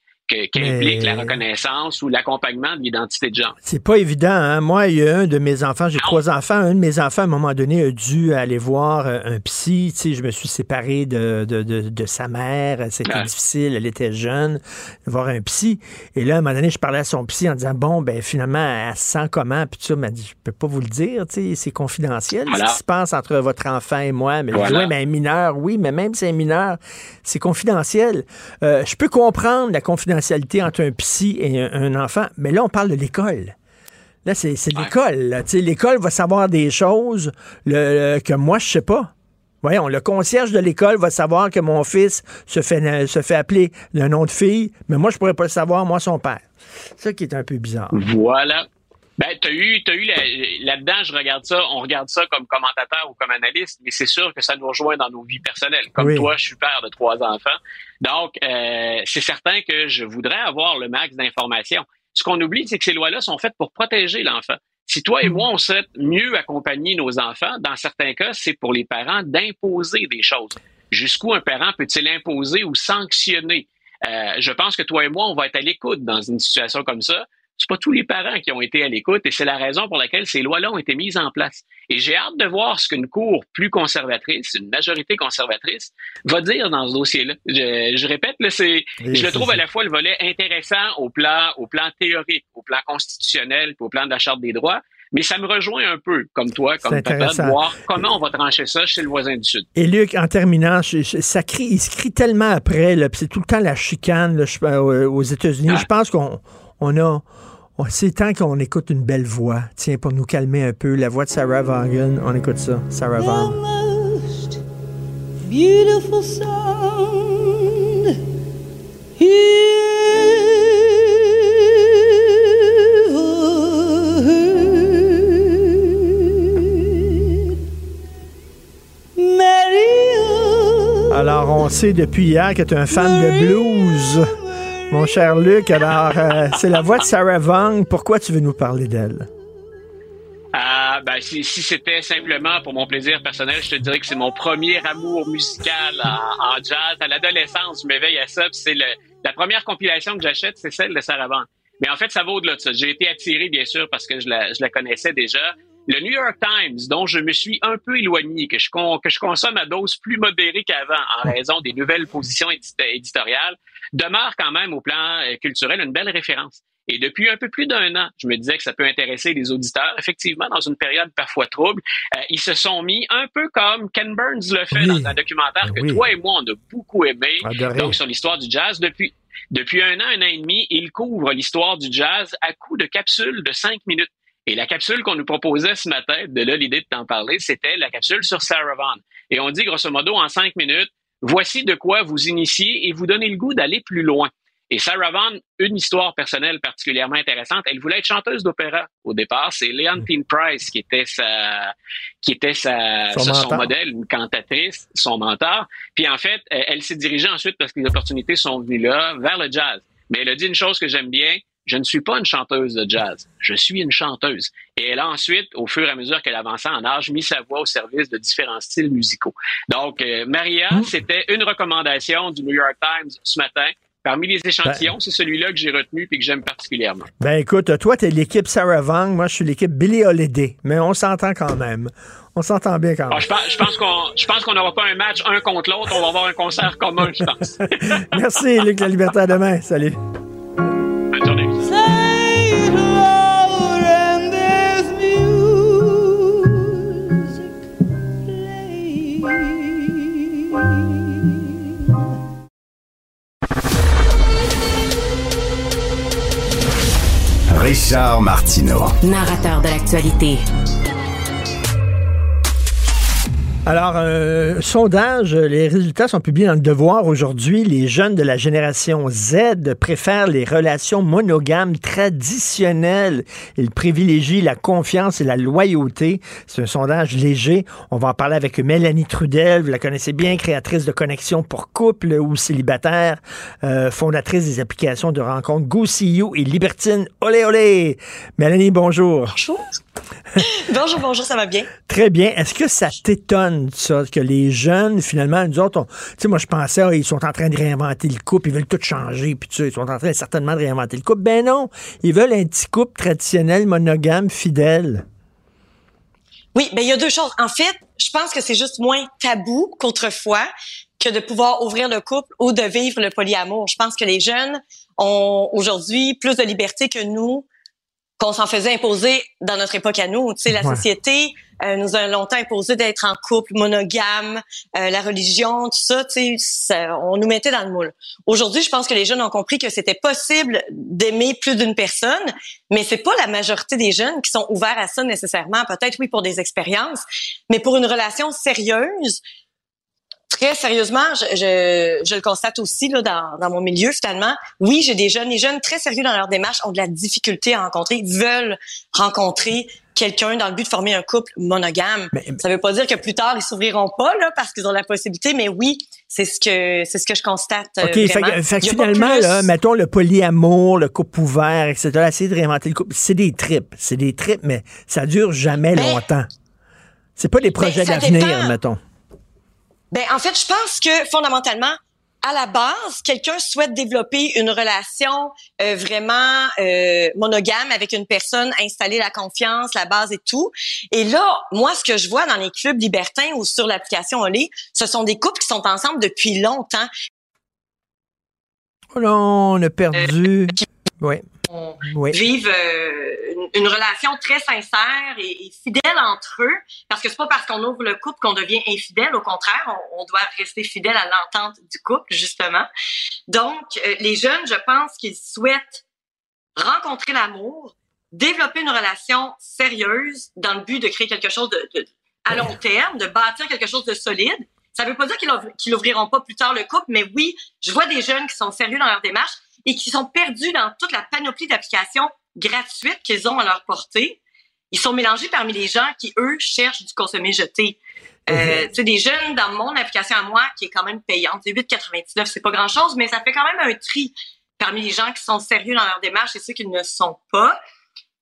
Qu'implique la reconnaissance ou l'accompagnement de l'identité de genre? C'est pas évident. Hein? Moi, il y a un de mes enfants, j'ai trois enfants. Un de mes enfants, à un moment donné, a dû aller voir euh, un psy. Tu sais, je me suis séparé de, de, de, de sa mère. C'était Ouais. difficile. Elle était jeune. Voir un psy. Et là, à un moment donné, je parlais à son psy en disant Bon, ben finalement, elle se sent comment? Puis ça, elle m'a dit Je peux pas vous le dire. Tu sais, c'est confidentiel Voilà. ce qui se passe entre votre enfant et moi. Mais Voilà. Ouais, mais un mineur, oui, mais même si c'est un mineur, c'est confidentiel. Euh, je peux comprendre la confidentialité entre un psy et un, un enfant, mais là, on parle de l'école. Là, c'est c'est l'école. là. Tu sais, L'école va savoir des choses le- le- que moi, je sais pas. Voyons, le concierge de l'école va savoir que mon fils se fait, se fait appeler d'un nom de fille, mais moi, je pourrais pas le savoir, moi, son père. C'est ça qui est un peu bizarre. Voilà. Ben, t'as eu, t'as eu la- là-dedans, je regarde ça, on regarde ça comme commentateur ou comme analyste, mais c'est sûr que ça nous rejoint dans nos vies personnelles. Comme Oui. toi, je suis père de trois enfants. Donc, euh, c'est certain que je voudrais avoir le max d'informations. Ce qu'on oublie, c'est que ces lois-là sont faites pour protéger l'enfant. Si toi et moi, on souhaite mieux accompagner nos enfants, dans certains cas, c'est pour les parents d'imposer des choses. Jusqu'où un parent peut-il imposer ou sanctionner? Euh, je pense que toi et moi, on va être à l'écoute dans une situation comme ça. C'est pas tous les parents qui ont été à l'écoute et c'est la raison pour laquelle ces lois-là ont été mises en place. Et j'ai hâte de voir ce qu'une cour plus conservatrice, une majorité conservatrice, va dire dans ce dossier-là. Je, je répète, là, c'est, je le trouve à la fois le volet intéressant au plan, au plan théorique, au plan constitutionnel, puis au plan de la Charte des droits, mais ça me rejoint un peu, comme toi, comme papa, de voir comment on va trancher ça chez le voisin du Sud. Et Luc, en terminant, ça crie, il se crie tellement après, c'est tout le temps la chicane là, euh, aux États-Unis. Je pense qu'on on a... C'est temps qu'on écoute une belle voix. Tiens, pour nous calmer un peu, la voix de Sarah Vaughan. On écoute ça. Sarah Vaughan. Beautiful sound. Alors, on sait depuis hier que tu es un fan de blues, mon cher Luc. Alors, euh, c'est la voix de Sarah Vaughan. Pourquoi tu veux nous parler d'elle? Ah, ben, si, c'était simplement pour mon plaisir personnel, je te dirais que c'est mon premier amour musical en, jazz. À l'adolescence, je m'éveille à ça. C'est la première compilation que j'achète, c'est celle de Sarah Vaughan. Mais en fait, ça va au-delà de ça. J'ai été attiré, bien sûr, parce que je la, je la connaissais déjà le New York Times, dont je me suis un peu éloigné, que je, que je consomme à dose plus modérée qu'avant en raison des nouvelles positions éditoriales, demeure quand même au plan euh, culturel une belle référence. Et depuis un peu plus d'un an, je me disais que ça peut intéresser les auditeurs. Effectivement, dans une période parfois trouble, euh, ils se sont mis un peu comme Ken Burns le fait dans un documentaire que toi et moi, on a beaucoup aimé, donc sur l'histoire du jazz. Depuis, depuis un an, un an et demi, il couvre l'histoire du jazz à coup de capsules de cinq minutes. Et la capsule qu'on nous proposait ce matin, de là l'idée de t'en parler, c'était la capsule sur Sarah Vaughan. Et on dit grosso modo en cinq minutes, voici de quoi vous initier et vous donner le goût d'aller plus loin. Et Sarah Vaughan, une histoire personnelle particulièrement intéressante. Elle voulait être chanteuse d'opéra au départ. C'est Leontine Price qui était sa, qui était sa, son, son modèle, une cantatrice, son mentor. Puis en fait, elle s'est dirigée ensuite parce que les opportunités sont venues là vers le jazz. Mais elle a dit une chose que j'aime bien je ne suis pas une chanteuse de jazz, je suis une chanteuse. Et elle a ensuite, au fur et à mesure qu'elle avançait en âge, mis sa voix au service de différents styles musicaux. Donc, euh, Maria, mmh. c'était une recommandation du New York Times ce matin. Parmi les échantillons, ben. c'est celui-là que j'ai retenu et que j'aime particulièrement. Ben écoute, toi, tu es l'équipe Sarah Vaughan, moi, je suis l'équipe Billy Holiday, mais on s'entend quand même. On s'entend bien quand ah, même. je pense, je pense qu'on n'aura pas un match un contre l'autre, on va avoir un concert commun, je pense. (laughs) Merci, Luc La Liberté. À demain. Salut. Richard Martineau. Narrateur de l'actualité. Alors, euh, sondage, les résultats sont publiés dans le Devoir aujourd'hui. Les jeunes de la génération Z préfèrent les relations monogames traditionnelles. Ils privilégient la confiance et la loyauté. C'est un sondage léger. On va en parler avec Mélanie Trudel. Vous la connaissez bien, créatrice de connexions pour couple ou célibataire, euh, fondatrice des applications de rencontres GoSeeYou et Libertine. Olé, olé! Mélanie. Bonjour. (laughs) bonjour, bonjour, ça va bien? Très bien. Est-ce que ça t'étonne, ça, que les jeunes, finalement, nous autres, tu sais, moi, je pensais, ah, ils sont en train de réinventer le couple, ils veulent tout changer, puis tu sais, ils sont en train certainement de réinventer le couple. Ben non, ils veulent un petit couple traditionnel, monogame, fidèle. Oui, ben il y a deux choses. En fait, je pense que c'est juste moins tabou qu'autrefois que de pouvoir ouvrir le couple ou de vivre le polyamour. Je pense que les jeunes ont aujourd'hui plus de liberté que nous qu'on s'en faisait imposer dans notre époque à nous. Tu sais, la société euh, nous a longtemps imposé d'être en couple monogame, euh, la religion, tout ça, tu sais, on nous mettait dans le moule. Aujourd'hui, je pense que les jeunes ont compris que c'était possible d'aimer plus d'une personne, mais c'est pas la majorité des jeunes qui sont ouverts à ça nécessairement. Peut-être oui pour des expériences, mais pour une relation sérieuse, très sérieusement, je, je, je, le constate aussi là, dans, dans mon milieu finalement. Oui, j'ai des jeunes, les jeunes très sérieux dans leur démarche ont de la difficulté à rencontrer, ils veulent rencontrer quelqu'un dans le but de former un couple monogame. ça veut pas dire que plus tard ils s'ouvriront pas là parce qu'ils ont la possibilité, mais oui, c'est ce que c'est ce que je constate. Euh, ok, fait, fait finalement là, mettons le polyamour, le couple ouvert, etc. Essayer de réinventer le couple, c'est des tripes, c'est des tripes, mais ça dure jamais ben, longtemps. C'est pas des ben, projets d'avenir, mettons. Ben en fait, je pense que fondamentalement, à la base, quelqu'un souhaite développer une relation euh, vraiment euh, monogame avec une personne, installer la confiance, la base et tout. Et là, moi, ce que je vois dans les clubs libertins ou sur l'application Olé, ce sont des couples qui sont ensemble depuis longtemps. Oh non, on a perdu. Oui. Oui. vivent euh, une, une relation très sincère et, et fidèle entre eux, parce que c'est pas parce qu'on ouvre le couple qu'on devient infidèle. Au contraire, on, on doit rester fidèle à l'entente du couple, justement. Donc, euh, les jeunes, je pense qu'ils souhaitent rencontrer l'amour, développer une relation sérieuse dans le but de créer quelque chose de, de- à long terme, de bâtir quelque chose de solide. Ça veut pas dire qu'ils ouvr- qu'ils ouvriront pas plus tard le couple, mais oui, je vois des jeunes qui sont sérieux dans leur démarche et qui sont perdus dans toute la panoplie d'applications gratuites qu'ils ont à leur portée. Ils sont mélangés parmi les gens qui, eux, cherchent du consommé jeté. Euh, tu sais, des jeunes dans mon application à moi, qui est quand même payante, c'est 8,99, c'est pas grand-chose, mais ça fait quand même un tri parmi les gens qui sont sérieux dans leur démarche et ceux qui ne le sont pas.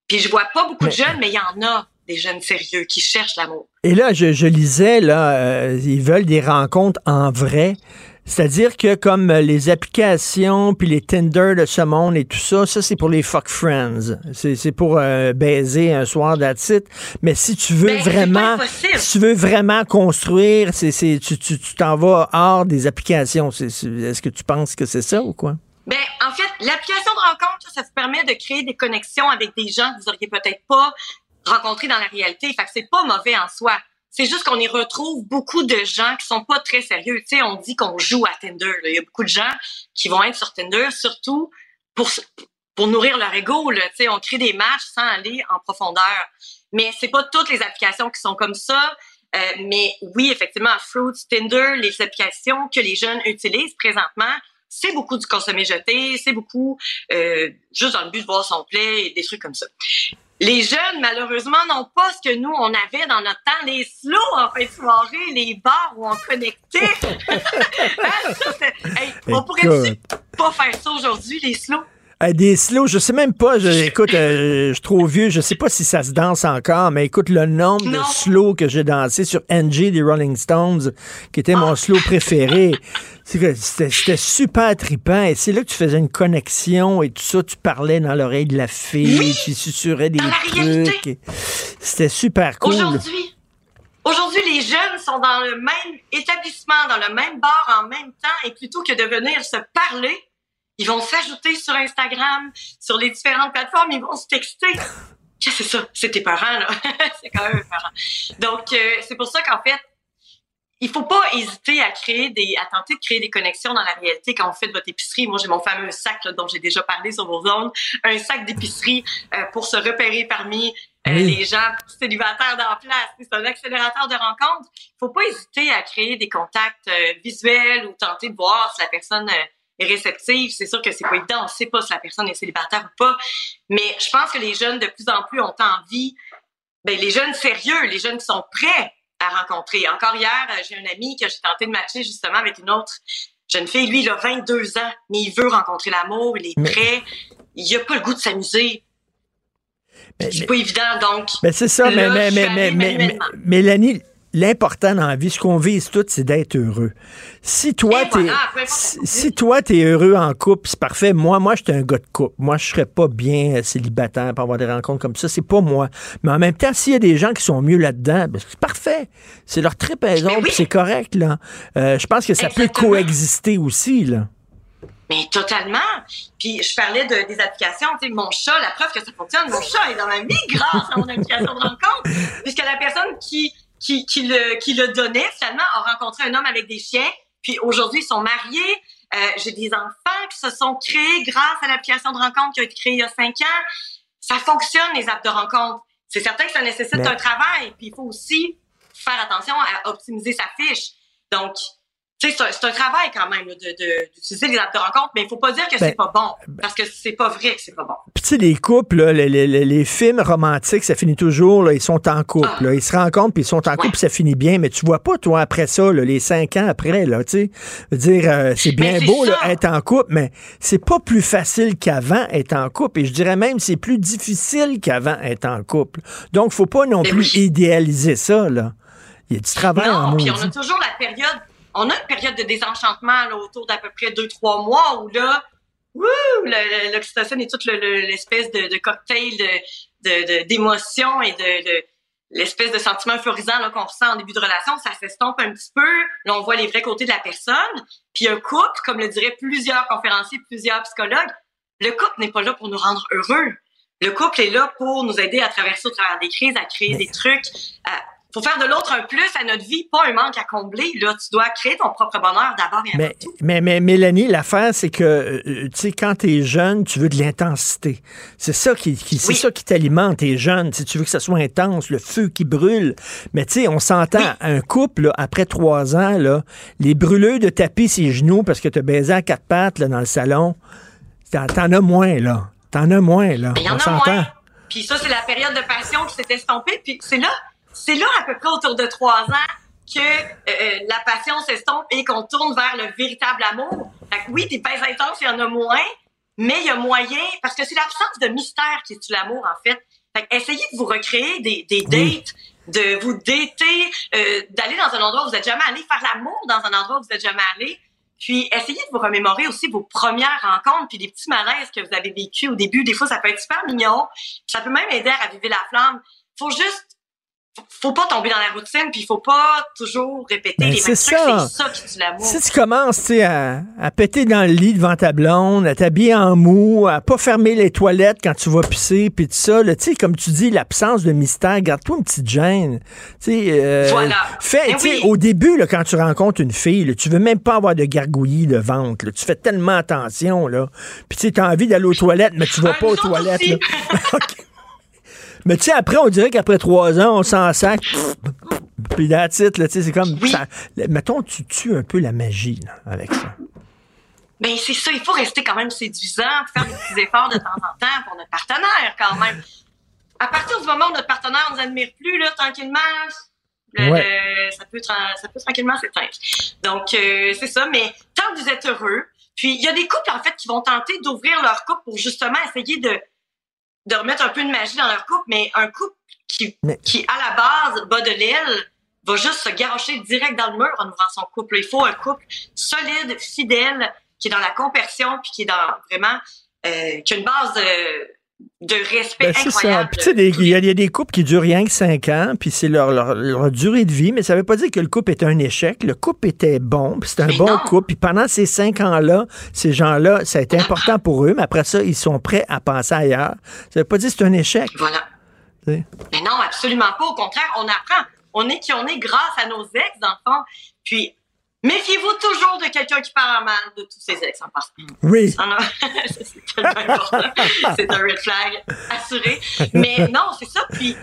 Puis je vois pas beaucoup de jeunes, mais il y en a des jeunes sérieux qui cherchent l'amour. Et là, je, je lisais, là, euh, ils veulent des rencontres en vrai. C'est-à-dire que comme euh, les applications puis les Tinder de ce monde et tout ça, ça c'est pour les fuck friends. C'est c'est pour euh, baiser un soir d'attitude. Mais si tu veux Ben, vraiment, si tu veux vraiment construire, c'est c'est tu tu t'en vas hors des applications. Est-ce que tu penses que c'est ça ou quoi? Ben, en fait, l'application de rencontre, ça vous permet de créer des connexions avec des gens que vous auriez peut-être pas rencontrés dans la réalité. Fait que c'est pas mauvais en soi. C'est juste qu'on y retrouve beaucoup de gens qui sont pas très sérieux. Tu sais, on dit qu'on joue à Tinder. Il y a beaucoup de gens qui vont être sur Tinder, surtout pour pour nourrir leur ego. Tu sais, on crée des matchs sans aller en profondeur. Mais c'est pas toutes les applications qui sont comme ça. Euh, mais oui, effectivement, Fruits, Tinder, les applications que les jeunes utilisent présentement, c'est beaucoup du consommé jeté, c'est beaucoup euh, juste dans le but de voir son play et des trucs comme ça. Les jeunes, malheureusement, n'ont pas ce que nous, on avait dans notre temps, les slows en fin de soirée, les bars où on connectait. (laughs) Hein, hey, on pourrait pas faire ça aujourd'hui, les slows? Euh, des slows, je sais même pas, je, écoute, euh, je suis trop vieux, je sais pas si ça se danse encore, mais écoute, le nombre de slows que j'ai dansé sur NG des Rolling Stones, qui était mon slow préféré, c'était super trippant, et c'est là que tu faisais une connexion et tout ça, tu parlais dans l'oreille de la fille, tu susurrais des trucs, c'était super cool. Aujourd'hui, aujourd'hui, les jeunes sont dans le même établissement, dans le même bar en même temps, et plutôt que de venir se parler, ils vont s'ajouter sur Instagram, sur les différentes plateformes, ils vont se texter. (laughs) Qu'est-ce que c'est ça? C'est épeurant, là. (laughs) c'est quand même épeurant. Donc, euh, c'est pour ça qu'en fait, il faut pas hésiter à créer des, à tenter de créer des connexions dans la réalité quand vous faites votre épicerie. Moi, j'ai mon fameux sac là, dont j'ai déjà parlé sur vos ondes, un sac d'épicerie euh, pour se repérer parmi euh, Oui. les gens célibataires dans la place. C'est un accélérateur de rencontres. Il faut pas hésiter à créer des contacts euh, visuels ou tenter de voir si la personne euh, est réceptive. C'est sûr que c'est pas évident. On sait pas si la personne est célibataire ou pas. Mais je pense que les jeunes, de plus en plus, ont envie ben, les jeunes sérieux, les jeunes qui sont prêts à rencontrer. Encore hier, euh, j'ai un ami que j'ai tenté de matcher justement avec une autre jeune fille. Lui, il a 22 ans, mais il veut rencontrer l'amour, il est prêt. Il a pas le goût de s'amuser. C'est pas évident, donc. Ben, c'est ça, mais, mais, mais, mais, mais, mais-. Mélanie, l'important dans la vie, ce qu'on vise tous, c'est d'être heureux. Si toi, t'es, voilà, si, si toi, t'es heureux en couple, c'est parfait. Moi, moi, j'étais un gars de couple. Moi, je serais pas bien euh, célibataire pour avoir des rencontres comme ça. C'est pas moi. Mais en même temps, s'il y a des gens qui sont mieux là-dedans, ben, c'est parfait. C'est leur trip à c'est correct, là. Euh, je pense que ça peut coexister aussi, là. Mais totalement. Puis je parlais de, des applications. Tu sais, mon chat, la preuve que ça fonctionne, mon chat est dans ma vie grâce à mon application de rencontre. Puisque la personne qui, qui, qui, le, qui le donnait, finalement, a rencontré un homme avec des chiens. Puis aujourd'hui, ils sont mariés. Euh, J'ai des enfants qui se sont créés grâce à l'application de rencontre qui a été créée il y a cinq ans. Ça fonctionne, les apps de rencontre. C'est certain que ça nécessite Mais- un travail. Puis il faut aussi faire attention à optimiser sa fiche. Donc, c'est un, c'est un travail quand même d'utiliser les apps de rencontre, mais il faut pas dire que Ben, c'est pas bon, parce que c'est pas vrai que c'est pas bon. Puis tu sais, les couples, là, les, les- les- films romantiques, ça finit toujours, là, ils sont en couple. Ah. là. ils se rencontrent, puis ils sont en couple, puis ça finit bien. Mais tu vois pas, toi, après ça, là, les cinq ans après, là, tu sais, dire, euh, c'est bien beau là, être en couple, mais c'est pas plus facile qu'avant être en couple. Et je dirais même, c'est plus difficile qu'avant être en couple. Donc, faut pas non Mais plus oui. idéaliser ça, là. Il y a du travail en Non, puis on a toujours la période, on a une période de désenchantement là, autour d'à peu près deux, trois mois où là, l'oxytocine et toute l'espèce de, de, cocktail de d'émotions et de, l'espèce de sentiment euphorisant qu'on ressent en début de relation, ça s'estompe un petit peu. Là, on voit les vrais côtés de la personne. Puis un couple, comme le diraient plusieurs conférenciers, plusieurs psychologues, le couple n'est pas là pour nous rendre heureux. Le couple est là pour nous aider à traverser au travers des crises, à créer des trucs, à faut faire de l'autre un plus à notre vie, pas un manque à combler. Là, tu dois créer ton propre bonheur d'abord et mais, tout. Mais, mais Mélanie, l'affaire, c'est que, euh, tu sais, quand t'es jeune, tu veux de l'intensité. C'est ça qui, c'est ça qui t'alimente, t'es jeune. Si tu veux que ça soit intense, le feu qui brûle. Mais tu sais, on s'entend, un couple, là, après trois ans, là, les brûleux de tapis ses genoux parce que t'as baisé à quatre pattes là, dans le salon, t'en as moins, là. T'en as moins, là. Il y en a moins. Puis ça, c'est la période de passion qui s'est estompée. Puis c'est là c'est là, à peu près autour de trois ans, que euh, la passion s'estompe et qu'on tourne vers le véritable amour. Fait que oui, des baisses intenses, il y en a moins, mais il y a moyen, parce que c'est l'absence de mystère qui est l'amour, en fait. Fait que essayez de vous recréer des, des dates, de vous dater, euh, d'aller dans un endroit où vous êtes jamais allé, faire l'amour dans un endroit où vous êtes jamais allé. Puis essayez de vous remémorer aussi vos premières rencontres, puis des petits malaises que vous avez vécu au début. Des fois, ça peut être super mignon. Ça peut même aider à raviver la flamme. Faut juste faut pas tomber dans la routine, puis il faut pas toujours répéter ben, les mêmes trucs. C'est ça qui tue l'amour. Si tu commences à, à péter dans le lit devant ta blonde, à t'habiller en mou, à pas fermer les toilettes quand tu vas pisser, puis tout ça, là, comme tu dis, l'absence de mystère, garde-toi une petite gêne. Euh, voilà. Fais, ben Au début, là, quand tu rencontres une fille, là, tu veux même pas avoir de gargouillis de ventre. Là, tu fais tellement attention. Là. Puis tu as envie d'aller aux toilettes, mais tu vas pas aux toilettes. (laughs) Mais tu sais, après, on dirait qu'après trois ans, on s'en sac. Puis là, tu sais, c'est comme. mettons, tu tues un peu la magie là, avec ça. Ben, c'est ça, il faut rester quand même séduisant, faire des petits efforts de temps en temps pour notre partenaire, quand même. À partir du moment où notre partenaire nous admire plus, là, tranquillement, ça, peut, ça peut tranquillement s'éteindre. Donc, euh, c'est ça, mais tant que vous êtes heureux, puis il y a des couples, en fait, qui vont tenter d'ouvrir leur couple pour justement essayer de de remettre un peu de magie dans leur couple, mais un couple qui, qui à la base, bas de l'aile, va juste se garocher direct dans le mur en ouvrant son couple. Il faut un couple solide, fidèle, qui est dans la compersion, puis qui est dans vraiment, euh, qui a une base de de respect ben, incroyable. Il y, a des couples qui durent rien que cinq ans, puis c'est leur, leur, durée de vie, mais ça veut pas dire que le couple est un échec. Le couple était bon, puis c'est un bon couple. Puis pendant ces cinq ans-là, ces gens-là, ça a été important pour eux, mais après ça, ils sont prêts à penser ailleurs. Ça veut pas dire que c'est un échec. Voilà. Mais non, absolument pas. Au contraire, on apprend. On est qui on est grâce à nos ex, d'enfants. Puis Méfiez-vous toujours de quelqu'un qui parle mal de tous ses ex en passant. Oui. (laughs) c'est tellement important. c'est un red flag assuré. Mais non, c'est ça. Puis,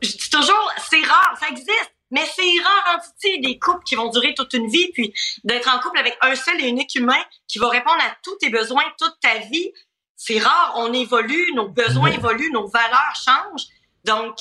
je dis toujours, c'est rare, ça existe. Mais c'est rare entité des couples qui vont durer toute une vie, puis d'être en couple avec un seul et unique humain qui va répondre à tous tes besoins toute ta vie. C'est rare, on évolue, nos besoins évoluent, nos valeurs changent. Donc,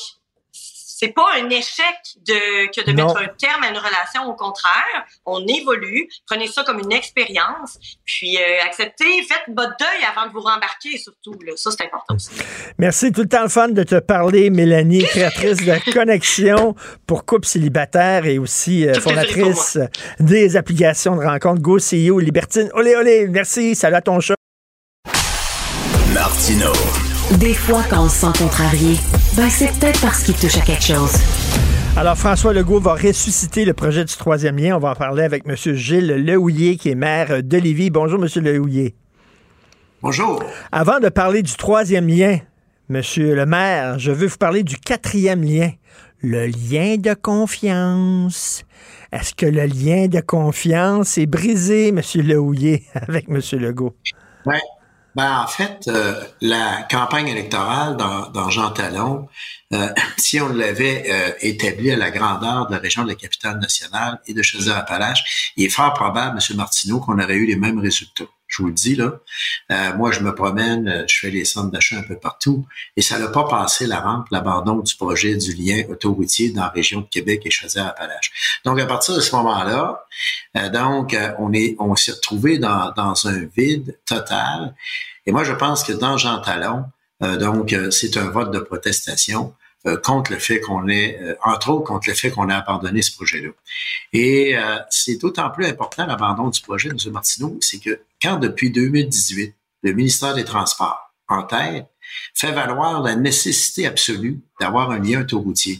c'est pas un échec de, que de mettre un terme à une relation. Au contraire, on évolue. Prenez ça comme une expérience. Puis euh, acceptez, faites votre deuil avant de vous rembarquer surtout. Là. Ça, c'est important aussi. Merci. Tout le temps le fun de te parler, Mélanie, (laughs) créatrice de Connexion pour couple célibataire et aussi euh, fondatrice des applications de rencontre Go CEO Libertine. Olé, olé. Merci. Salut à ton chat. Martino. Des fois, quand on se sent contrarié, ben c'est peut-être parce qu'il touche à quelque chose. Alors, François Legault va ressusciter le projet du troisième lien. On va en parler avec M. Gilles Lehouillier, qui est maire de Lévis. Bonjour, M. Lehouillier. Bonjour. Avant de parler du troisième lien, M. le maire, je veux vous parler du quatrième lien, le lien de confiance. Est-ce que le lien de confiance est brisé, M. Lehouillier, (laughs) avec M. Legault? Oui, ben, en fait, euh, la campagne électorale dans, dans Jean Talon, euh, si on l'avait euh, établi à la grandeur de la région de la capitale nationale et de Chaudière-Appalaches, il est fort probable, M. Martineau, qu'on aurait eu les mêmes résultats. Je vous le dis, là. moi, je me promène, je fais les centres d'achat un peu partout, et ça n'a pas passé la rampe, l'abandon du projet du lien autoroutier dans la région de Québec et Chaudière-Appalaches. Donc, à partir de ce moment-là, donc, on est, on s'est retrouvé dans, dans un vide total. Et moi, je pense que dans Jean Talon, euh, donc, euh, c'est un vote de protestation euh, contre le fait qu'on ait, euh, entre autres, contre le fait qu'on ait abandonné ce projet-là. Et euh, c'est d'autant plus important l'abandon du projet, M. Martineau, c'est que quand depuis 2018, le ministère des Transports, en tête, fait valoir la nécessité absolue d'avoir un lien autoroutier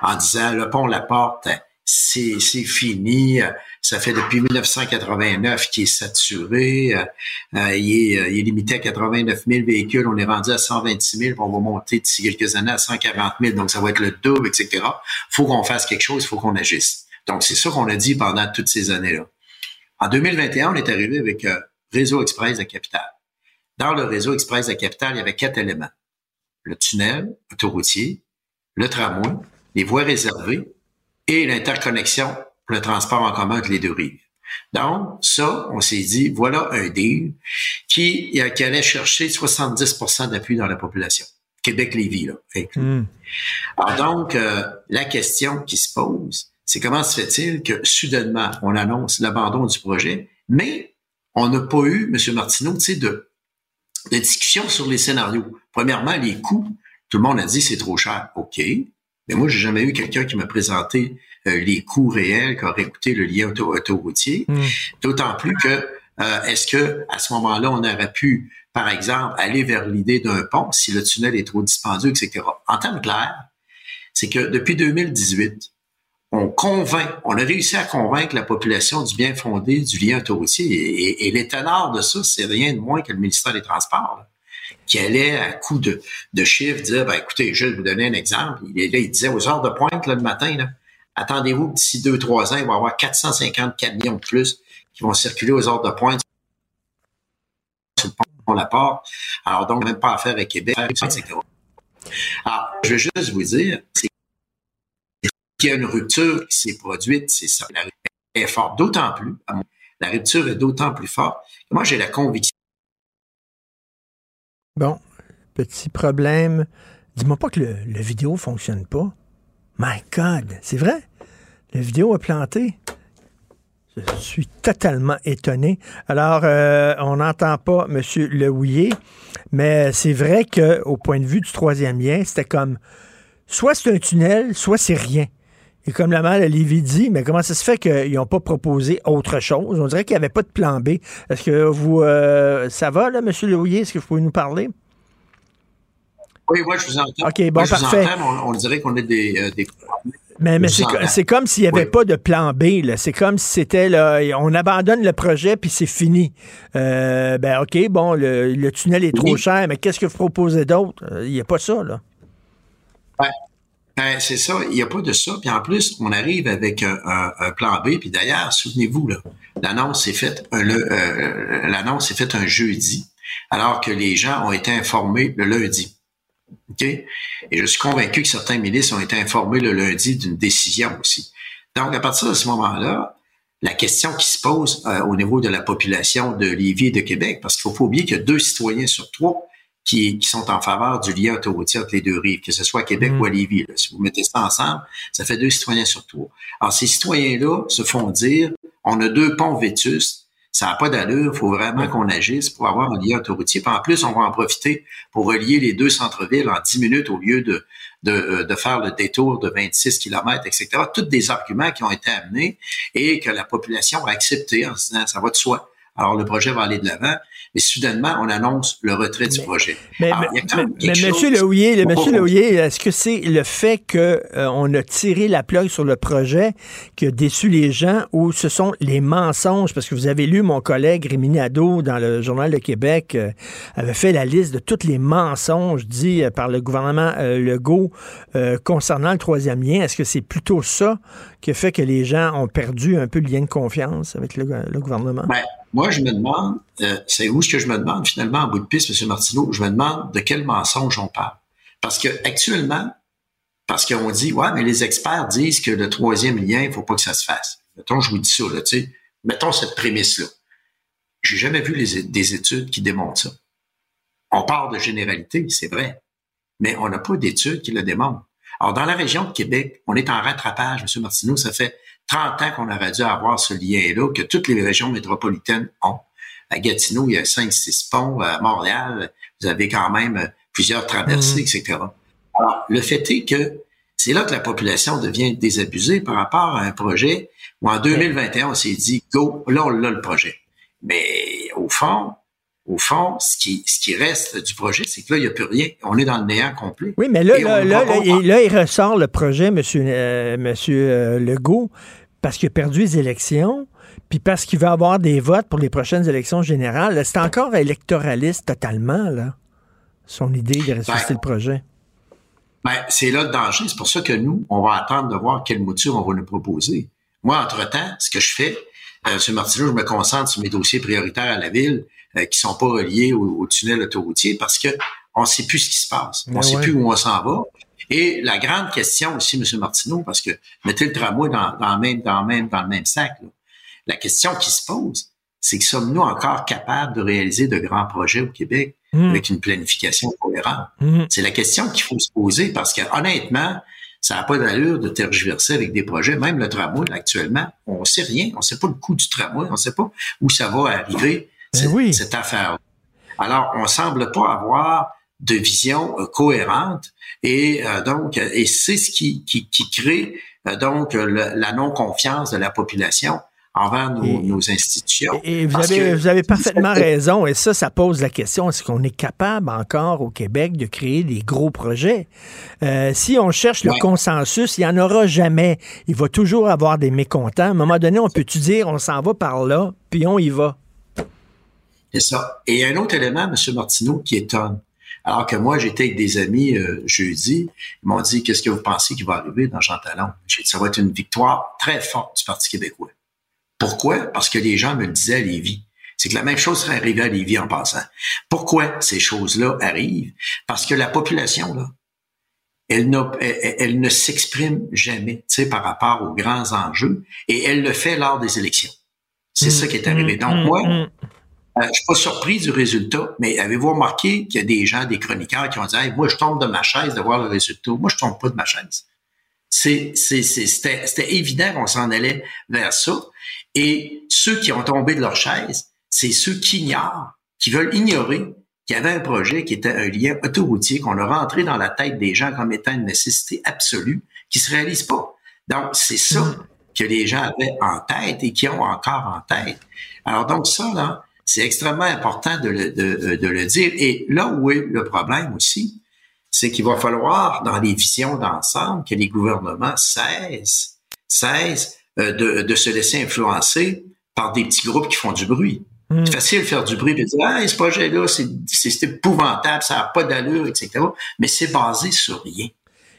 en disant le pont La Porte, c'est fini, ça fait depuis 1989 qu'il est saturé. Euh, euh, il, est, euh, il, limité à 89 000 véhicules. On est rendu à 126 000. On va monter d'ici quelques années à 140 000. Donc, ça va être le double, etc. faut qu'on fasse quelque chose. il faut qu'on agisse. Donc, c'est ça qu'on a dit pendant toutes ces années-là. En 2021, on est arrivé avec un Réseau Express de Capitale. Dans le Réseau Express de Capitale, il y avait quatre éléments. Le tunnel autoroutier, le tramway, les voies réservées et l'interconnexion le transport en commun entre les deux rives. Donc, ça, on s'est dit, voilà un deal qui, qui allait chercher 70% d'appui dans la population. Québec-Lévis, là. Hmm. Alors donc, euh, la question qui se pose, c'est comment se fait-il que soudainement, on annonce l'abandon du projet, mais on n'a pas eu, M. Martineau, tu sais, de, de discussion sur les scénarios. Premièrement, les coûts. Tout le monde a dit c'est trop cher. OK. Mais moi, j'ai jamais eu quelqu'un qui m'a présenté euh, les coûts réels qu'aurait coûté le lien auto autoroutier. Hmm. D'autant plus que euh, est-ce que à ce moment-là, on aurait pu, par exemple, aller vers l'idée d'un pont si le tunnel est trop dispendieux, etc. En termes clairs, c'est que depuis 2018, on convainc, on a réussi à convaincre la population du bien fondé du lien autoroutier. Et, et, les ténors de ça, c'est rien de moins que le ministère des Transports, qui allait à coup de, de chiffres dire, ben, écoutez, je vais vous donner un exemple. Il, là, il disait aux heures de pointe là, le matin, attendez-vous d'ici deux, trois ans, il va y avoir 450 camions de plus qui vont circuler aux heures de pointe sur le pont la porte. Alors, donc, même pas affaire avec Québec, etc. Alors, je veux juste vous dire, c'est qu'il y a une rupture qui s'est produite, c'est ça. La rupture est forte, d'autant plus, la rupture est d'autant plus forte. Moi, j'ai la conviction. Bon, petit problème. Dis-moi pas que le, vidéo fonctionne pas. My God, c'est vrai? La vidéo a planté. Je suis totalement étonné. Alors, euh, on n'entend pas M. Lehouillier, mais c'est vrai qu'au point de vue du troisième lien, c'était comme soit c'est un tunnel, soit c'est rien. Et comme la mère Lévy dit, mais comment ça se fait qu'ils n'ont pas proposé autre chose? On dirait qu'il n'y avait pas de plan B. Est-ce que vous euh, ça va, là, M. Lehouillier? Est-ce que vous pouvez nous parler? Oui, moi, je vous entends. OK, bon, parfait. on, dirait qu'on est des, euh, des mais, mais c'est comme s'il n'y avait pas de plan B. C'est comme si c'était là, on abandonne le projet puis c'est fini. Euh, ben OK, bon, le, tunnel est trop cher, mais qu'est-ce que vous proposez d'autre? Il n'y a pas ça, là. Ben, c'est ça, il n'y a pas de ça. Puis en plus, on arrive avec un, plan B. Puis d'ailleurs, souvenez-vous, l'annonce s'est faite euh, l'annonce faite un jeudi, alors que les gens ont été informés le lundi. OK? Et je suis convaincu que certains ministres ont été informés le lundi d'une décision aussi. Donc, à partir de ce moment-là, la question qui se pose euh, au niveau de la population de Lévis et de Québec, parce qu'il faut pas oublier a deux citoyens sur trois qui, qui, sont en faveur du lien autoroutier entre les deux rives, que ce soit à Québec mm. ou à Lévis. Si vous mettez ça ensemble, ça fait deux citoyens sur trois. Alors, ces citoyens-là se font dire, on a deux ponts vétustes, ça n'a pas d'allure. Il faut vraiment qu'on agisse pour avoir un lien autoroutier. Puis en plus, on va en profiter pour relier les deux centres-villes en 10 minutes au lieu de, de, euh, de, faire le détour de 26 km, etc. Toutes des arguments qui ont été amenés et que la population a accepté en se disant ça va de soi. Alors le projet va aller de l'avant mais soudainement, on annonce le retrait du projet. Mais, Monsieur Lehouillier, Monsieur Lehouillier, est-ce que c'est le fait qu'on euh, a tiré la plug sur le projet qui a déçu les gens ou ce sont les mensonges? Parce que vous avez lu mon collègue Rémi Nadeau dans le Journal de Québec euh, avait fait la liste de tous les mensonges dits euh, par le gouvernement Legault concernant le troisième lien. Est-ce que c'est plutôt ça qui fait que les gens ont perdu un peu le lien de confiance avec le, gouvernement? Ben, moi, je me demande, euh, c'est où ce que je me demande finalement en bout de piste, M. Martineau, je me demande de quel mensonge on parle. Parce que actuellement, parce qu'on dit, ouais, mais les experts disent que le troisième lien, il faut pas que ça se fasse. Mettons, je vous dis ça, là, tu sais, mettons cette prémisse-là. J'ai jamais vu des études qui démontrent ça. On parle de généralité, c'est vrai, mais on n'a pas d'études qui le démontrent. Alors, dans la région de Québec, on est en rattrapage, M. Martineau, ça fait 30 ans qu'on aurait dû avoir ce lien-là, que toutes les régions métropolitaines ont. À Gatineau, il y a 5-6 ponts. À Montréal, vous avez quand même plusieurs traversées, mmh. etc. Alors, le fait est que c'est là que la population devient désabusée par rapport à un projet où en 2021, on s'est dit, go, là, on a le projet. Mais au fond, au fond, ce qui, ce qui reste du projet, c'est que là, il n'y a plus rien. On est dans le néant complet. Oui, mais là, là, là, là, il ressort le projet, monsieur, euh, monsieur euh, Legault, parce qu'il a perdu les élections, puis parce qu'il veut avoir des votes pour les prochaines élections générales. C'est encore électoraliste totalement, là, son idée de ressusciter le projet. Ben, c'est là le danger. C'est pour ça que nous, on va attendre de voir quelle mouture on va nous proposer. Moi, entre-temps, ce que je fais, euh, M. Martineau, je me concentre sur mes dossiers prioritaires à la ville euh, qui sont pas reliés au, tunnel autoroutier parce que on sait plus ce qui se passe. On ne ben sait plus où on s'en va. Et la grande question aussi, M. Martineau, parce que mettez le tramway dans, dans, même, dans, même, dans le même sac, la question qui se pose, c'est que sommes-nous encore capables de réaliser de grands projets au Québec hmm. avec une planification cohérente? Hmm. C'est la question qu'il faut se poser parce que honnêtement, ça n'a pas d'allure de tergiverser avec des projets. Même le tramway, actuellement, on sait rien. On sait pas le coût du tramway. On sait pas où ça va arriver, ben cette, affaire. Alors, on semble pas avoir de vision euh, cohérente et euh, donc et c'est ce qui, qui, crée euh, donc la non-confiance de la population envers nos, institutions. Et vous avez, vous avez parfaitement (laughs) raison, et ça, ça pose la question, est-ce qu'on est capable encore au Québec de créer des gros projets? Euh, si on cherche le consensus, il n'y en aura jamais. Il va toujours avoir des mécontents. À un moment donné, on peut-tu dire, on s'en va par là, puis on y va? C'est ça. Et un autre élément, M. Martineau, qui étonne. Alors que moi, j'étais avec des amis euh, jeudi, ils m'ont dit, qu'est-ce que vous pensez qui va arriver dans Jean Talon? J'ai dit, ça va être une victoire très forte du Parti québécois. Pourquoi? Parce que les gens me le disaient à Lévis. C'est que la même chose serait arrivée à Lévis en passant. Pourquoi ces choses-là arrivent? Parce que la population, là, elle, elle, ne s'exprime jamais par rapport aux grands enjeux et elle le fait lors des élections. C'est mmh, ça qui est arrivé. Donc, mmh, moi, mmh. Euh, je suis pas surpris du résultat, mais avez-vous remarqué qu'il y a des gens, des chroniqueurs qui ont dit moi, je tombe de ma chaise de voir le résultat. Moi, je tombe pas de ma chaise. C'était évident qu'on s'en allait vers ça. Et ceux qui ont tombé de leur chaise, c'est ceux qui ignorent, qui veulent ignorer qu'il y avait un projet qui était un lien autoroutier qu'on a rentré dans la tête des gens comme étant une nécessité absolue qui se réalise pas. Donc, c'est ça mm. que les gens avaient en tête et qui ont encore en tête. Alors, donc, ça, là, c'est extrêmement important de le, de, de le dire. Et là où est le problème aussi, c'est qu'il va falloir, dans les visions d'ensemble, que les gouvernements cessent, cessent euh, de, de, se laisser influencer par des petits groupes qui font du bruit. Hmm. C'est facile de faire du bruit et de dire ah, ce projet-là, c'est épouvantable, ça n'a pas d'allure, etc. Mais c'est basé sur rien.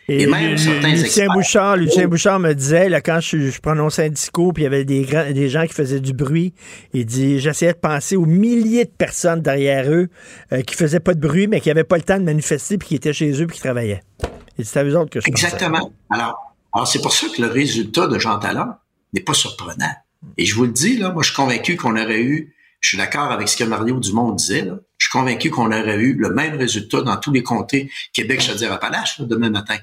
Et, même certains Lucien Bouchard, Lucien Bouchard me disait, là, quand je, prononçais un discours, puis il y avait des, des gens qui faisaient du bruit, il dit, j'essayais de penser aux milliers de personnes derrière eux euh, qui faisaient pas de bruit, mais qui n'avaient pas le temps de manifester, puis qui étaient chez eux, puis qui travaillaient. Et c'est à eux autres que je Exactement. Alors, alors c'est pour ça que le résultat de Jean Talon n'est pas surprenant. Et je vous le dis, là, moi, je suis convaincu qu'on aurait eu je suis d'accord avec ce que Mario Dumont disait. Là. Je suis convaincu qu'on aurait eu le même résultat dans tous les comtés Québec, Chaudière-Appalaches demain matin.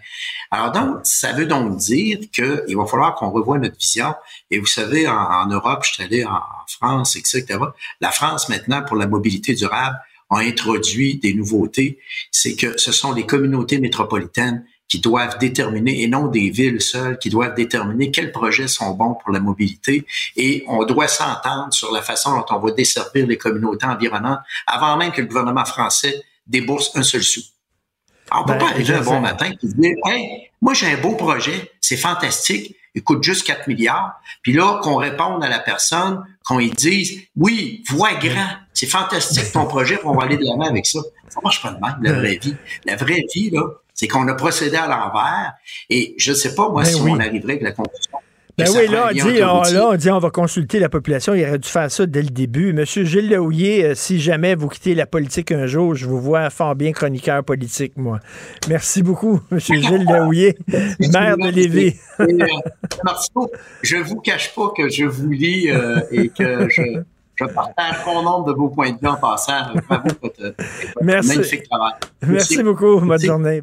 Alors donc, ça veut donc dire qu'il va falloir qu'on revoie notre vision. Et vous savez, en, Europe, je suis allé en, France, etc. La France, maintenant, pour la mobilité durable, a introduit des nouveautés. C'est que ce sont les communautés métropolitaines qui doivent déterminer, et non des villes seules, qui doivent déterminer quels projets sont bons pour la mobilité. Et on doit s'entendre sur la façon dont on va desservir les communautés environnantes avant même que le gouvernement français débourse un seul sou. Alors, on peut ben, pas arriver un bon matin et dire, hey, moi j'ai un beau projet, c'est fantastique, il coûte juste 4 milliards. Puis là, qu'on réponde à la personne, qu'on lui dise, oui, vois grand, c'est fantastique ton projet, on va aller de l'avant avec ça. Ça marche pas de même, la vraie vie. La vraie vie, là, c'est qu'on a procédé à l'envers. Et je ne sais pas, moi, ben si on arriverait avec la conclusion. Ben oui, là on, dit, on, là, on dit on va consulter la population. Il aurait dû faire ça dès le début. Monsieur Gilles Lehouillier, euh, si jamais vous quittez la politique un jour, je vous vois fort bien chroniqueur politique, moi. Merci beaucoup, (laughs) Monsieur Gilles Lehouillier, (laughs) maire de Lévis. Euh, je ne vous cache pas que je vous lis euh, et que je, je partage bon nombre de vos points de vue en passant. Bravo pour votre, Merci. magnifique travail. Merci, beaucoup. Bonne journée.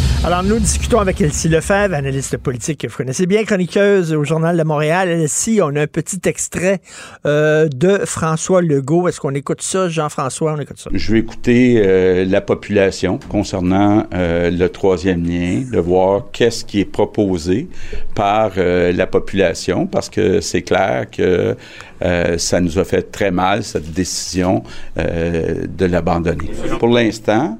Alors, nous discutons avec Elsie Lefebvre, analyste politique que vous connaissez bien, chroniqueuse au Journal de Montréal. Elsie, on a un petit extrait euh, de François Legault. Est-ce qu'on écoute ça, Jean-François? On écoute ça. Je vais écouter euh, la population concernant euh, le troisième lien, de voir qu'est-ce qui est proposé par la population, parce que c'est clair que ça nous a fait très mal, cette décision de l'abandonner. Pour l'instant,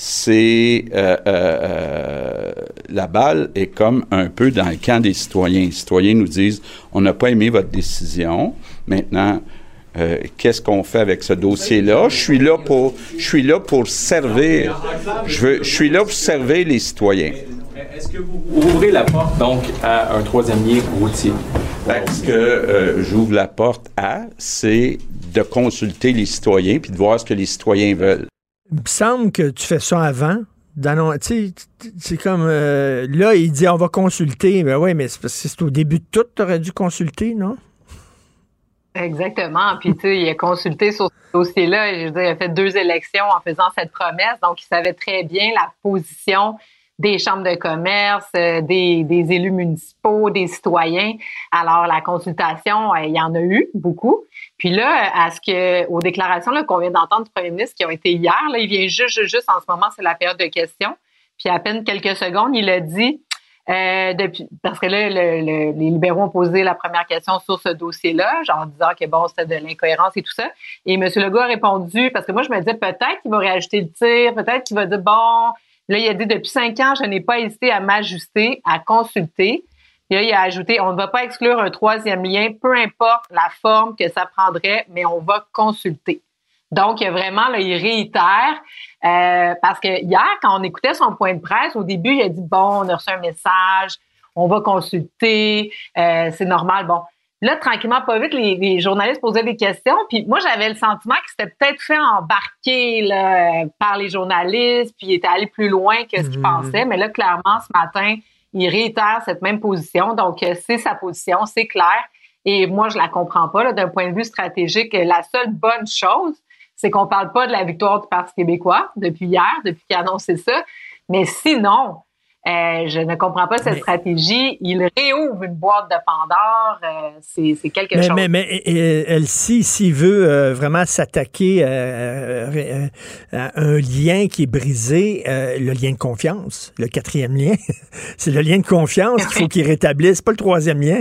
c'est euh, euh, la balle est comme un peu dans le camp des citoyens. Les citoyens nous disent on n'a pas aimé votre décision. Maintenant, euh, qu'est-ce qu'on fait avec ce dossier-là? Je suis là pour je suis là pour servir. Je veux je suis là pour servir les citoyens. Est-ce que vous ouvrez la porte donc à un troisième lien routier Ben, ce que euh, j'ouvre la porte à, c'est de consulter les citoyens puis de voir ce que les citoyens veulent. Il me semble que tu fais ça avant. C'est comme euh, là, il dit on va consulter. Ben oui, mais c'est au début de tout, tu aurais dû consulter, non? Exactement. Puis, tu sais, il a consulté sur ce dossier-là. Je veux dire, il a fait deux élections en faisant cette promesse. Donc, il savait très bien la position des chambres de commerce, euh, des, des élus municipaux, des citoyens. Alors, la consultation, euh, il y en a eu beaucoup. Puis là, à ce que, aux déclarations qu'on vient d'entendre du premier ministre qui ont été hier, là, il vient juste, juste, juste en ce moment, c'est la période de questions. Puis à peine quelques secondes, il a dit, euh, depuis, parce que là, le- le- les libéraux ont posé la première question sur ce dossier-là, genre en disant que bon, c'était de l'incohérence et tout ça. Et M. Legault a répondu, parce que moi, je me disais peut-être qu'il va réajuster le tir, peut-être qu'il va dire bon, là, il a dit depuis cinq ans, je n'ai pas hésité à m'ajuster, à consulter. Là, il a ajouté, on ne va pas exclure un troisième lien, peu importe la forme que ça prendrait, mais on va consulter. Donc, vraiment, là, il réitère, euh, parce que hier, quand on écoutait son point de presse, au début, il a dit, bon, on a reçu un message, on va consulter, euh, c'est normal. Bon, là, tranquillement, pas vite, les, les journalistes posaient des questions, puis moi, j'avais le sentiment qu'il s'était peut-être fait embarquer là, euh, par les journalistes, puis il était allé plus loin que ce qu'il pensait, mais là, clairement, ce matin, il réitère cette même position, donc euh, c'est sa position, c'est clair. Et moi, je la comprends pas d'un point de vue stratégique. La seule bonne chose, c'est qu'on parle pas de la victoire du Parti québécois depuis hier, depuis qu'il a annoncé ça. Mais sinon, euh, je ne comprends pas cette stratégie. Il réouvre une boîte de Pandore. euh, c'est quelque Mais, chose. mais, et Elsie, s'il veut euh, vraiment s'attaquer à un lien qui est brisé, le lien de confiance, le quatrième lien, (laughs) c'est le lien de confiance qu'il faut qu'il rétablisse, pas le troisième lien.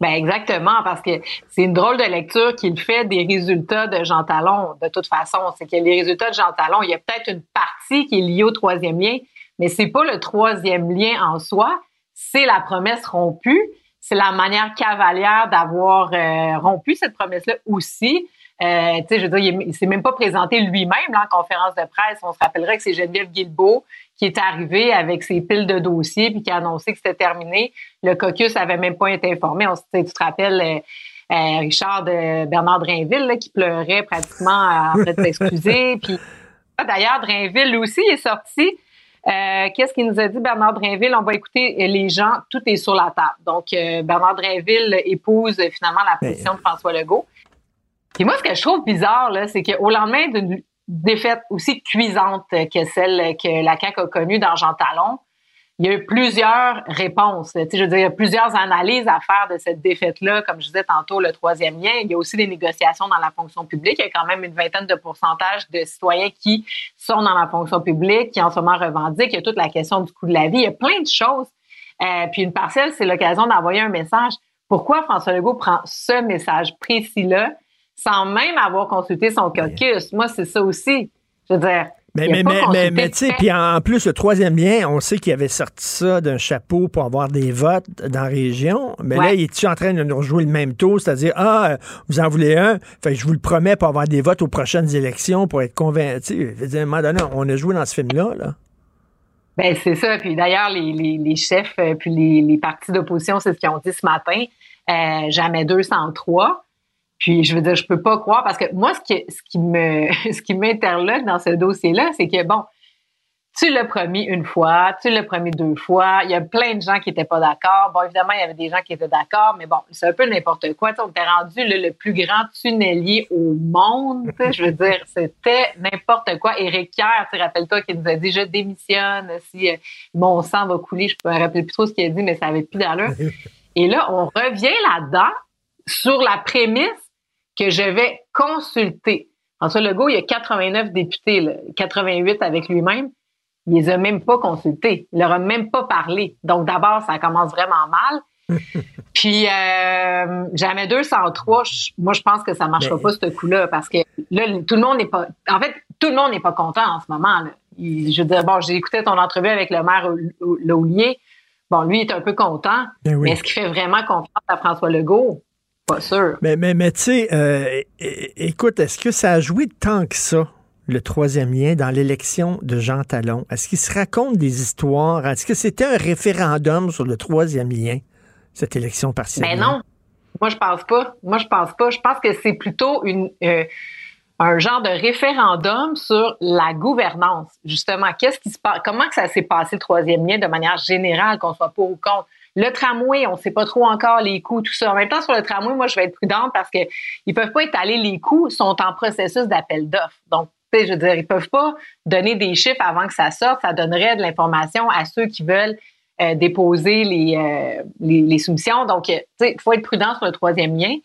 Ben exactement, parce que c'est une drôle de lecture qu'il fait des résultats de Jean Talon. De toute façon, c'est que les résultats de Jean Talon, il y a peut-être une partie qui est liée au troisième lien, mais c'est pas le troisième lien en soi, c'est la promesse rompue, c'est la manière cavalière d'avoir euh, rompu cette promesse-là aussi. Euh, tu sais, je veux dire, il, il s'est même pas présenté lui-même en conférence de presse. On se rappellerait que c'est Geneviève Guilbeault qui est arrivée avec ses piles de dossiers puis qui a annoncé que c'était terminé. Le caucus avait même pas été informé. On, tu te rappelles euh, euh, Richard de Bernard Drainville là, qui pleurait pratiquement en train de s'excuser. (laughs) Puis d'ailleurs, Drainville lui aussi il est sorti. Euh, Qu'est-ce qu'il nous a dit, Bernard Drainville? On va écouter euh, les gens, tout est sur la table. Donc, euh, Bernard Drainville épouse finalement la position de François Legault. Puis moi, ce que je trouve bizarre, c'est qu'au lendemain d'une défaite aussi cuisante que celle que la CAQ a connue dans Jean Talon, il y a eu plusieurs réponses. Tu sais, je veux dire, il y a plusieurs analyses à faire de cette défaite-là. Comme je disais tantôt, le troisième lien. Il y a aussi des négociations dans la fonction publique. Il y a quand même une vingtaine de pourcentages de citoyens qui sont dans la fonction publique, qui en ce moment revendiquent. Il y a toute la question du coût de la vie. Il y a plein de choses. Euh, puis une partielle, c'est l'occasion d'envoyer un message. Pourquoi François Legault prend ce message précis-là sans même avoir consulté son caucus? Moi, c'est ça aussi. Je veux dire. Mais, a mais, mais, mais, mais, tu sais, puis en plus, le troisième lien, on sait qu'il avait sorti ça d'un chapeau pour avoir des votes dans la région. Mais là, il est-tu en train de nous rejouer le même taux? C'est-à-dire, ah, vous en voulez un? Fait que je vous le promets pour avoir des votes aux prochaines élections, pour être convaincu. Tu sais, je veux dire, à un moment donné, on a joué dans ce film-là, là. Ben c'est ça. Puis d'ailleurs, les, les, les chefs euh, puis les, les partis d'opposition, c'est ce qu'ils ont dit ce matin. Euh, jamais 203. Puis je veux dire, je peux pas croire parce que moi, ce qui, ce qui me, (laughs) ce qui m'interloque dans ce dossier-là, c'est que bon, tu l'as promis une fois, tu l'as promis deux fois. Il y a plein de gens qui n'étaient pas d'accord. Bon, évidemment, il y avait des gens qui étaient d'accord, mais bon, c'est un peu n'importe quoi. on était rendu le plus grand tunnelier au monde. (laughs) Je veux dire, c'était n'importe quoi. Éric Kerr, rappelle-toi, qui nous a dit Je démissionne si euh, mon sang va couler. Je ne me rappelle plus trop ce qu'il a dit, mais ça avait plus d'allure. (laughs) Et là, on revient là-dedans sur la prémisse que je vais consulter. François Legault, il y a 89 députés, 88 avec lui-même il les a même pas consultés. Il leur a même pas parlé. Donc, d'abord, ça commence vraiment mal. (laughs) Puis, euh, jamais 203, moi, je pense que ça marchera pas, ce coup-là, parce que là, tout le monde n'est pas. En fait, tout le monde n'est pas content en ce moment. je veux dire, bon, j'ai écouté ton entrevue avec le maire Laulier. Bon, lui, il est un peu content. Ben mais est-ce qu'il fait vraiment confiance à François Legault? Pas sûr. Mais, mais, mais tu sais, euh, écoute, est-ce que ça a joué tant que ça? le troisième lien dans l'élection de Jean Talon? Est-ce qu'il se raconte des histoires? Est-ce que c'était un référendum sur le troisième lien, cette élection partielle? Mais ben non. Moi, je pense pas. Moi, je pense pas. Je pense que c'est plutôt une, euh, un genre de référendum sur la gouvernance. Justement, qu'est-ce qui se passe? Comment que ça s'est passé le troisième lien de manière générale, qu'on soit pour ou contre? Le tramway, on ne sait pas trop encore les coûts, tout ça. En même temps, sur le tramway, moi, je vais être prudente parce qu'ils ne peuvent pas étaler les coûts, sont en processus d'appel d'offres. Donc, je veux dire, ils peuvent pas donner des chiffres avant que ça sorte. Ça donnerait de l'information à ceux qui veulent euh, déposer euh, les, les, soumissions. Donc, il faut être prudent sur le troisième lien.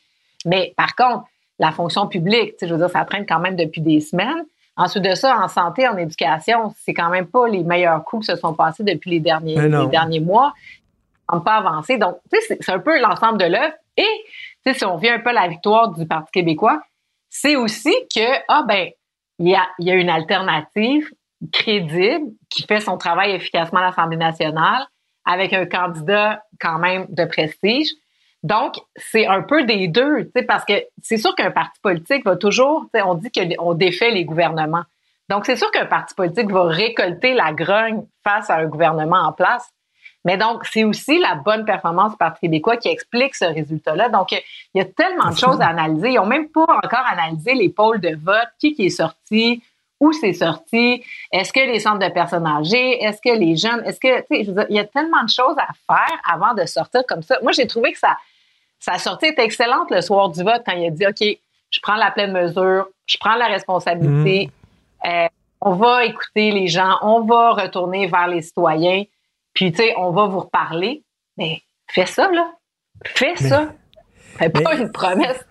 Mais par contre, la fonction publique, je veux dire, ça traîne quand même depuis des semaines. Ensuite de ça, en santé, en éducation, c'est quand même pas les meilleurs coups qui se sont passés depuis les derniers, les derniers mois. Pas avancer. Donc, c'est un peu l'ensemble de l'œuvre. Et, si on vient un peu à la victoire du Parti québécois, c'est aussi que, ah ben, il y a, y a une alternative crédible qui fait son travail efficacement à l'Assemblée nationale avec un candidat quand même de prestige. Donc, c'est un peu des deux, parce que c'est sûr qu'un parti politique va toujours, on dit qu'on défait les gouvernements. Donc, c'est sûr qu'un parti politique va récolter la grogne face à un gouvernement en place. Mais donc, c'est aussi la bonne performance du Parti québécois qui explique ce résultat-là. Donc, il y a tellement de choses à analyser. Ils n'ont même pas encore analysé les pôles de vote, qui, qui est sorti, où c'est sorti, est-ce que les centres de personnes âgées, est-ce que les jeunes, est-ce que, tu sais, je veux dire, il y a tellement de choses à faire avant de sortir comme ça. Moi, j'ai trouvé que ça, sa sortie était excellente le soir du vote quand il a dit, OK, je prends la pleine mesure, je prends la responsabilité, mmh. euh, on va écouter les gens, on va retourner vers les citoyens. Puis, tu sais, on va vous reparler. Mais fais ça, là. Fais ça. Fais pas une promesse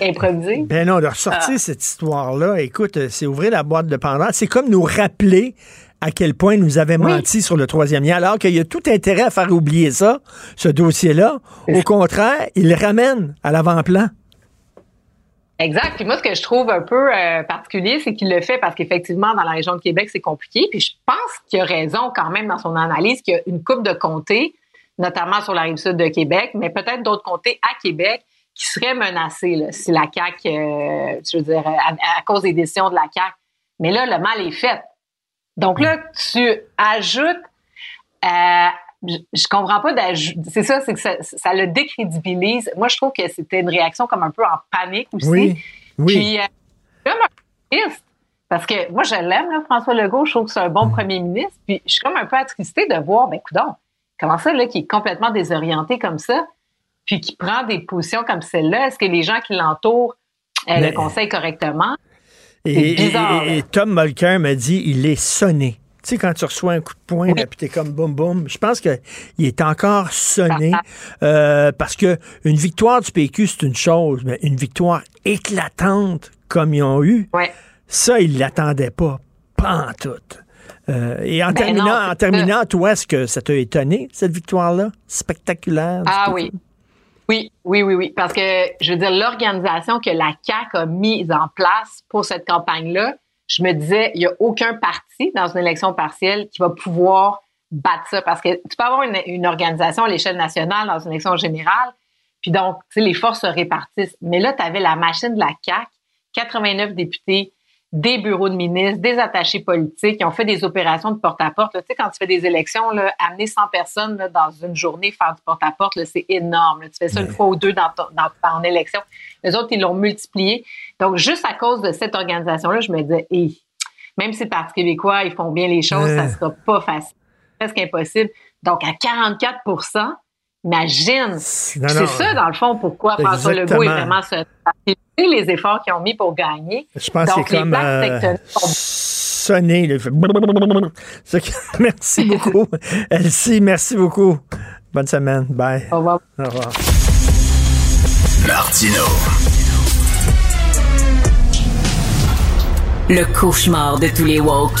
improvisée. Ben non, de ressortir ah. cette histoire-là, écoute, euh, c'est ouvrir la boîte de Pandore. C'est comme nous rappeler à quel point nous avait menti sur le troisième lien, alors qu'il y a tout intérêt à faire oublier ça, ce dossier-là. Au contraire, il le ramène à l'avant-plan. Exact. Puis moi, ce que je trouve un peu euh, particulier, c'est qu'il le fait parce qu'effectivement, dans la région de Québec, c'est compliqué. Puis je pense qu'il a raison quand même dans son analyse qu'il y a une coupe de comtés, notamment sur la rive sud de Québec, mais peut-être d'autres comtés à Québec qui seraient menacés si la CAQ, euh, veux dire, à, cause des décisions de la CAQ. Mais là, le mal est fait. Donc là, tu ajoutes euh, je, comprends pas C'est ça, c'est que ça, le décrédibilise. Moi, je trouve que c'était une réaction comme un peu en panique aussi. Oui. oui. Puis, euh, comme un triste. Parce que moi, je l'aime, François Legault. Je trouve que c'est un bon mm. premier ministre. Puis, je suis comme un peu attristée de voir, ben, coudonc, comment ça, là, qui est complètement désorienté comme ça, puis qui prend des positions comme celle-là. Est-ce que les gens qui l'entourent euh, le conseillent correctement? Et, bizarre, et, et, Tom Mulcair m'a dit il est sonné. Tu sais, quand tu reçois un coup de poing, puis puis t'es comme boum boum, je pense qu'il est encore sonné euh, parce que une victoire du PQ, c'est une chose, mais une victoire éclatante comme ils ont eu, ça, ils l'attendaient pas. Pas en tout. Euh, et en ben terminant, en terminant toi, est-ce que ça t'a étonné, cette victoire-là? Spectaculaire. Ah oui. Oui, oui, oui, oui. Parce que, je veux dire, l'organisation que la CAQ a mise en place pour cette campagne-là, je me disais, il n'y a aucun parti dans une élection partielle qui va pouvoir battre ça. Parce que tu peux avoir une, organisation à l'échelle nationale dans une élection générale, puis donc, tu sais, les forces se répartissent. Mais là, tu avais la machine de la CAQ, 89 députés, des bureaux de ministres, des attachés politiques qui ont fait des opérations de porte-à-porte. Tu sais, quand tu fais des élections, là, amener 100 personnes dans une journée, faire du porte-à-porte, c'est énorme. Tu fais ça une fois ou deux dans, dans, en élection. Les autres, ils l'ont multiplié. Donc, juste à cause de cette organisation-là, je me disais, même si le Parti québécois, ils font bien les choses, ça sera pas facile. Presque impossible. Donc, à 44 Imagine. C'est ça, dans le fond, pourquoi François Legault est vraiment ce les efforts qu'ils ont mis pour gagner. Je pense (laughs) que c'est comme euh, sonner. Merci beaucoup. (laughs) Elsie, merci beaucoup. Bonne semaine. Bye. Au revoir. Au revoir. Martino. Le cauchemar de tous les woke.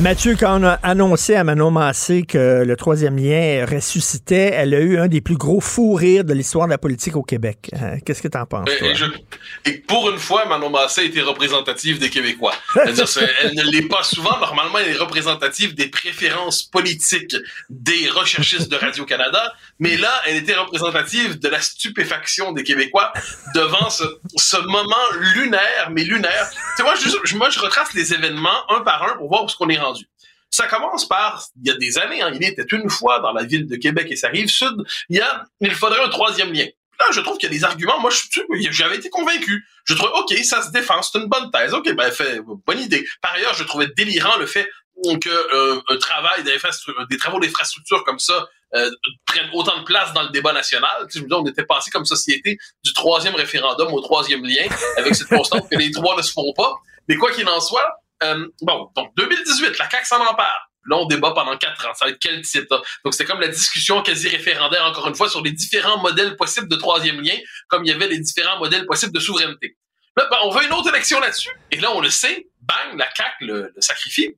Mathieu, quand on a annoncé à Manon Massé que le troisième lien ressuscitait, elle a eu un des plus gros fous rires de l'histoire de la politique au Québec. Euh, qu'est-ce que tu en penses, toi? Et, pour une fois, Manon Massé était représentative des Québécois. (laughs) elle ne l'est pas souvent. Normalement, elle est représentative des préférences politiques des recherchistes de Radio-Canada. Mais là, elle était représentative de la stupéfaction des Québécois devant ce, ce moment lunaire, mais lunaire. Tu sais, moi, je, moi, je retrace les événements un par un pour voir où ce qu'on est ça commence par, il y a des années, hein, il était une fois dans la ville de Québec et sa rive sud, il y a, il faudrait un troisième lien. Là, je trouve qu'il y a des arguments. Moi, j'avais été convaincu. Je trouvais, OK, ça se défend, c'est une bonne thèse. OK, ben, fait, bonne idée. Par ailleurs, je trouvais délirant le fait que euh, un travail des travaux d'infrastructure comme ça euh, prennent autant de place dans le débat national. je me dis, on était passé comme société du troisième référendum au troisième lien, avec cette constante que les (laughs) trois ne se font pas. Mais quoi qu'il en soit, euh, bon, donc 2018, la CAQ s'en empare. Là, on débat pendant quatre ans. Ça va être quel titre? Donc, c'est comme la discussion quasi référendaire, encore une fois, sur les différents modèles possibles de troisième lien, comme il y avait les différents modèles possibles de souveraineté. Là, ben, on veut une autre élection là-dessus. Et là, on le sait, bang, la CAQ le, sacrifie.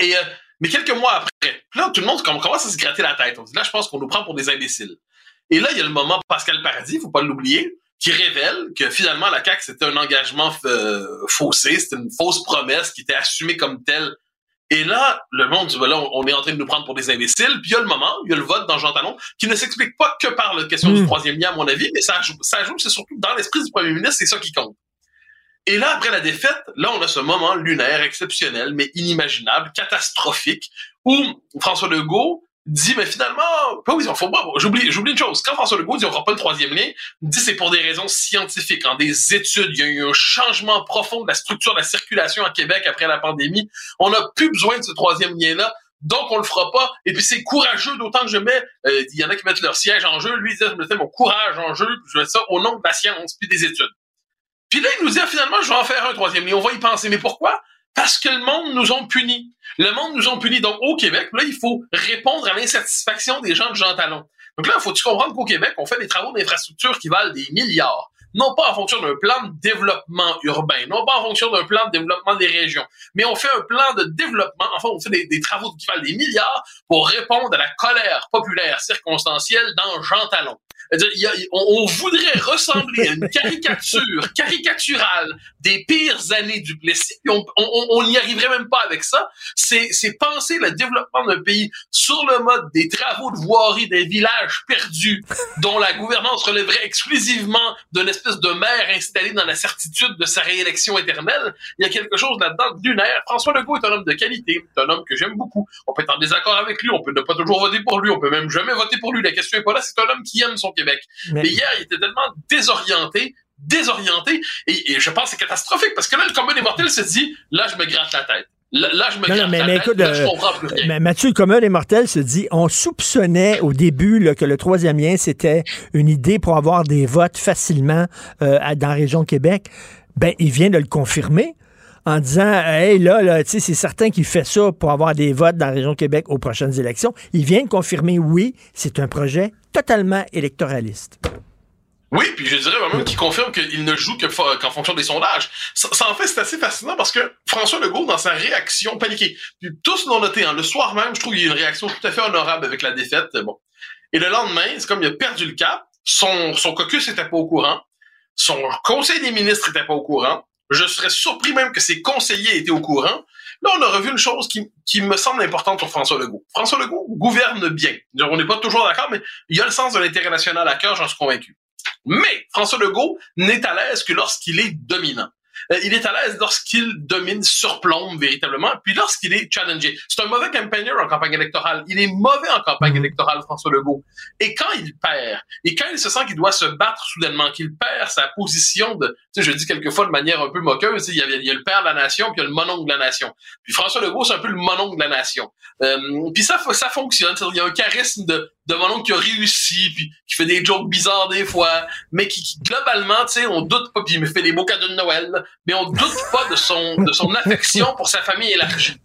Et, euh, mais quelques mois après, là, tout le monde commence à se gratter la tête. On dit, là, je pense qu'on nous prend pour des imbéciles. Et là, il y a le moment Pascal Paradis, faut pas l'oublier, qui révèle que finalement la CAQ c'était un engagement euh, faussé, c'était une fausse promesse qui était assumée comme telle. Et là, le monde dit, ben là, on est en train de nous prendre pour des imbéciles. Puis il y a le moment, il y a le vote dans Jean Talon, qui ne s'explique pas que par la question du hmm. troisième lien, à mon avis, mais ça joue, ça joue, c'est surtout dans l'esprit du premier ministre, c'est ça qui compte. Et là, après la défaite, là, on a ce moment lunaire, exceptionnel, mais inimaginable, catastrophique, où François Legault dit, mais finalement, oui, faut pas, j'oublie, j'oublie une chose. Quand François Legault dit on aura pas le troisième lien, dit c'est pour des raisons scientifiques, en des études. Il y a eu un changement profond de la structure de la circulation à Québec après la pandémie. On n'a plus besoin de ce troisième lien-là. Donc, on le fera pas. Et puis, c'est courageux, d'autant que je mets, euh, il y en a qui mettent leur siège en jeu. Lui, il dit, je mettais mon courage en jeu, puis je mets ça au nom de la science, puis des études. Puis là, il nous dit, ah, finalement, je vais en faire un troisième lien. On va y penser. Mais pourquoi? Parce que le monde nous ont punis. Le monde nous ont punis. Donc, au Québec, là, il faut répondre à l'insatisfaction des gens de Jean Talon. Donc là, faut-tu comprendre qu'au Québec, on fait des travaux d'infrastructure qui valent des milliards. Non pas en fonction d'un plan de développement urbain, non pas en fonction d'un plan de développement des régions, mais on fait un plan de développement, enfin, on fait des, des travaux qui valent des milliards pour répondre à la colère populaire circonstancielle dans Jean Talon on, voudrait ressembler à une (laughs) caricature caricaturale des pires années du Plessis, on n'y arriverait même pas avec ça. C'est penser le développement d'un pays sur le mode des travaux de voirie des villages perdus, (laughs) dont la gouvernance relèverait exclusivement d'une espèce de maire installé dans la certitude de sa réélection éternelle. Il y a quelque chose là-dedans lunaire. François Legault est un homme de qualité, un homme que j'aime beaucoup. On peut être en désaccord avec lui, on peut ne pas toujours voter pour lui, on peut même jamais voter pour lui. La question est pas là, c'est un homme qui aime son Québec. Mais... hier, il était tellement désorienté, désorienté, et, je pense que c'est catastrophique, parce que là, le commun des mortels se dit, là, je me gratte la tête. Là, je me gratte la tête, écoute, là, je euh, comprends plus rien. Mais Mathieu, le commun des mortels se dit, on soupçonnait au début que le troisième lien, c'était une idée pour avoir des votes facilement euh, dans la région de Québec. Ben, il vient de le confirmer en disant Hey, là, là c'est certain qu'il fait ça pour avoir des votes dans la région de Québec aux prochaines élections. Il vient de confirmer oui, c'est un projet totalement électoraliste. Oui, puis je dirais même qu'il confirme qu'il ne joue qu'en fonction des sondages. Ça, en fait, c'est assez fascinant parce que François Legault, dans sa réaction paniquée, tous l'ont noté, hein, le soir même, je trouve qu'il y a une réaction tout à fait honorable avec la défaite. Bon. Et le lendemain, c'est comme il a perdu le cap, son, son caucus n'était pas au courant, son conseil des ministres n'était pas au courant, je serais surpris même que ses conseillers étaient au courant. Là, on a revu une chose qui, qui me semble importante pour François Legault. François Legault gouverne bien. On n'est pas toujours d'accord, mais il a le sens de l'intérêt national à cœur, j'en suis convaincu. Mais François Legault n'est à l'aise que lorsqu'il est dominant. Euh, il est à l'aise lorsqu'il domine, surplombe véritablement, puis lorsqu'il est challengé. C'est un mauvais campaigner en campagne électorale. Il est mauvais en campagne mm-hmm. électorale, François Legault. Et quand il perd, et quand il se sent qu'il doit se battre soudainement, qu'il perd sa position de, tu sais, je dis quelquefois de manière un peu moqueuse, il y, a, il y a le père de la nation, puis il y a le mononcle de la nation. Puis François Legault, c'est un peu le mononcle de la nation. Euh, puis ça, ça fonctionne. Il y a un charisme de, de mon qui a réussi, puis qui fait des jokes bizarres des fois, mais qui, globalement, tu sais, on doute pas, puis il me fait des beaux cadeaux de Noël, mais on doute pas de son de son (laughs) affection pour sa famille élargie.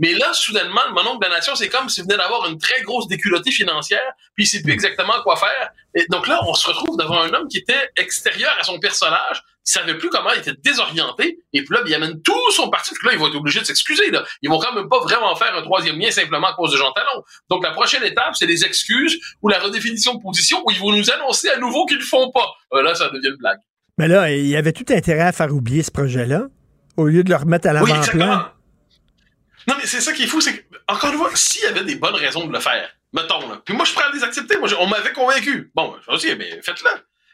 Mais là, soudainement, le mononcle de la nation, c'est comme s'il venait d'avoir une très grosse déculottée financière, puis il sait plus exactement quoi faire. Et donc là, on se retrouve devant un homme qui était extérieur à son personnage, savait plus comment, il était désorienté, et puis là, il amène tout son parti, puis là, ils vont être obligés de s'excuser, là. Ils vont quand même pas vraiment faire un troisième lien simplement à cause de Jean Talon. Donc, la prochaine étape, c'est les excuses ou la redéfinition de position où ils vont nous annoncer à nouveau qu'ils le font pas. Euh, là, ça devient une blague. Mais là, il y avait tout intérêt à faire oublier ce projet-là, au lieu de le remettre à l'avant-plan. non, mais c'est ça qui est fou, c'est que, encore une fois, s'il y avait des bonnes raisons de le faire, mettons, là, puis moi, je prends à les accepter, moi, on m'avait convaincu. Bon, je dis, mais faites-le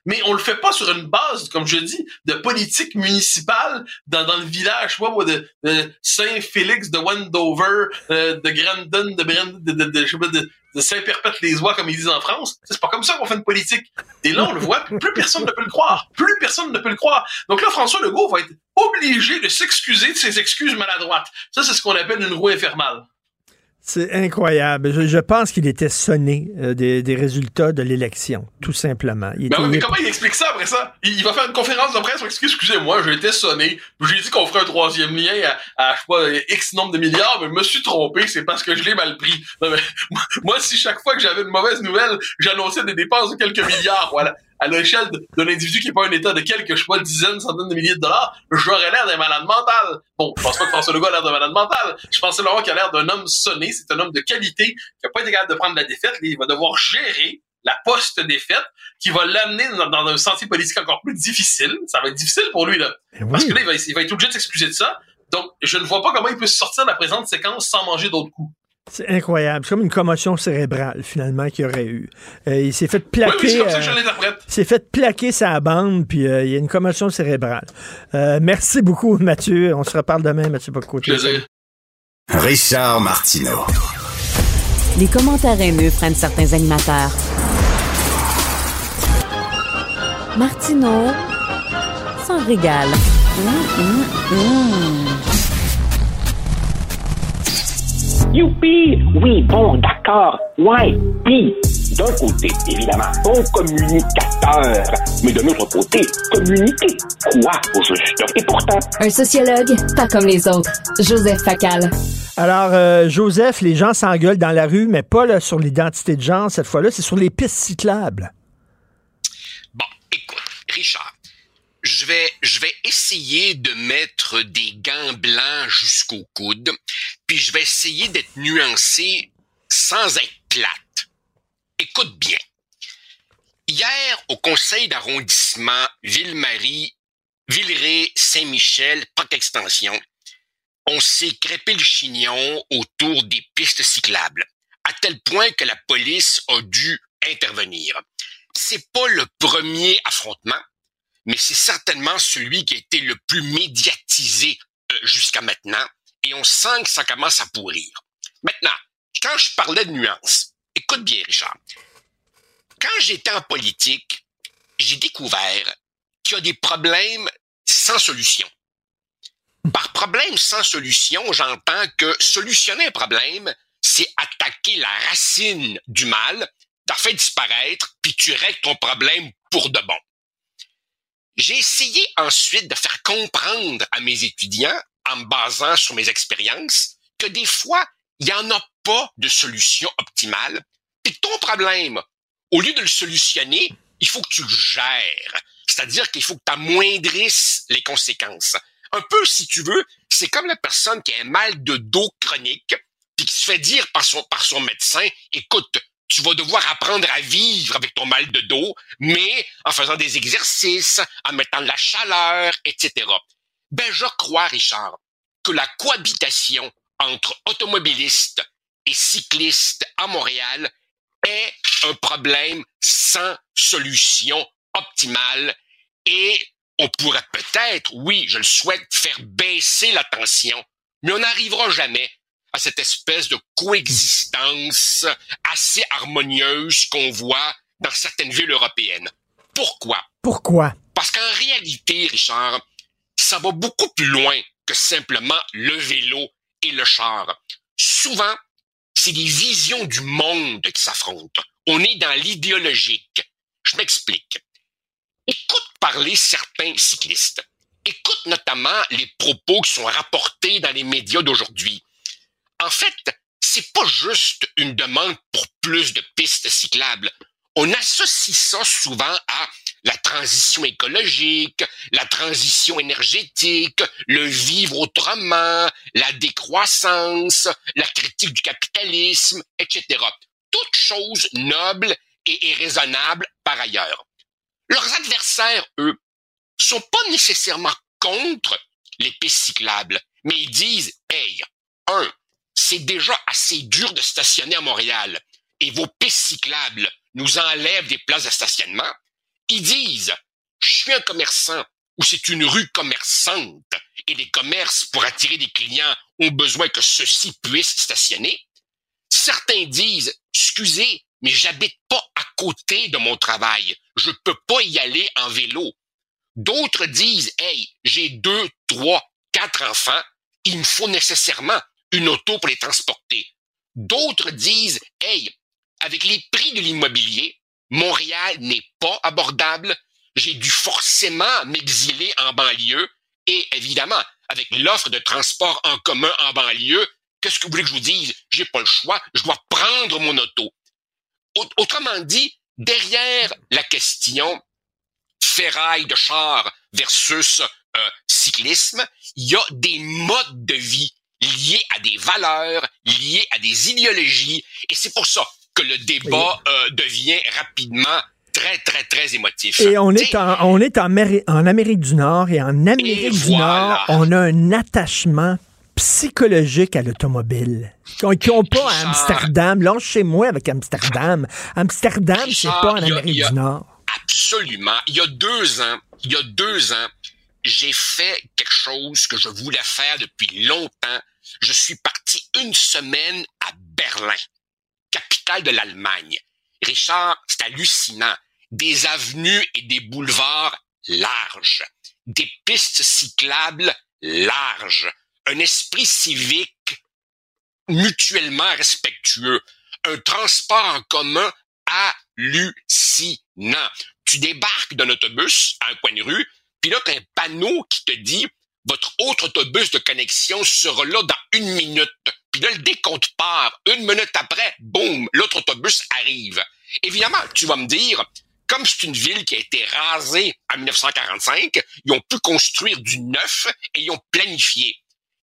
mais on le fait pas sur une base, comme je dis, de politique municipale dans, dans le village, moi, de, de Saint-Félix, de Wendover, euh, de Grandon, de, de, de, de, de Saint-Perpète-les-Oies, comme ils disent en France. C'est pas comme ça qu'on fait une politique. Et là, on le voit, plus personne ne peut le croire. Plus personne ne peut le croire. Donc là, François Legault va être obligé de s'excuser de ses excuses maladroites. Ça, c'est ce qu'on appelle une roue infernale. C'est incroyable. Je, pense qu'il était sonné euh, des, des, résultats de l'élection, tout simplement. Il ben oui, mais comment il explique ça après ça? Il, va faire une conférence de presse excusez-moi, j'ai été sonné. J'ai dit qu'on ferait un troisième lien à, à, je sais pas, X nombre de milliards, mais je me suis trompé, c'est parce que je l'ai mal pris. (laughs) moi, si chaque fois que j'avais une mauvaise nouvelle, j'annonçais des dépenses de quelques milliards, voilà à l'échelle d'un individu qui n'est pas un état de quelques, je sais pas, dizaines, centaines de milliers de dollars, j'aurais l'air d'un malade mental. Bon, je pense pas que François Legault a l'air d'un malade mental. Je pense simplement qu'il a l'air d'un homme sonné. C'est un homme de qualité qui n'a pas été capable de prendre la défaite. Il va devoir gérer la post-défaite qui va l'amener dans, un sentier politique encore plus difficile. Ça va être difficile pour lui, là. Eh Parce que là, il va, il va être obligé de s'excuser de ça. Donc, je ne vois pas comment il peut sortir de la présente séquence sans manger d'autres coups. C'est incroyable. C'est comme une commotion cérébrale, finalement, qu'il aurait eu. Euh, il s'est fait plaquer. Oui, euh, s'est fait plaquer sa bande, puis euh, il y a une commotion cérébrale. merci beaucoup, Mathieu. On se reparle demain, Mathieu Bocoté. Plaisir. Richard Martineau. Les commentaires haineux prennent certains animateurs. Martineau s'en régale. Hum, hum, hum. Youpi! Oui, bon, d'accord. Ouais. Puis, d'un côté, évidemment, bon communicateur. Mais de l'autre côté, communiquer quoi au juste? Et pourtant... Un sociologue, pas comme les autres. Joseph Facal. Alors, euh, Joseph, les gens s'engueulent dans la rue, mais pas sur l'identité de genre cette fois-là, c'est sur les pistes cyclables. Bon, écoute, Richard, je vais, je vais essayer de mettre des gants blancs jusqu'au coude, puis je vais essayer d'être nuancé sans être plate. Écoute bien. Hier, au conseil d'arrondissement Ville-Marie, Villeray-Saint-Michel, Parc Extension, on s'est crêpé le chignon autour des pistes cyclables, à tel point que la police a dû intervenir. C'est pas le premier affrontement, mais c'est certainement celui qui a été le plus médiatisé euh, jusqu'à maintenant, et on sent que ça commence à pourrir. Maintenant, quand je parlais de nuances, écoute bien, Richard. Quand j'étais en politique, j'ai découvert qu'il y a des problèmes sans solution. Par problème sans solution, j'entends que solutionner un problème, c'est attaquer la racine du mal, t'as fait disparaître, puis tu règles ton problème pour de bon. J'ai essayé ensuite de faire comprendre à mes étudiants, en me basant sur mes expériences, que des fois, il n'y en a pas de solution optimale, et ton problème, au lieu de le solutionner, il faut que tu le gères. C'est-à-dire qu'il faut que tu amoindrisses les conséquences. Un peu, si tu veux, c'est comme la personne qui a un mal de dos chronique, puis qui se fait dire par son, par son médecin, écoute, tu vas devoir apprendre à vivre avec ton mal de dos, mais en faisant des exercices, en mettant de la chaleur, etc. Ben, je crois, Richard, que la cohabitation entre automobilistes et cyclistes à Montréal est un problème sans solution optimale et on pourrait peut-être, oui, je le souhaite, faire baisser la tension, mais on n'arrivera jamais à cette espèce de coexistence assez harmonieuse qu'on voit dans certaines villes européennes. Pourquoi? Pourquoi? Parce qu'en réalité, Richard, ça va beaucoup plus loin que simplement le vélo et le char. Souvent, c'est des visions du monde qui s'affrontent. On est dans l'idéologique. Je m'explique. Écoute parler certains cyclistes. Écoute notamment les propos qui sont rapportés dans les médias d'aujourd'hui. En fait, c'est pas juste une demande pour plus de pistes cyclables. On associe ça souvent à la transition écologique, la transition énergétique, le vivre autrement, la décroissance, la critique du capitalisme, etc. Toutes choses nobles et, raisonnables par ailleurs. Leurs adversaires, eux, sont pas nécessairement contre les pistes cyclables, mais ils disent, hey, un, c'est déjà assez dur de stationner à Montréal et vos pistes cyclables nous enlèvent des places de stationnement. Ils disent, je suis un commerçant ou c'est une rue commerçante et les commerces pour attirer des clients ont besoin que ceux-ci puissent stationner. Certains disent, excusez, mais j'habite pas à côté de mon travail. Je peux pas y aller en vélo. D'autres disent, hey, j'ai deux, trois, quatre enfants. Il me faut nécessairement une auto pour les transporter. D'autres disent, hey, avec les prix de l'immobilier, Montréal n'est pas abordable. J'ai dû forcément m'exiler en banlieue et évidemment, avec l'offre de transport en commun en banlieue, qu'est-ce que vous voulez que je vous dise? J'ai pas le choix, je dois prendre mon auto. Autrement dit, derrière la question ferraille de char versus euh, cyclisme, il y a des modes de vie liés à des valeurs, liés à des idéologies, et c'est pour ça que le débat euh, devient rapidement très, très, très émotif. Et on est, en, on est en, en, Amérique du Nord, et en Amérique du Nord, on a un attachement psychologique à l'automobile qui n'ont pas à Amsterdam. Là, chez moi avec Amsterdam. Amsterdam, c'est pas en Amérique du Nord. Absolument. Il y a deux ans, il y a deux ans, j'ai fait quelque chose que je voulais faire depuis longtemps. Je suis parti une semaine à Berlin capitale de l'Allemagne. Richard, c'est hallucinant. Des avenues et des boulevards larges, des pistes cyclables larges, un esprit civique mutuellement respectueux, un transport en commun hallucinant. Tu débarques d'un autobus à un coin de rue, puis là, tu un panneau qui te dit votre autre autobus de connexion sera là dans une minute. Puis là, le décompte part. Une minute après, boum, l'autre autobus arrive. Évidemment, tu vas me dire, comme c'est une ville qui a été rasée en 1945, ils ont pu construire du neuf et ils ont planifié.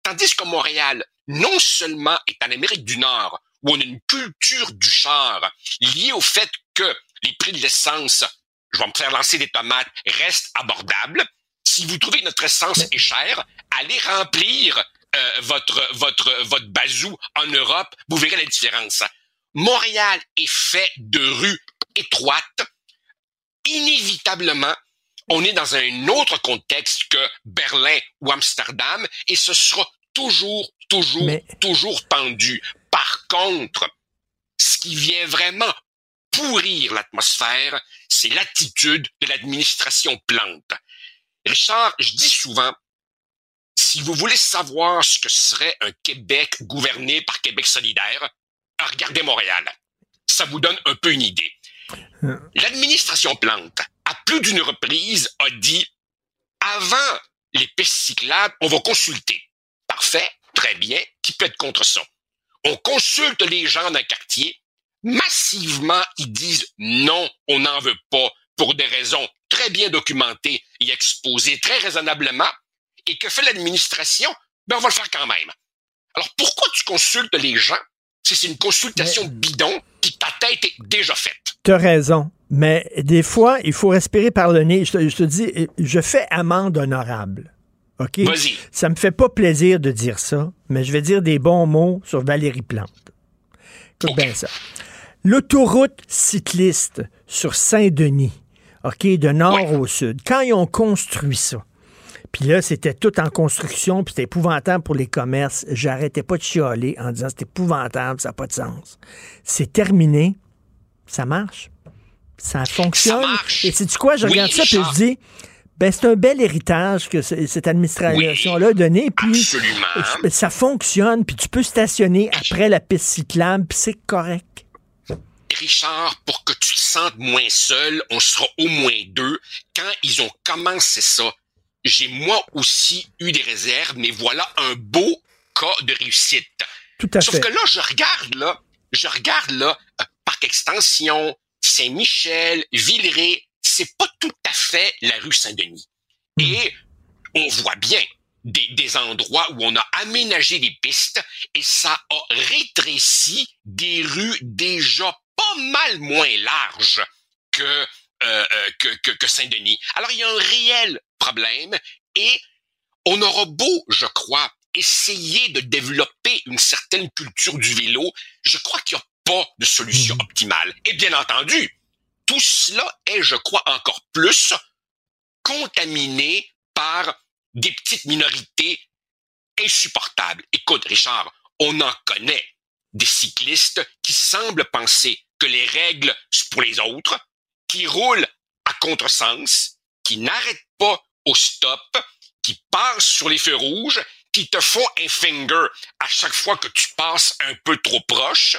Tandis que Montréal, non seulement est en Amérique du Nord, où on a une culture du char liée au fait que les prix de l'essence, je vais me faire lancer des tomates, restent abordables. Si vous trouvez que notre essence est chère, allez remplir euh, votre votre votre bazou en Europe, vous verrez la différence. Montréal est fait de rues étroites. Inévitablement, on est dans un autre contexte que Berlin ou Amsterdam et ce sera toujours, toujours, toujours tendu. Par contre, ce qui vient vraiment pourrir l'atmosphère, c'est l'attitude de l'administration Plante. Richard, je dis souvent, si vous voulez savoir ce que serait un Québec gouverné par Québec solidaire, regardez Montréal. Ça vous donne un peu une idée. L'administration Plante, à plus d'une reprise, a dit avant les pistes cyclables, on va consulter. Parfait, très bien. Qui peut être contre ça? On consulte les gens d'un quartier. Massivement, ils disent non, on n'en veut pas pour des raisons très bien documentées et exposées très raisonnablement. Et que fait l'administration? Ben, on va le faire quand même. Alors, pourquoi tu consultes les gens si c'est une consultation bidon qui ta tête est déjà faite? Tu as raison. Mais des fois, il faut respirer par le nez. Je te, dis, je fais amende honorable. OK? Vas-y. Ça me fait pas plaisir de dire ça, mais je vais dire des bons mots sur Valérie Plante. Écoute bien ça. L'autoroute cycliste sur Saint-Denis, OK, de nord au sud, quand ils ont construit ça, puis là, c'était tout en construction, puis c'était épouvantable pour les commerces. J'arrêtais pas de chialer en disant c'est épouvantable, ça n'a pas de sens. C'est terminé, ça marche, ça fonctionne. Et c'est du quoi, je Oui, regarde ça, puis je dis, ben c'est un bel héritage que cette administration-là a donné, puis ça fonctionne, puis tu peux stationner après la piste cyclable, puis c'est correct. Richard, pour que tu te sentes moins seul, on sera au moins deux. Quand ils ont commencé ça, j'ai moi aussi eu des réserves, mais voilà un beau cas de réussite. Tout à Sauf fait. que là, je regarde là, je regarde là, euh, Parc Extension, Saint-Michel, Villeray, c'est pas tout à fait la rue Saint-Denis. Et on voit bien des, des endroits où on a aménagé des pistes et ça a rétréci des rues déjà pas mal moins larges que, euh, euh, que, que, que Saint-Denis. Alors, il y a un réel problème et on aura beau, je crois, essayer de développer une certaine culture du vélo, je crois qu'il n'y a pas de solution optimale. Et bien entendu, tout cela est, je crois, encore plus contaminé par des petites minorités insupportables. Écoute, Richard, on en connaît des cyclistes qui semblent penser que les règles, c'est pour les autres, qui roulent à contresens, qui n'arrêtent pas au stop, qui passent sur les feux rouges, qui te font un finger à chaque fois que tu passes un peu trop proche.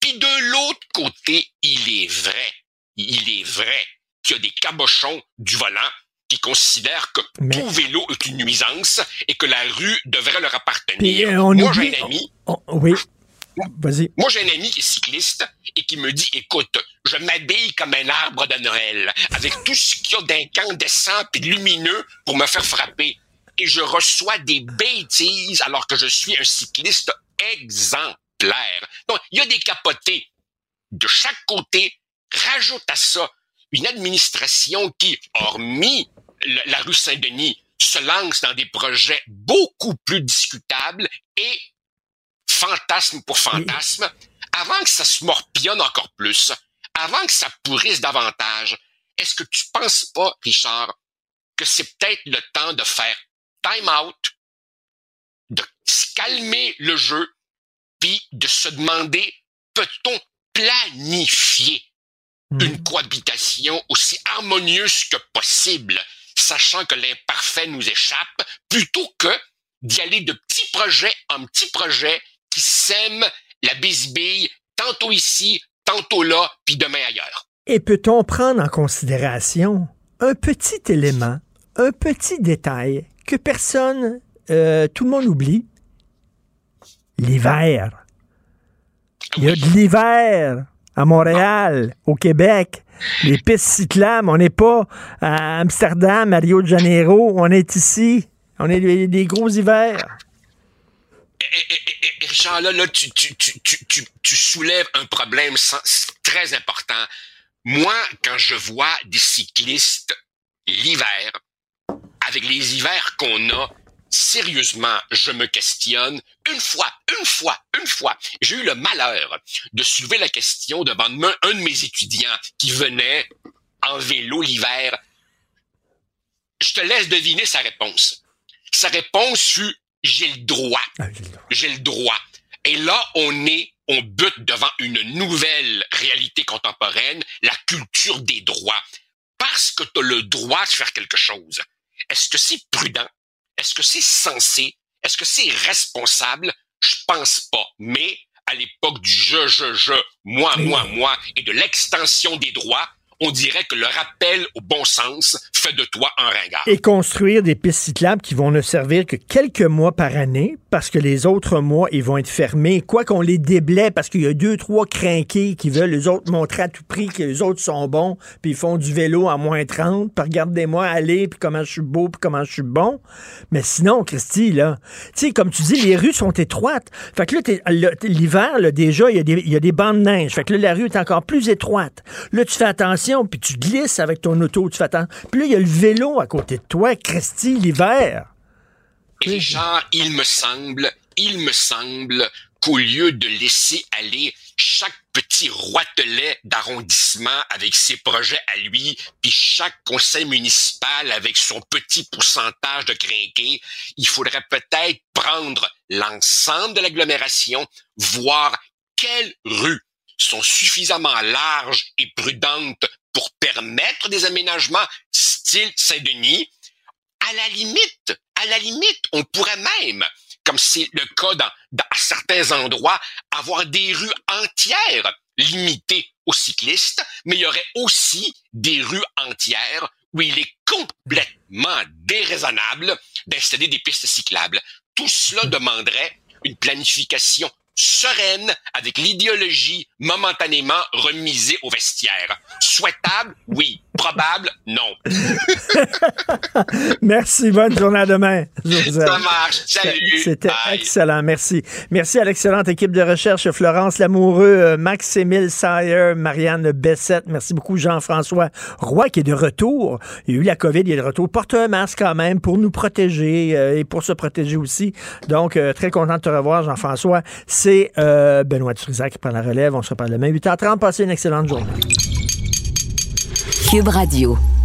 Puis de l'autre côté, il est vrai, il est vrai qu'il y a des cabochons du volant qui considèrent que tout vélo est une nuisance et que la rue devrait leur appartenir. Puis, euh, on Moi, oublie- j'ai un ami, oui. Moi, j'ai un ami qui est cycliste et qui me dit, écoute, je m'habille comme un arbre de Noël, avec tout ce qu'il y a d'incandescent et de lumineux pour me faire frapper. Et je reçois des bêtises alors que je suis un cycliste exemplaire. Donc, il y a des capotés de chaque côté. Rajoute à ça une administration qui, hormis la rue Saint-Denis, se lance dans des projets beaucoup plus discutables et fantasme pour fantasme, avant que ça se morpionne encore plus, avant que ça pourrisse davantage, est-ce que tu penses pas, Richard, que c'est peut-être le temps de faire time out, de se calmer le jeu, puis de se demander, peut-on planifier une cohabitation aussi harmonieuse que possible, sachant que l'imparfait nous échappe, plutôt que d'y aller de petit projet en petit projet qui sème la bisbille tantôt ici, tantôt là, puis demain ailleurs. Et peut-on prendre en considération un petit élément, un petit détail que personne, euh, tout le monde oublie? L'hiver. Il y a de l'hiver à Montréal, au Québec. Les pistes cyclables, on n'est pas à Amsterdam, à Rio de Janeiro, on est ici. On est des, des gros hivers. Richard, là, là tu, tu, tu, tu, soulèves un problème sans- très important. Moi, quand je vois des cyclistes l'hiver, avec les hivers qu'on a, sérieusement, je me questionne. Une fois, une fois, une fois, j'ai eu le malheur de soulever la question devant un de mes étudiants qui venait en vélo l'hiver. Je te laisse deviner sa réponse. Sa réponse fut j'ai le droit. J'ai le droit. Et là, on est, on bute devant une nouvelle réalité contemporaine, la culture des droits. Parce que tu as le droit de faire quelque chose. Est-ce que c'est prudent? Est-ce que c'est sensé? Est-ce que c'est responsable? Je pense pas. Mais à l'époque du je, je, je, moi, moi, moi et de l'extension des droits, on dirait que le rappel au bon sens fait de toi un ringard. Et construire des pistes cyclables qui vont ne servir que quelques mois par année, parce que les autres mois, ils vont être fermés. Quoi qu'on les déblaie, parce qu'il y a deux, trois crinqués qui veulent les autres montrer à tout prix que les autres sont bons, puis ils font du vélo à moins 30, puis regardez-moi aller, puis comment je suis beau, puis comment je suis bon. Mais sinon, Christy, là, tu sais, comme tu dis, les rues sont étroites. Fait que là, l'hiver, déjà, il y, a des- il y a des bancs de neige. Fait que là, la rue est encore plus étroite. Là, tu fais attention, puis tu glisses avec ton auto, tu fais attention. Puis là, il y a le vélo à côté de toi, Christy, l'hiver. Genre, il me semble, il me semble qu'au lieu de laisser aller chaque petit roitelet d'arrondissement avec ses projets à lui, puis chaque conseil municipal avec son petit pourcentage de crinqués, il faudrait peut-être prendre l'ensemble de l'agglomération, voir quelles rues sont suffisamment larges et prudentes pour permettre des aménagements style Saint-Denis. À la limite, à la limite, on pourrait même comme c'est le cas dans, dans certains endroits, avoir des rues entières limitées aux cyclistes, mais il y aurait aussi des rues entières où il est complètement déraisonnable d'installer des pistes cyclables. Tout cela demanderait une planification sereine avec l'idéologie momentanément remisée au vestiaire. Souhaitable, oui. Probable, non. (laughs) Merci, bonne journée à demain. Ça marche. Salut. C'était excellent, merci. Merci à l'excellente équipe de recherche, Florence Lamoureux, euh, Max-Émile Sayer, Marianne Bessette. Merci beaucoup, Jean-François Roy, qui est de retour. Il y a eu la COVID, il est de retour. Porte un masque quand même pour nous protéger euh, et pour se protéger aussi. Donc, euh, très content de te revoir, Jean-François. C'est Benoît Turizac qui prend la relève. On se reparle demain, 8h30. Passez une excellente journée. Cube Radio.